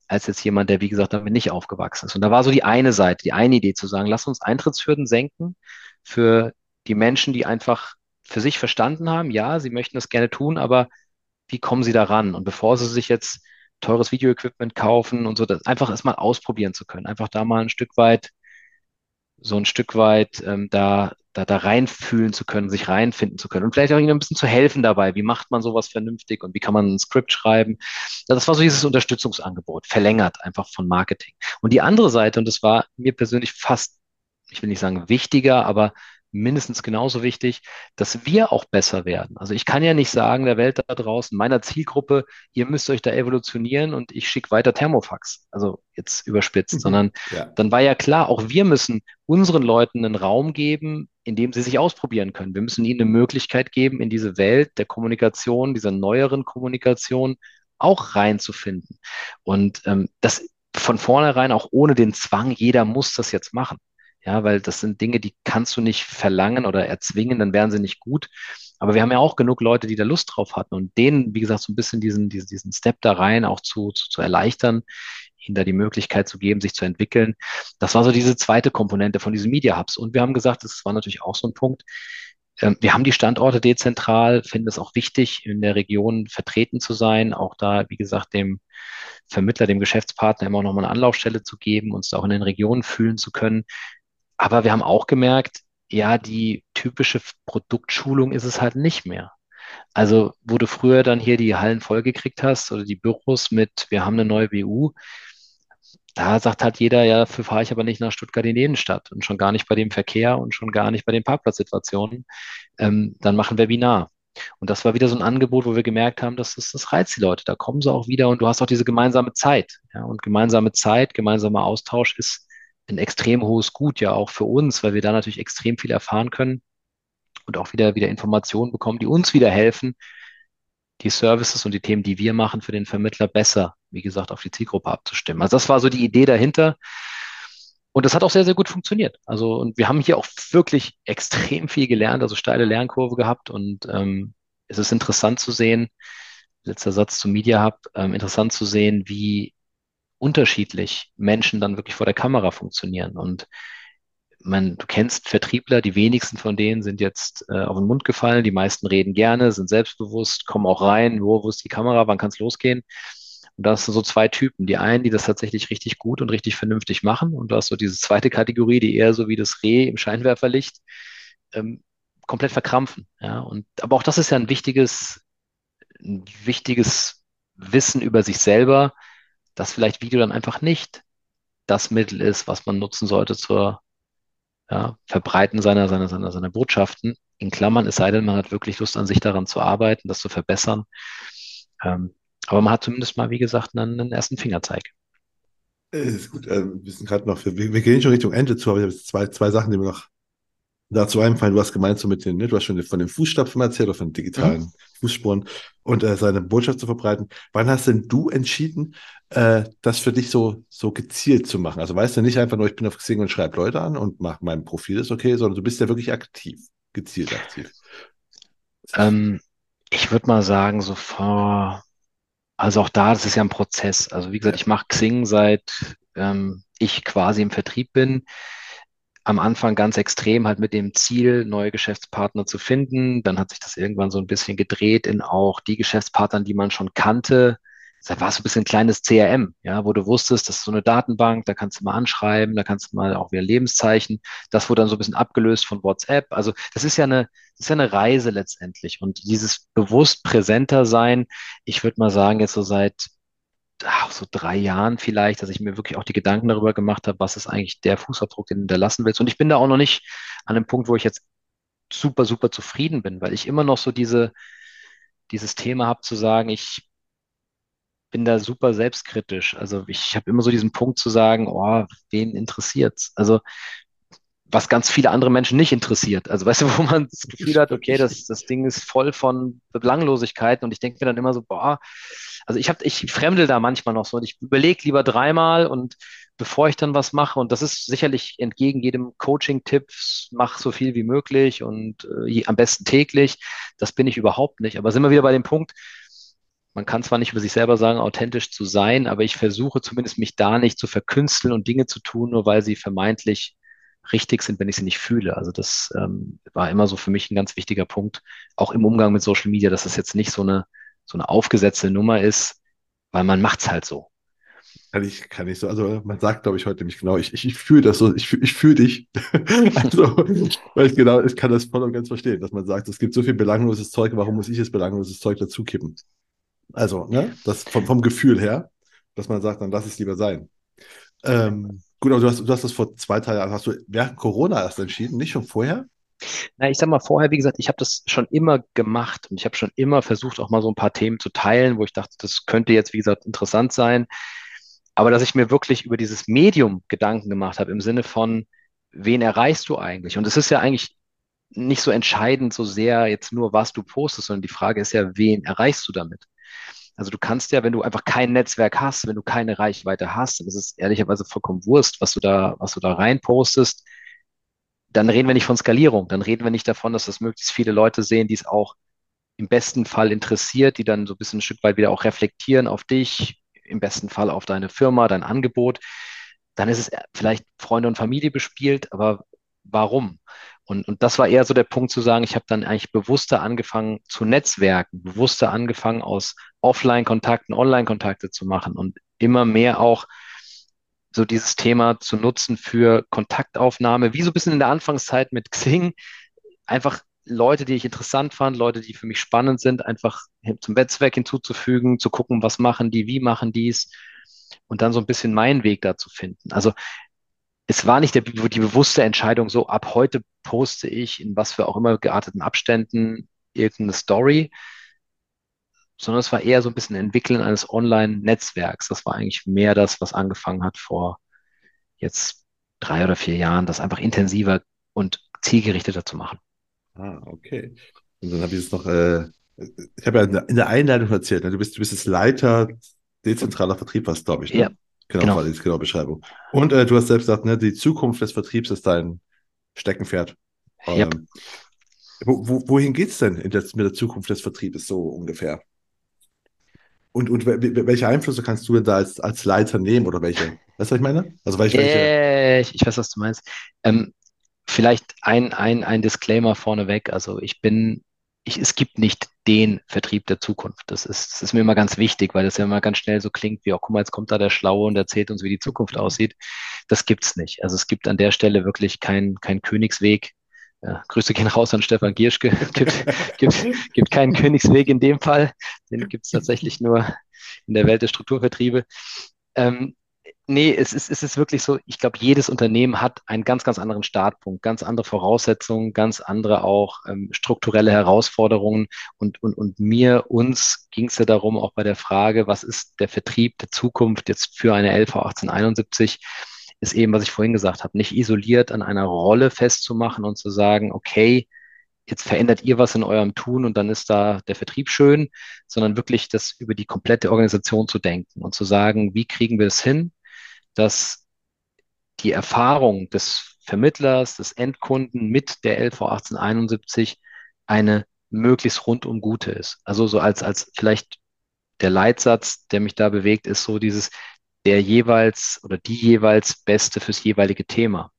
als jetzt jemand, der, wie gesagt, damit nicht aufgewachsen ist. Und da war so die eine Seite, die eine Idee zu sagen, lass uns Eintrittshürden senken für die Menschen, die einfach für sich verstanden haben, ja, sie möchten das gerne tun, aber wie kommen sie da ran? Und bevor sie sich jetzt teures Videoequipment kaufen und so, das einfach erstmal ausprobieren zu können. Einfach da mal ein Stück weit, so ein Stück weit ähm, da, da, da reinfühlen zu können, sich reinfinden zu können und vielleicht auch ihnen ein bisschen zu helfen dabei. Wie macht man sowas vernünftig und wie kann man ein Skript schreiben? Das war so dieses Unterstützungsangebot, verlängert einfach von Marketing. Und die andere Seite, und das war mir persönlich fast, ich will nicht sagen wichtiger, aber mindestens genauso wichtig, dass wir auch besser werden. Also ich kann ja nicht sagen der Welt da draußen, meiner Zielgruppe, ihr müsst euch da evolutionieren und ich schicke weiter Thermofax. Also jetzt überspitzt, mhm. sondern ja. dann war ja klar, auch wir müssen unseren Leuten einen Raum geben, in dem sie sich ausprobieren können. Wir müssen ihnen eine Möglichkeit geben, in diese Welt der Kommunikation, dieser neueren Kommunikation auch reinzufinden. Und ähm, das von vornherein auch ohne den Zwang, jeder muss das jetzt machen. Ja, weil das sind Dinge, die kannst du nicht verlangen oder erzwingen, dann wären sie nicht gut. Aber wir haben ja auch genug Leute, die da Lust drauf hatten und denen, wie gesagt, so ein bisschen diesen, diesen, diesen Step da rein auch zu, zu, zu erleichtern, ihnen da die Möglichkeit zu geben, sich zu entwickeln. Das war so diese zweite Komponente von diesen Media Hubs. Und wir haben gesagt, das war natürlich auch so ein Punkt. Ähm, wir haben die Standorte dezentral, finden es auch wichtig, in der Region vertreten zu sein, auch da, wie gesagt, dem Vermittler, dem Geschäftspartner immer nochmal eine Anlaufstelle zu geben, uns auch in den Regionen fühlen zu können. Aber wir haben auch gemerkt, ja, die typische Produktschulung ist es halt nicht mehr. Also, wo du früher dann hier die Hallen vollgekriegt hast oder die Büros mit, wir haben eine neue BU, da sagt halt jeder, ja, dafür fahre ich aber nicht nach Stuttgart in die Innenstadt und schon gar nicht bei dem Verkehr und schon gar nicht bei den Parkplatzsituationen. Ähm, dann machen Webinar. Und das war wieder so ein Angebot, wo wir gemerkt haben, dass das, das reizt die Leute. Da kommen sie auch wieder und du hast auch diese gemeinsame Zeit. Ja, und gemeinsame Zeit, gemeinsamer Austausch ist ein extrem hohes Gut ja auch für uns, weil wir da natürlich extrem viel erfahren können und auch wieder, wieder Informationen bekommen, die uns wieder helfen, die Services und die Themen, die wir machen, für den Vermittler besser, wie gesagt, auf die Zielgruppe abzustimmen. Also das war so die Idee dahinter. Und das hat auch sehr, sehr gut funktioniert. Also, und wir haben hier auch wirklich extrem viel gelernt, also steile Lernkurve gehabt. Und ähm, es ist interessant zu sehen, letzter Satz zum Media Hub, ähm, interessant zu sehen, wie unterschiedlich Menschen dann wirklich vor der Kamera funktionieren. Und man, du kennst Vertriebler, die wenigsten von denen sind jetzt äh, auf den Mund gefallen, die meisten reden gerne, sind selbstbewusst, kommen auch rein, wo, wo ist die Kamera, wann kann es losgehen? Und da hast du so zwei Typen. Die einen, die das tatsächlich richtig gut und richtig vernünftig machen. Und du hast so diese zweite Kategorie, die eher so wie das Reh im Scheinwerferlicht ähm, komplett verkrampfen. Ja, und aber auch das ist ja ein wichtiges, ein wichtiges Wissen über sich selber, dass vielleicht Video dann einfach nicht das Mittel ist, was man nutzen sollte zur ja, Verbreiten seiner, seiner, seiner, seiner Botschaften. In Klammern, es sei denn, man hat wirklich Lust an sich daran zu arbeiten, das zu verbessern. Ähm, aber man hat zumindest mal, wie gesagt, einen, einen ersten Fingerzeig. Das ist gut. Ähm, wir sind gerade noch, wir, wir, gehen schon Richtung Ende zu, aber ich habe zwei, zwei Sachen, die mir noch dazu einfallen. Du hast gemeint, so mit den, ne, du hast schon von den Fußstapfen erzählt, oder von digitalen mhm. Fußspuren und äh, seine Botschaft zu verbreiten. Wann hast denn du entschieden, äh, das für dich so, so gezielt zu machen? Also weißt du nicht einfach nur, ich bin auf Xing und schreibe Leute an und mach mein Profil ist okay, sondern du bist ja wirklich aktiv, gezielt aktiv. Ähm, ich würde mal sagen, so vor also auch da, das ist ja ein Prozess. Also wie gesagt, ich mache Xing seit ähm, ich quasi im Vertrieb bin. Am Anfang ganz extrem halt mit dem Ziel, neue Geschäftspartner zu finden. Dann hat sich das irgendwann so ein bisschen gedreht in auch die Geschäftspartner, die man schon kannte, da war so ein bisschen ein kleines CRM, ja, wo du wusstest, das ist so eine Datenbank, da kannst du mal anschreiben, da kannst du mal auch wieder Lebenszeichen. Das wurde dann so ein bisschen abgelöst von WhatsApp. Also das ist ja eine, das ist ja eine Reise letztendlich. Und dieses bewusst präsenter sein, ich würde mal sagen, jetzt so seit ach, so drei Jahren vielleicht, dass ich mir wirklich auch die Gedanken darüber gemacht habe, was ist eigentlich der Fußabdruck, den du hinterlassen willst. Und ich bin da auch noch nicht an einem Punkt, wo ich jetzt super, super zufrieden bin, weil ich immer noch so diese, dieses Thema habe zu sagen, ich bin da super selbstkritisch. Also ich habe immer so diesen Punkt zu sagen, oh, wen interessiert's? Also was ganz viele andere Menschen nicht interessiert. Also weißt du, wo man das Gefühl hat, okay, das, das Ding ist voll von Belanglosigkeiten und ich denke mir dann immer so, boah, also ich habe, ich fremdel da manchmal noch so und ich überlege lieber dreimal und bevor ich dann was mache und das ist sicherlich entgegen jedem Coaching-Tipp, mach so viel wie möglich und äh, am besten täglich. Das bin ich überhaupt nicht. Aber sind wir wieder bei dem Punkt, man kann zwar nicht über sich selber sagen, authentisch zu sein, aber ich versuche zumindest mich da nicht zu verkünsteln und Dinge zu tun, nur weil sie vermeintlich richtig sind, wenn ich sie nicht fühle. Also das ähm, war immer so für mich ein ganz wichtiger Punkt, auch im Umgang mit Social Media, dass es jetzt nicht so eine, so eine aufgesetzte Nummer ist, weil man es halt so. Kann ich, kann ich so, also man sagt, glaube ich, heute nämlich genau, ich, ich, ich fühle das so, ich, ich fühle dich. also, weil ich genau, ich kann das voll und ganz verstehen, dass man sagt, es gibt so viel belangloses Zeug, warum muss ich jetzt belangloses Zeug dazu kippen? Also, ne, das vom, vom Gefühl her, dass man sagt, dann lass es lieber sein. Ähm, gut, aber du hast, du hast das vor zwei, Jahren, hast du während Corona erst entschieden, nicht schon vorher? Na, ich sag mal vorher, wie gesagt, ich habe das schon immer gemacht und ich habe schon immer versucht, auch mal so ein paar Themen zu teilen, wo ich dachte, das könnte jetzt, wie gesagt, interessant sein. Aber dass ich mir wirklich über dieses Medium Gedanken gemacht habe, im Sinne von, wen erreichst du eigentlich? Und es ist ja eigentlich nicht so entscheidend so sehr jetzt nur, was du postest, sondern die Frage ist ja, wen erreichst du damit? Also du kannst ja, wenn du einfach kein Netzwerk hast, wenn du keine Reichweite hast, dann ist es ehrlicherweise vollkommen Wurst, was du da, was du da rein postest. Dann reden wir nicht von Skalierung, dann reden wir nicht davon, dass das möglichst viele Leute sehen, die es auch im besten Fall interessiert, die dann so ein bisschen ein Stück weit wieder auch reflektieren auf dich, im besten Fall auf deine Firma, dein Angebot. Dann ist es vielleicht Freunde und Familie bespielt, aber warum? Und, und das war eher so der Punkt zu sagen, ich habe dann eigentlich bewusster angefangen zu netzwerken, bewusster angefangen aus Offline-Kontakten Online-Kontakte zu machen und immer mehr auch so dieses Thema zu nutzen für Kontaktaufnahme, wie so ein bisschen in der Anfangszeit mit Xing, einfach Leute, die ich interessant fand, Leute, die für mich spannend sind, einfach zum Netzwerk hinzuzufügen, zu gucken, was machen die, wie machen dies und dann so ein bisschen meinen Weg da zu finden. Also es war nicht der, die bewusste Entscheidung, so ab heute poste ich in was für auch immer gearteten Abständen irgendeine Story, sondern es war eher so ein bisschen Entwickeln eines Online-Netzwerks. Das war eigentlich mehr das, was angefangen hat vor jetzt drei oder vier Jahren, das einfach intensiver und zielgerichteter zu machen. Ah, okay. Und dann habe ich es noch, äh, ich habe ja in der Einleitung erzählt, ne? du bist, du bist jetzt Leiter dezentraler Vertrieb, was glaube ich. Ne? Ja, Genau, genau. die genaue Beschreibung. Und äh, du hast selbst gesagt, ne, die Zukunft des Vertriebs ist dein Steckenpferd. Yep. Ähm, wo, wo, wohin geht es denn der, mit der Zukunft des Vertriebs so ungefähr? Und, und welche Einflüsse kannst du denn da als, als Leiter nehmen oder welche? Weißt du, was ich meine? Also welche, äh, ich, ich weiß, was du meinst. Ähm, vielleicht ein, ein, ein Disclaimer vorneweg. Also ich bin ich, es gibt nicht den Vertrieb der Zukunft. Das ist, das ist mir immer ganz wichtig, weil das ja immer ganz schnell so klingt wie, oh, guck mal, jetzt kommt da der Schlaue und erzählt uns, wie die Zukunft aussieht. Das gibt's nicht. Also es gibt an der Stelle wirklich keinen kein Königsweg. Ja, Grüße gehen raus an Stefan Gierschke. gibt, gibt, gibt keinen Königsweg in dem Fall. Den gibt's tatsächlich nur in der Welt der Strukturvertriebe. Ähm, nee, es ist, es ist wirklich so, ich glaube, jedes Unternehmen hat einen ganz, ganz anderen Startpunkt, ganz andere Voraussetzungen, ganz andere auch ähm, strukturelle Herausforderungen. Und, und, und mir, uns ging es ja darum, auch bei der Frage, was ist der Vertrieb der Zukunft jetzt für eine LV 1871, ist eben, was ich vorhin gesagt habe, nicht isoliert an einer Rolle festzumachen und zu sagen, okay, jetzt verändert ihr was in eurem Tun und dann ist da der Vertrieb schön, sondern wirklich das über die komplette Organisation zu denken und zu sagen, wie kriegen wir es hin, dass die Erfahrung des Vermittlers, des Endkunden mit der LV 1871 eine möglichst rundum gute ist. Also so als, als vielleicht der Leitsatz, der mich da bewegt, ist so dieses, der jeweils oder die jeweils Beste fürs jeweilige Thema.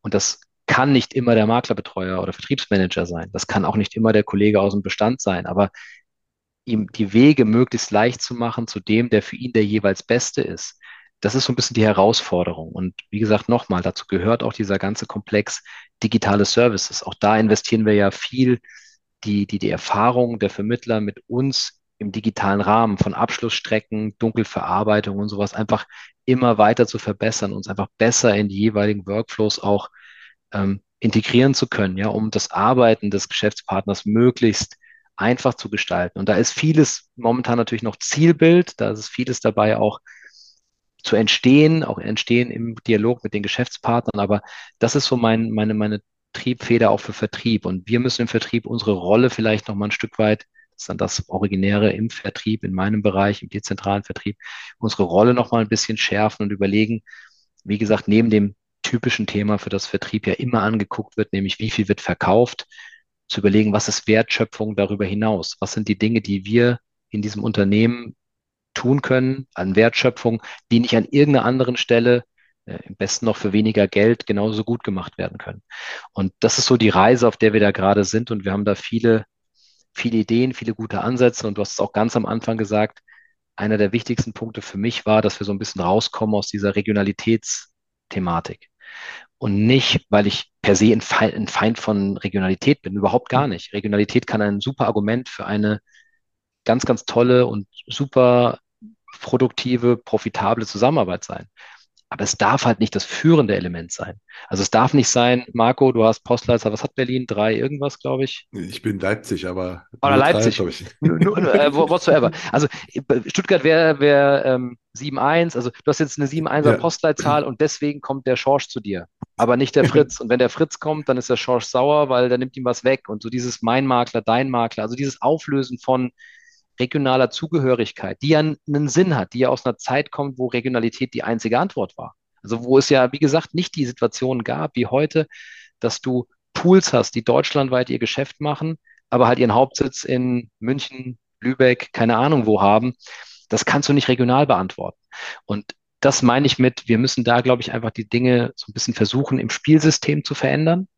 Und das kann nicht immer der Maklerbetreuer oder Vertriebsmanager sein. Das kann auch nicht immer der Kollege aus dem Bestand sein. Aber ihm die Wege möglichst leicht zu machen zu dem, der für ihn der jeweils Beste ist, das ist so ein bisschen die Herausforderung. Und wie gesagt, nochmal, dazu gehört auch dieser ganze Komplex digitale Services. Auch da investieren wir ja viel, die, die, die Erfahrung der Vermittler mit uns im digitalen Rahmen von Abschlussstrecken, Dunkelverarbeitung und sowas einfach immer weiter zu verbessern, uns einfach besser in die jeweiligen Workflows auch ähm, integrieren zu können, ja, um das Arbeiten des Geschäftspartners möglichst einfach zu gestalten. Und da ist vieles momentan natürlich noch Zielbild, da ist vieles dabei auch zu entstehen, auch entstehen im Dialog mit den Geschäftspartnern. Aber das ist so mein, meine, meine Triebfeder auch für Vertrieb. Und wir müssen im Vertrieb unsere Rolle vielleicht noch mal ein Stück weit, das ist dann das Originäre im Vertrieb, in meinem Bereich, im dezentralen Vertrieb, unsere Rolle noch mal ein bisschen schärfen und überlegen, wie gesagt, neben dem typischen Thema, für das Vertrieb ja immer angeguckt wird, nämlich wie viel wird verkauft, zu überlegen, was ist Wertschöpfung darüber hinaus? Was sind die Dinge, die wir in diesem Unternehmen tun können an Wertschöpfung, die nicht an irgendeiner anderen Stelle, äh, im besten noch für weniger Geld, genauso gut gemacht werden können. Und das ist so die Reise, auf der wir da gerade sind. Und wir haben da viele, viele Ideen, viele gute Ansätze. Und du hast es auch ganz am Anfang gesagt, einer der wichtigsten Punkte für mich war, dass wir so ein bisschen rauskommen aus dieser Regionalitätsthematik. Und nicht, weil ich per se ein Feind, ein Feind von Regionalität bin, überhaupt gar nicht. Regionalität kann ein super Argument für eine ganz, ganz tolle und super produktive, profitable Zusammenarbeit sein. Aber es darf halt nicht das führende Element sein. Also es darf nicht sein, Marco, du hast Postleitzahl, was hat Berlin? Drei irgendwas, glaube ich. Ich bin Leipzig, aber. Oder Leipzig. Drei, nur, äh, whatsoever. Also Stuttgart wäre wär, ähm, 7-1, also du hast jetzt eine 7-1er ja. Postleitzahl und deswegen kommt der Schorsch zu dir, aber nicht der Fritz. und wenn der Fritz kommt, dann ist der Schorsch sauer, weil der nimmt ihm was weg. Und so dieses Mein Makler, Dein Makler, also dieses Auflösen von regionaler Zugehörigkeit, die ja einen Sinn hat, die ja aus einer Zeit kommt, wo Regionalität die einzige Antwort war. Also wo es ja, wie gesagt, nicht die Situation gab wie heute, dass du Pools hast, die deutschlandweit ihr Geschäft machen, aber halt ihren Hauptsitz in München, Lübeck, keine Ahnung wo haben. Das kannst du nicht regional beantworten. Und das meine ich mit, wir müssen da, glaube ich, einfach die Dinge so ein bisschen versuchen, im Spielsystem zu verändern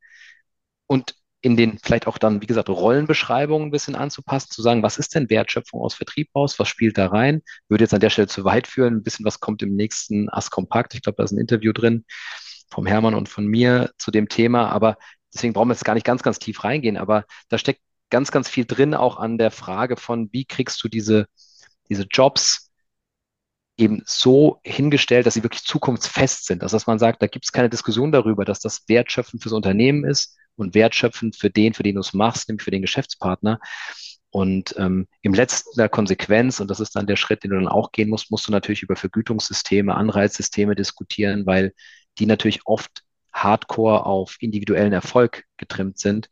und in den vielleicht auch dann, wie gesagt, Rollenbeschreibungen ein bisschen anzupassen, zu sagen, was ist denn Wertschöpfung aus Vertrieb raus, was spielt da rein? Würde jetzt an der Stelle zu weit führen, ein bisschen was kommt im nächsten Ask Kompakt. Ich glaube, da ist ein Interview drin vom Hermann und von mir zu dem Thema, aber deswegen brauchen wir jetzt gar nicht ganz, ganz tief reingehen, aber da steckt ganz, ganz viel drin auch an der Frage von, wie kriegst du diese, diese Jobs eben so hingestellt, dass sie wirklich zukunftsfest sind. Also dass man sagt, da gibt es keine Diskussion darüber, dass das wertschöpfend fürs Unternehmen ist, und wertschöpfend für den, für den du es machst, nämlich für den Geschäftspartner. Und ähm, im letzten der Konsequenz, und das ist dann der Schritt, den du dann auch gehen musst, musst du natürlich über Vergütungssysteme, Anreizsysteme diskutieren, weil die natürlich oft hardcore auf individuellen Erfolg getrimmt sind,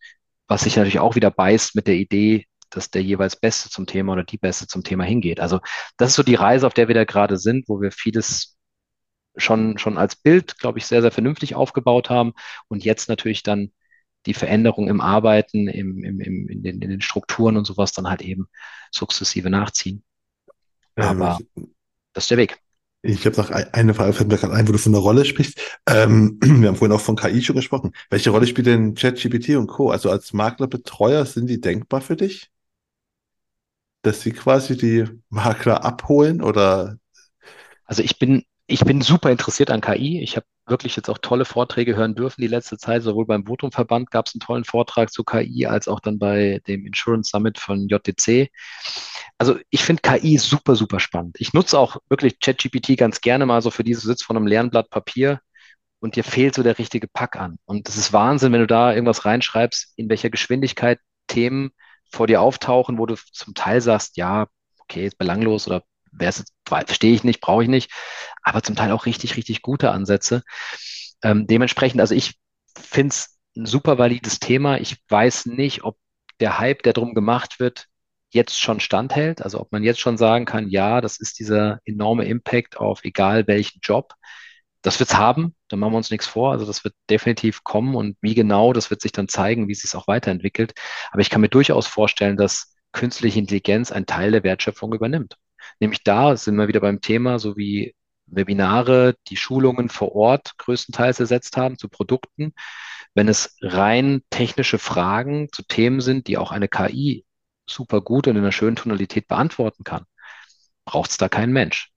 was sich natürlich auch wieder beißt mit der Idee, dass der jeweils Beste zum Thema oder die Beste zum Thema hingeht. Also das ist so die Reise, auf der wir da gerade sind, wo wir vieles schon, schon als Bild, glaube ich, sehr, sehr vernünftig aufgebaut haben und jetzt natürlich dann die Veränderung im Arbeiten, im, im, im, in, den, in den Strukturen und sowas dann halt eben sukzessive nachziehen. Aber das ist der Weg. Ich habe noch eine Frage, fällt mir gerade ein, wo du von der Rolle sprichst. Ähm, wir haben vorhin auch von KI schon gesprochen. Welche Rolle spielt denn ChatGPT und Co.? Also als Maklerbetreuer sind die denkbar für dich? Dass sie quasi die Makler abholen oder? Also ich bin, ich bin super interessiert an KI. Ich habe wirklich jetzt auch tolle Vorträge hören dürfen die letzte Zeit. Sowohl beim Votum-Verband gab es einen tollen Vortrag zu KI, als auch dann bei dem Insurance Summit von JTC. Also ich finde KI super, super spannend. Ich nutze auch wirklich ChatGPT ganz gerne mal so für dieses Sitz von einem Lernblatt Papier und dir fehlt so der richtige Pack an. Und es ist Wahnsinn, wenn du da irgendwas reinschreibst, in welcher Geschwindigkeit Themen vor dir auftauchen, wo du zum Teil sagst, ja, okay, ist belanglos oder verstehe ich nicht, brauche ich nicht, aber zum Teil auch richtig, richtig gute Ansätze. Ähm, dementsprechend, also ich finde es ein super valides Thema. Ich weiß nicht, ob der Hype, der drum gemacht wird, jetzt schon standhält. Also ob man jetzt schon sagen kann, ja, das ist dieser enorme Impact auf egal welchen Job. Das wird es haben, da machen wir uns nichts vor. Also das wird definitiv kommen und wie genau, das wird sich dann zeigen, wie es sich auch weiterentwickelt. Aber ich kann mir durchaus vorstellen, dass künstliche Intelligenz einen Teil der Wertschöpfung übernimmt. Nämlich da sind wir wieder beim Thema, so wie Webinare, die Schulungen vor Ort größtenteils ersetzt haben zu Produkten. Wenn es rein technische Fragen zu Themen sind, die auch eine KI super gut und in einer schönen Tonalität beantworten kann, braucht es da keinen Mensch.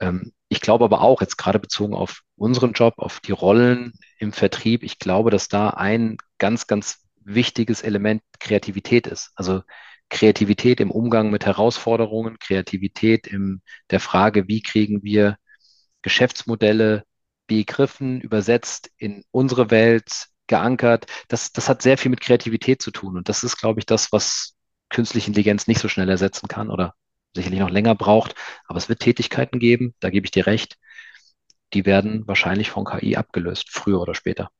Ähm, ich glaube aber auch, jetzt gerade bezogen auf unseren Job, auf die Rollen im Vertrieb, ich glaube, dass da ein ganz, ganz wichtiges Element Kreativität ist. Also Kreativität im Umgang mit Herausforderungen, Kreativität in der Frage, wie kriegen wir Geschäftsmodelle begriffen, übersetzt in unsere Welt, geankert. Das, das hat sehr viel mit Kreativität zu tun. Und das ist, glaube ich, das, was künstliche Intelligenz nicht so schnell ersetzen kann oder sicherlich noch länger braucht. Aber es wird Tätigkeiten geben, da gebe ich dir recht, die werden wahrscheinlich von KI abgelöst, früher oder später.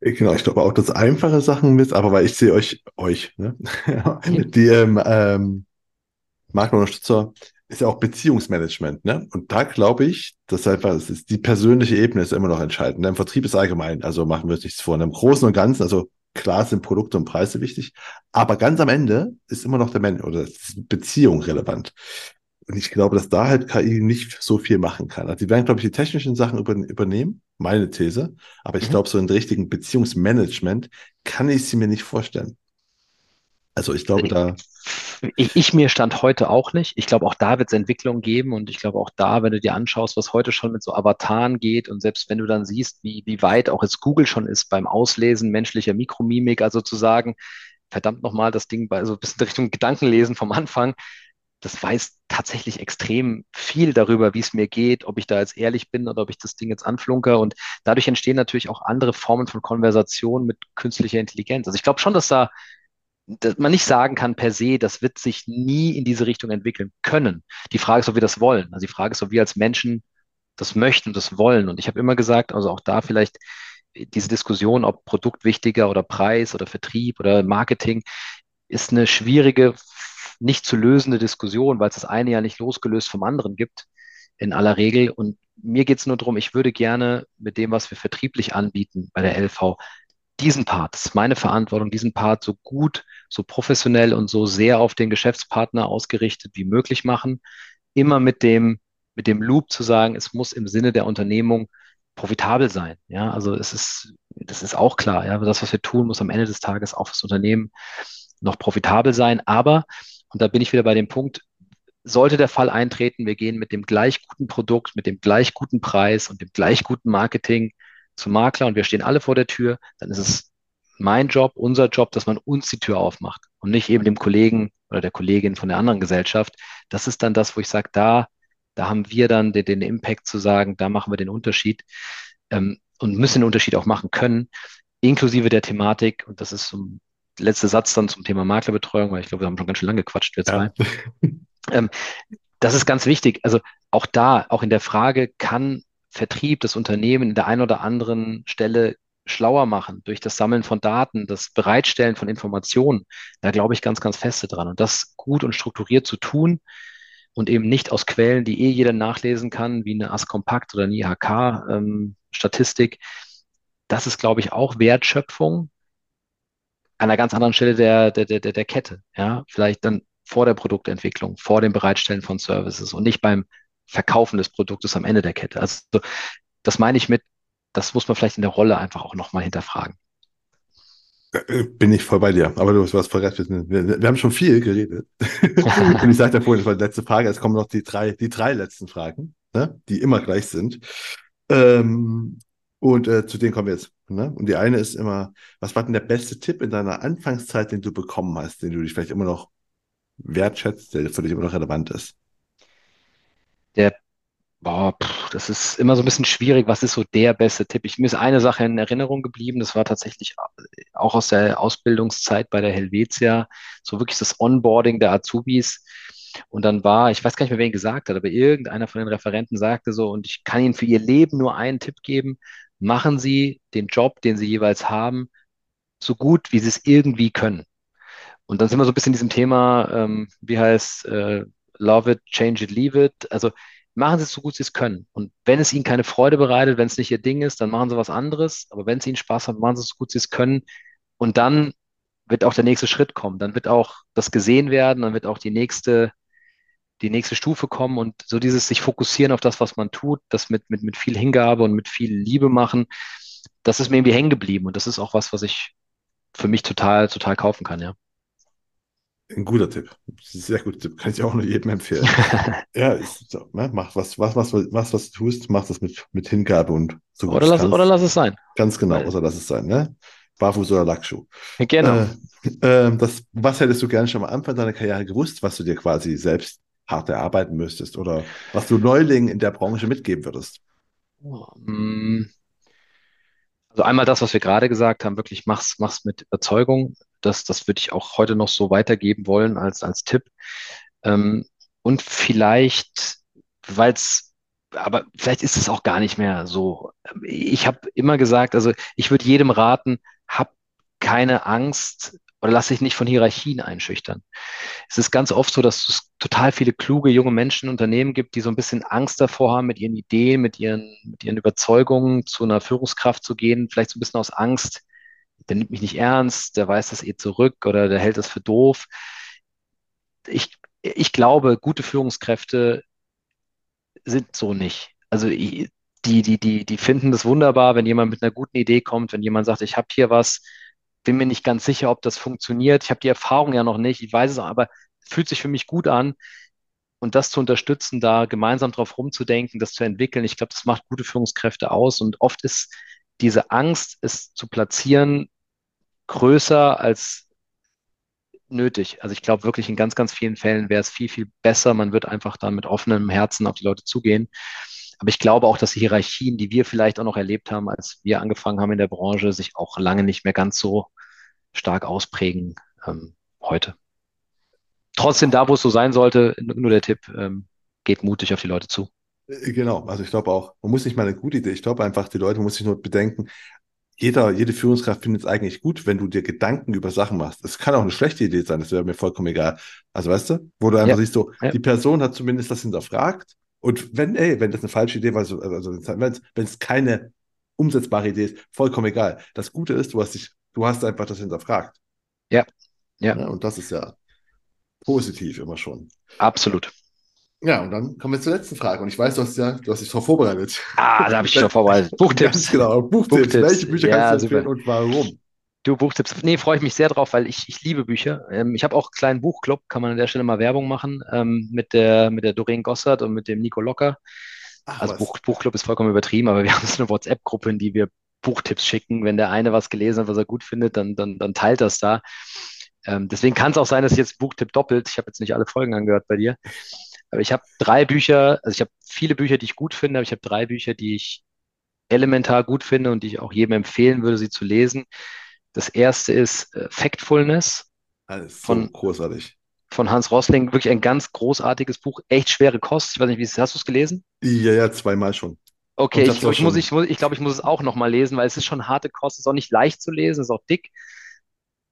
Genau, ich glaube auch, dass einfache Sachen mit, aber weil ich sehe euch, euch, ne? die ähm, ähm, Markenunterstützer ist ja auch Beziehungsmanagement, ne? Und da glaube ich, dass einfach, es ist die persönliche Ebene ist immer noch entscheidend. Ne? Im Vertrieb ist allgemein, also machen wir uns nichts vor. Im Großen und Ganzen, also klar sind Produkte und Preise wichtig, aber ganz am Ende ist immer noch der Mensch oder Beziehung relevant. Und ich glaube, dass da halt KI nicht so viel machen kann. Also die werden, glaube ich, die technischen Sachen übernehmen, meine These. Aber ich mhm. glaube, so in richtigen Beziehungsmanagement kann ich sie mir nicht vorstellen. Also ich glaube, da. Ich, ich mir stand heute auch nicht. Ich glaube, auch da wird es Entwicklungen geben und ich glaube auch da, wenn du dir anschaust, was heute schon mit so Avataren geht und selbst wenn du dann siehst, wie, wie weit auch jetzt Google schon ist beim Auslesen menschlicher Mikromimik, also zu sagen, verdammt nochmal, das Ding bei so ein bisschen Richtung Gedankenlesen vom Anfang, das weiß tatsächlich extrem viel darüber, wie es mir geht, ob ich da jetzt ehrlich bin oder ob ich das Ding jetzt anflunker. Und dadurch entstehen natürlich auch andere Formen von Konversation mit künstlicher Intelligenz. Also ich glaube schon, dass da dass man nicht sagen kann per se, das wird sich nie in diese Richtung entwickeln können. Die Frage ist, ob wir das wollen. Also die Frage ist, ob wir als Menschen das möchten und das wollen. Und ich habe immer gesagt, also auch da vielleicht diese Diskussion, ob Produkt wichtiger oder Preis oder Vertrieb oder Marketing, ist eine schwierige nicht zu lösende Diskussion, weil es das eine ja nicht losgelöst vom anderen gibt, in aller Regel. Und mir geht es nur darum, ich würde gerne mit dem, was wir vertrieblich anbieten bei der LV, diesen Part, das ist meine Verantwortung, diesen Part so gut, so professionell und so sehr auf den Geschäftspartner ausgerichtet wie möglich machen. Immer mit dem, mit dem Loop zu sagen, es muss im Sinne der Unternehmung profitabel sein. Ja, also es ist, das ist auch klar. Ja, das, was wir tun, muss am Ende des Tages auch fürs Unternehmen noch profitabel sein. Aber und da bin ich wieder bei dem Punkt, sollte der Fall eintreten, wir gehen mit dem gleich guten Produkt, mit dem gleich guten Preis und dem gleich guten Marketing zum Makler und wir stehen alle vor der Tür, dann ist es mein Job, unser Job, dass man uns die Tür aufmacht und nicht eben dem Kollegen oder der Kollegin von der anderen Gesellschaft. Das ist dann das, wo ich sage, da, da haben wir dann den, den Impact zu sagen, da machen wir den Unterschied ähm, und müssen den Unterschied auch machen können, inklusive der Thematik, und das ist so letzte Satz dann zum Thema Maklerbetreuung, weil ich glaube, wir haben schon ganz schön lange gequatscht, wir zwei. Ja. Ähm, das ist ganz wichtig. Also auch da, auch in der Frage, kann Vertrieb das Unternehmen in der einen oder anderen Stelle schlauer machen durch das Sammeln von Daten, das Bereitstellen von Informationen. Da glaube ich ganz, ganz feste dran. Und das gut und strukturiert zu tun und eben nicht aus Quellen, die eh jeder nachlesen kann, wie eine AS-Kompakt oder eine IHK-Statistik. Ähm, das ist, glaube ich, auch Wertschöpfung, an einer ganz anderen Stelle der, der, der, der Kette. Ja, vielleicht dann vor der Produktentwicklung, vor dem Bereitstellen von Services und nicht beim Verkaufen des Produktes am Ende der Kette. Also das meine ich mit, das muss man vielleicht in der Rolle einfach auch nochmal hinterfragen. Äh, bin ich voll bei dir, aber du hast voll recht. Wir, wir haben schon viel geredet. Und ich sagte ja vorhin, das war die letzte Frage. Jetzt kommen noch die drei, die drei letzten Fragen, ne? die immer gleich sind. Ähm, und äh, zu denen kommen wir jetzt. Ne? Und die eine ist immer, was war denn der beste Tipp in deiner Anfangszeit, den du bekommen hast, den du dich vielleicht immer noch wertschätzt, der für dich immer noch relevant ist? Der Boah, pff, das ist immer so ein bisschen schwierig. Was ist so der beste Tipp? Ich, mir ist eine Sache in Erinnerung geblieben. Das war tatsächlich auch aus der Ausbildungszeit bei der Helvetia. So wirklich das Onboarding der Azubis. Und dann war, ich weiß gar nicht mehr, wer ihn gesagt hat, aber irgendeiner von den Referenten sagte so, und ich kann Ihnen für Ihr Leben nur einen Tipp geben. Machen Sie den Job, den Sie jeweils haben, so gut, wie Sie es irgendwie können. Und dann sind wir so ein bisschen in diesem Thema, ähm, wie heißt, äh, Love it, change it, leave it. Also machen Sie es so gut Sie es können. Und wenn es Ihnen keine Freude bereitet, wenn es nicht Ihr Ding ist, dann machen Sie was anderes. Aber wenn es Ihnen Spaß hat, machen Sie es so gut Sie es können. Und dann wird auch der nächste Schritt kommen. Dann wird auch das gesehen werden, dann wird auch die nächste, die nächste Stufe kommen und so dieses sich fokussieren auf das, was man tut, das mit, mit, mit viel Hingabe und mit viel Liebe machen, das ist mir irgendwie hängen geblieben. Und das ist auch was, was ich für mich total, total kaufen kann, ja. Ein guter Tipp. Sehr guter Tipp. Kann ich auch nur jedem empfehlen. ja, ist ne? mach was, was, was, was, was du tust, mach das mit, mit Hingabe und so gut. Oder lass, oder lass es sein. Ganz genau, oder lass es sein, ne? Barfuß oder Lackschuh. Genau. Äh, äh, das, was hättest du gerne schon am Anfang deiner Karriere gewusst, was du dir quasi selbst hart erarbeiten müsstest oder was du Neulingen in der Branche mitgeben würdest? Mm. Also einmal das, was wir gerade gesagt haben, wirklich mach's, mach's mit Überzeugung. Das, das würde ich auch heute noch so weitergeben wollen als, als Tipp. Ähm, und vielleicht, weil es, aber vielleicht ist es auch gar nicht mehr so. Ich habe immer gesagt, also ich würde jedem raten, hab keine Angst oder lass dich nicht von Hierarchien einschüchtern. Es ist ganz oft so, dass es total viele kluge junge Menschen in Unternehmen gibt, die so ein bisschen Angst davor haben, mit ihren Ideen, mit ihren, mit ihren Überzeugungen zu einer Führungskraft zu gehen, vielleicht so ein bisschen aus Angst, der nimmt mich nicht ernst, der weiß das eh zurück oder der hält das für doof. Ich, ich glaube, gute Führungskräfte sind so nicht. Also die, die, die, die finden das wunderbar, wenn jemand mit einer guten Idee kommt, wenn jemand sagt, ich habe hier was, bin mir nicht ganz sicher, ob das funktioniert. Ich habe die Erfahrung ja noch nicht, ich weiß es aber fühlt sich für mich gut an. Und das zu unterstützen, da gemeinsam drauf rumzudenken, das zu entwickeln, ich glaube, das macht gute Führungskräfte aus. Und oft ist diese Angst, es zu platzieren, größer als nötig. Also ich glaube wirklich in ganz, ganz vielen Fällen wäre es viel, viel besser. Man wird einfach dann mit offenem Herzen auf die Leute zugehen. Aber ich glaube auch, dass die Hierarchien, die wir vielleicht auch noch erlebt haben, als wir angefangen haben in der Branche, sich auch lange nicht mehr ganz so stark ausprägen ähm, heute. Trotzdem da, wo es so sein sollte, nur der Tipp, ähm, geht mutig auf die Leute zu. Äh, genau, also ich glaube auch, man muss nicht mal eine gute Idee, ich glaube einfach, die Leute muss sich nur bedenken, jeder, jede Führungskraft findet es eigentlich gut, wenn du dir Gedanken über Sachen machst. Es kann auch eine schlechte Idee sein, das wäre mir vollkommen egal. Also weißt du, wo du einfach ja. siehst, so, ja. die Person hat zumindest das hinterfragt. Und wenn, ey, wenn das eine falsche Idee war, also, also wenn es keine umsetzbare Idee ist, vollkommen egal. Das Gute ist, du hast dich, du hast einfach das hinterfragt. Ja. Ja. ja und das ist ja positiv immer schon. Absolut. Ja, und dann kommen wir zur letzten Frage. Und ich weiß, du hast ja, du hast dich darauf vorbereitet. Ah, da habe ich dich darauf vorbereitet. Buchtipps. genau, Buchtipps. Buchtipps. Welche Bücher ja, kannst du empfehlen und warum? Du Buchtipps. Nee, freue ich mich sehr drauf, weil ich, ich liebe Bücher. Ähm, ich habe auch einen kleinen Buchclub, kann man an der Stelle mal Werbung machen, ähm, mit der, mit der Doreen Gossert und mit dem Nico Locker. Ach, also Buch, Buchclub ist vollkommen übertrieben, aber wir haben so eine WhatsApp-Gruppe, in die wir Buchtipps schicken. Wenn der eine was gelesen hat, was er gut findet, dann, dann, dann teilt das da. Ähm, deswegen kann es auch sein, dass ich jetzt Buchtipp doppelt. Ich habe jetzt nicht alle Folgen angehört bei dir. Aber ich habe drei Bücher, also ich habe viele Bücher, die ich gut finde, aber ich habe drei Bücher, die ich elementar gut finde und die ich auch jedem empfehlen würde, sie zu lesen. Das erste ist äh, Factfulness. Alles so von, großartig. Von Hans Rosling. Wirklich ein ganz großartiges Buch. Echt schwere Kost. Ich weiß nicht, wie es Hast du es gelesen? Ja, ja, zweimal schon. Okay, ich, ich, muss, ich, muss, ich glaube, ich muss es auch nochmal lesen, weil es ist schon harte Kost. Es ist auch nicht leicht zu lesen, es ist auch dick.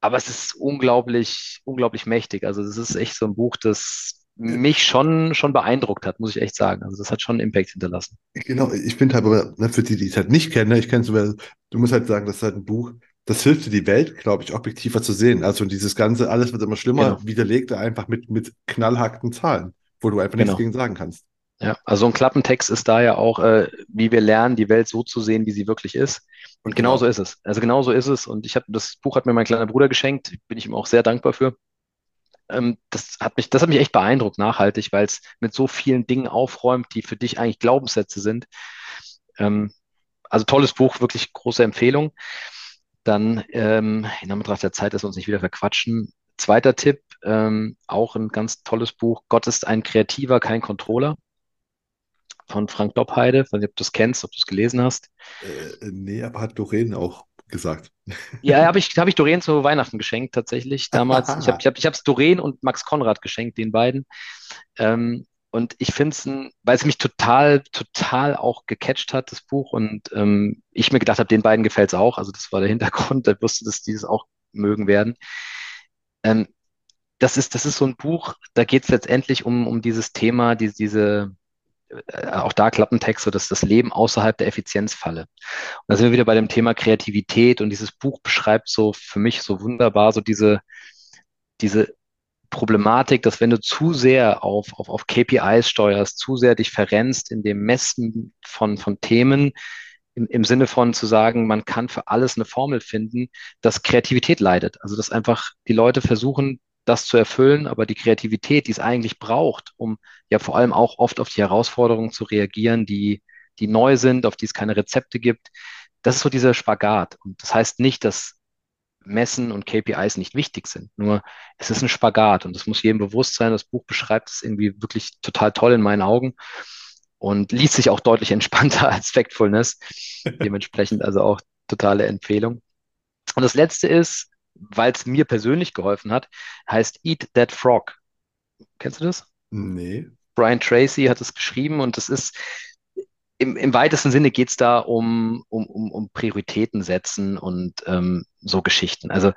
Aber es ist unglaublich, unglaublich mächtig. Also, es ist echt so ein Buch, das mich schon, schon beeindruckt hat, muss ich echt sagen. Also das hat schon einen Impact hinterlassen. Genau, ich finde halt, aber ne, für die, die es halt nicht kennen, ne, ich kenne es, du musst halt sagen, das ist halt ein Buch, das hilft dir die Welt, glaube ich, objektiver zu sehen. Also dieses Ganze, alles wird immer schlimmer, genau. widerlegt er einfach mit, mit knallharten Zahlen, wo du einfach genau. nichts gegen sagen kannst. Ja, also ein Klappentext ist da ja auch, äh, wie wir lernen, die Welt so zu sehen, wie sie wirklich ist. Und genau, genau so ist es. Also genau so ist es. Und ich habe das Buch hat mir mein kleiner Bruder geschenkt. Bin ich ihm auch sehr dankbar für. Ähm, das hat mich, das hat mich echt beeindruckt nachhaltig, weil es mit so vielen Dingen aufräumt, die für dich eigentlich Glaubenssätze sind. Ähm, also tolles Buch, wirklich große Empfehlung. Dann ähm, in Anbetracht der Zeit, dass wir uns nicht wieder verquatschen. Zweiter Tipp, ähm, auch ein ganz tolles Buch. Gott ist ein Kreativer, kein Controller von Frank Doppheide. Ich weiß nicht, ob du es kennst, ob du es gelesen hast. Äh, nee, aber hat Doreen auch gesagt. Ja, habe ich, hab ich Doreen zu Weihnachten geschenkt, tatsächlich damals. ich habe es ich hab, ich Doreen und Max Konrad geschenkt, den beiden. Ähm, und ich finde es, weil es mich total, total auch gecatcht hat, das Buch. Und ähm, ich mir gedacht habe, den beiden gefällt es auch. Also das war der Hintergrund. Da wusste, dass die es auch mögen werden. Ähm, das ist, das ist so ein Buch, da geht es letztendlich um, um dieses Thema, die, diese, auch da Klappentexte, das das Leben außerhalb der Effizienzfalle. Und da sind wir wieder bei dem Thema Kreativität und dieses Buch beschreibt so für mich so wunderbar so diese, diese Problematik, dass wenn du zu sehr auf, auf, auf KPIs steuerst, zu sehr dich verrennst in dem Messen von, von Themen, im, im Sinne von zu sagen, man kann für alles eine Formel finden, dass Kreativität leidet. Also dass einfach die Leute versuchen, das zu erfüllen, aber die Kreativität, die es eigentlich braucht, um ja vor allem auch oft auf die Herausforderungen zu reagieren, die, die neu sind, auf die es keine Rezepte gibt, das ist so dieser Spagat. Und das heißt nicht, dass Messen und KPIs nicht wichtig sind. Nur es ist ein Spagat und das muss jedem bewusst sein. Das Buch beschreibt es irgendwie wirklich total toll in meinen Augen und liest sich auch deutlich entspannter als Factfulness. Dementsprechend also auch totale Empfehlung. Und das letzte ist, weil es mir persönlich geholfen hat, heißt Eat That Frog. Kennst du das? Nee. Brian Tracy hat es geschrieben und das ist im, im weitesten Sinne geht es da um, um, um, um Prioritäten setzen und ähm, so Geschichten. Also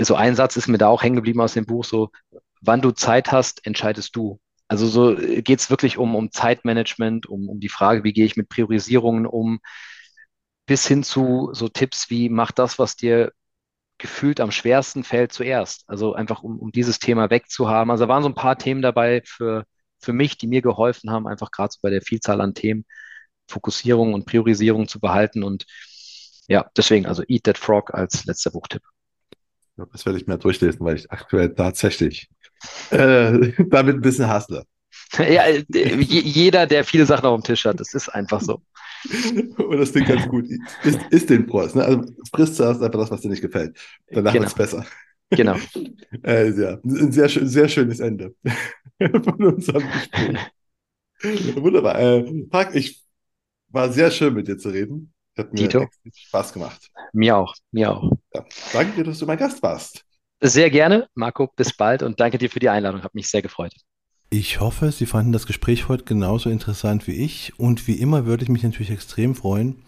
so ein Satz ist mir da auch hängen geblieben aus dem Buch, so, wann du Zeit hast, entscheidest du. Also so geht es wirklich um, um Zeitmanagement, um, um die Frage, wie gehe ich mit Priorisierungen um, bis hin zu so Tipps wie, mach das, was dir gefühlt am schwersten fällt zuerst. Also einfach, um, um dieses Thema wegzuhaben. Also da waren so ein paar Themen dabei für, für mich, die mir geholfen haben, einfach gerade so bei der Vielzahl an Themen Fokussierung und Priorisierung zu behalten. Und ja, deswegen, also Eat That Frog als letzter Buchtipp. Das werde ich mir durchlesen, weil ich aktuell tatsächlich äh, damit ein bisschen hassle. Ja, jeder, der viele Sachen auf dem Tisch hat, das ist einfach so. Und das klingt ganz gut. Ist, ist den Prost. Ne? Also frisst zuerst einfach das, was dir nicht gefällt. Danach genau. wird es besser. Genau. äh, ja, ein sehr, sehr schönes Ende von unserem Gespräch. Wunderbar. Äh, Park, ich war sehr schön mit dir zu reden. Hat mir Dito. Spaß gemacht. Mir auch, mir auch. Ja, danke dir, dass du mein Gast warst. Sehr gerne, Marco. Bis bald und danke dir für die Einladung. Hat mich sehr gefreut. Ich hoffe, Sie fanden das Gespräch heute genauso interessant wie ich und wie immer würde ich mich natürlich extrem freuen,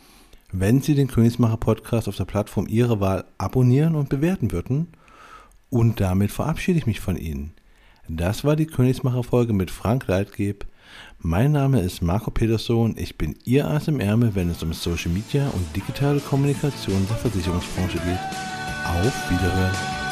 wenn Sie den Königsmacher Podcast auf der Plattform Ihrer Wahl abonnieren und bewerten würden. Und damit verabschiede ich mich von Ihnen. Das war die Königsmacher Folge mit Frank Leitgeb. Mein Name ist Marco Peterson. Ich bin Ihr Ass im Ärmel, wenn es um Social Media und digitale Kommunikation der Versicherungsbranche geht. Auf Wiederhören.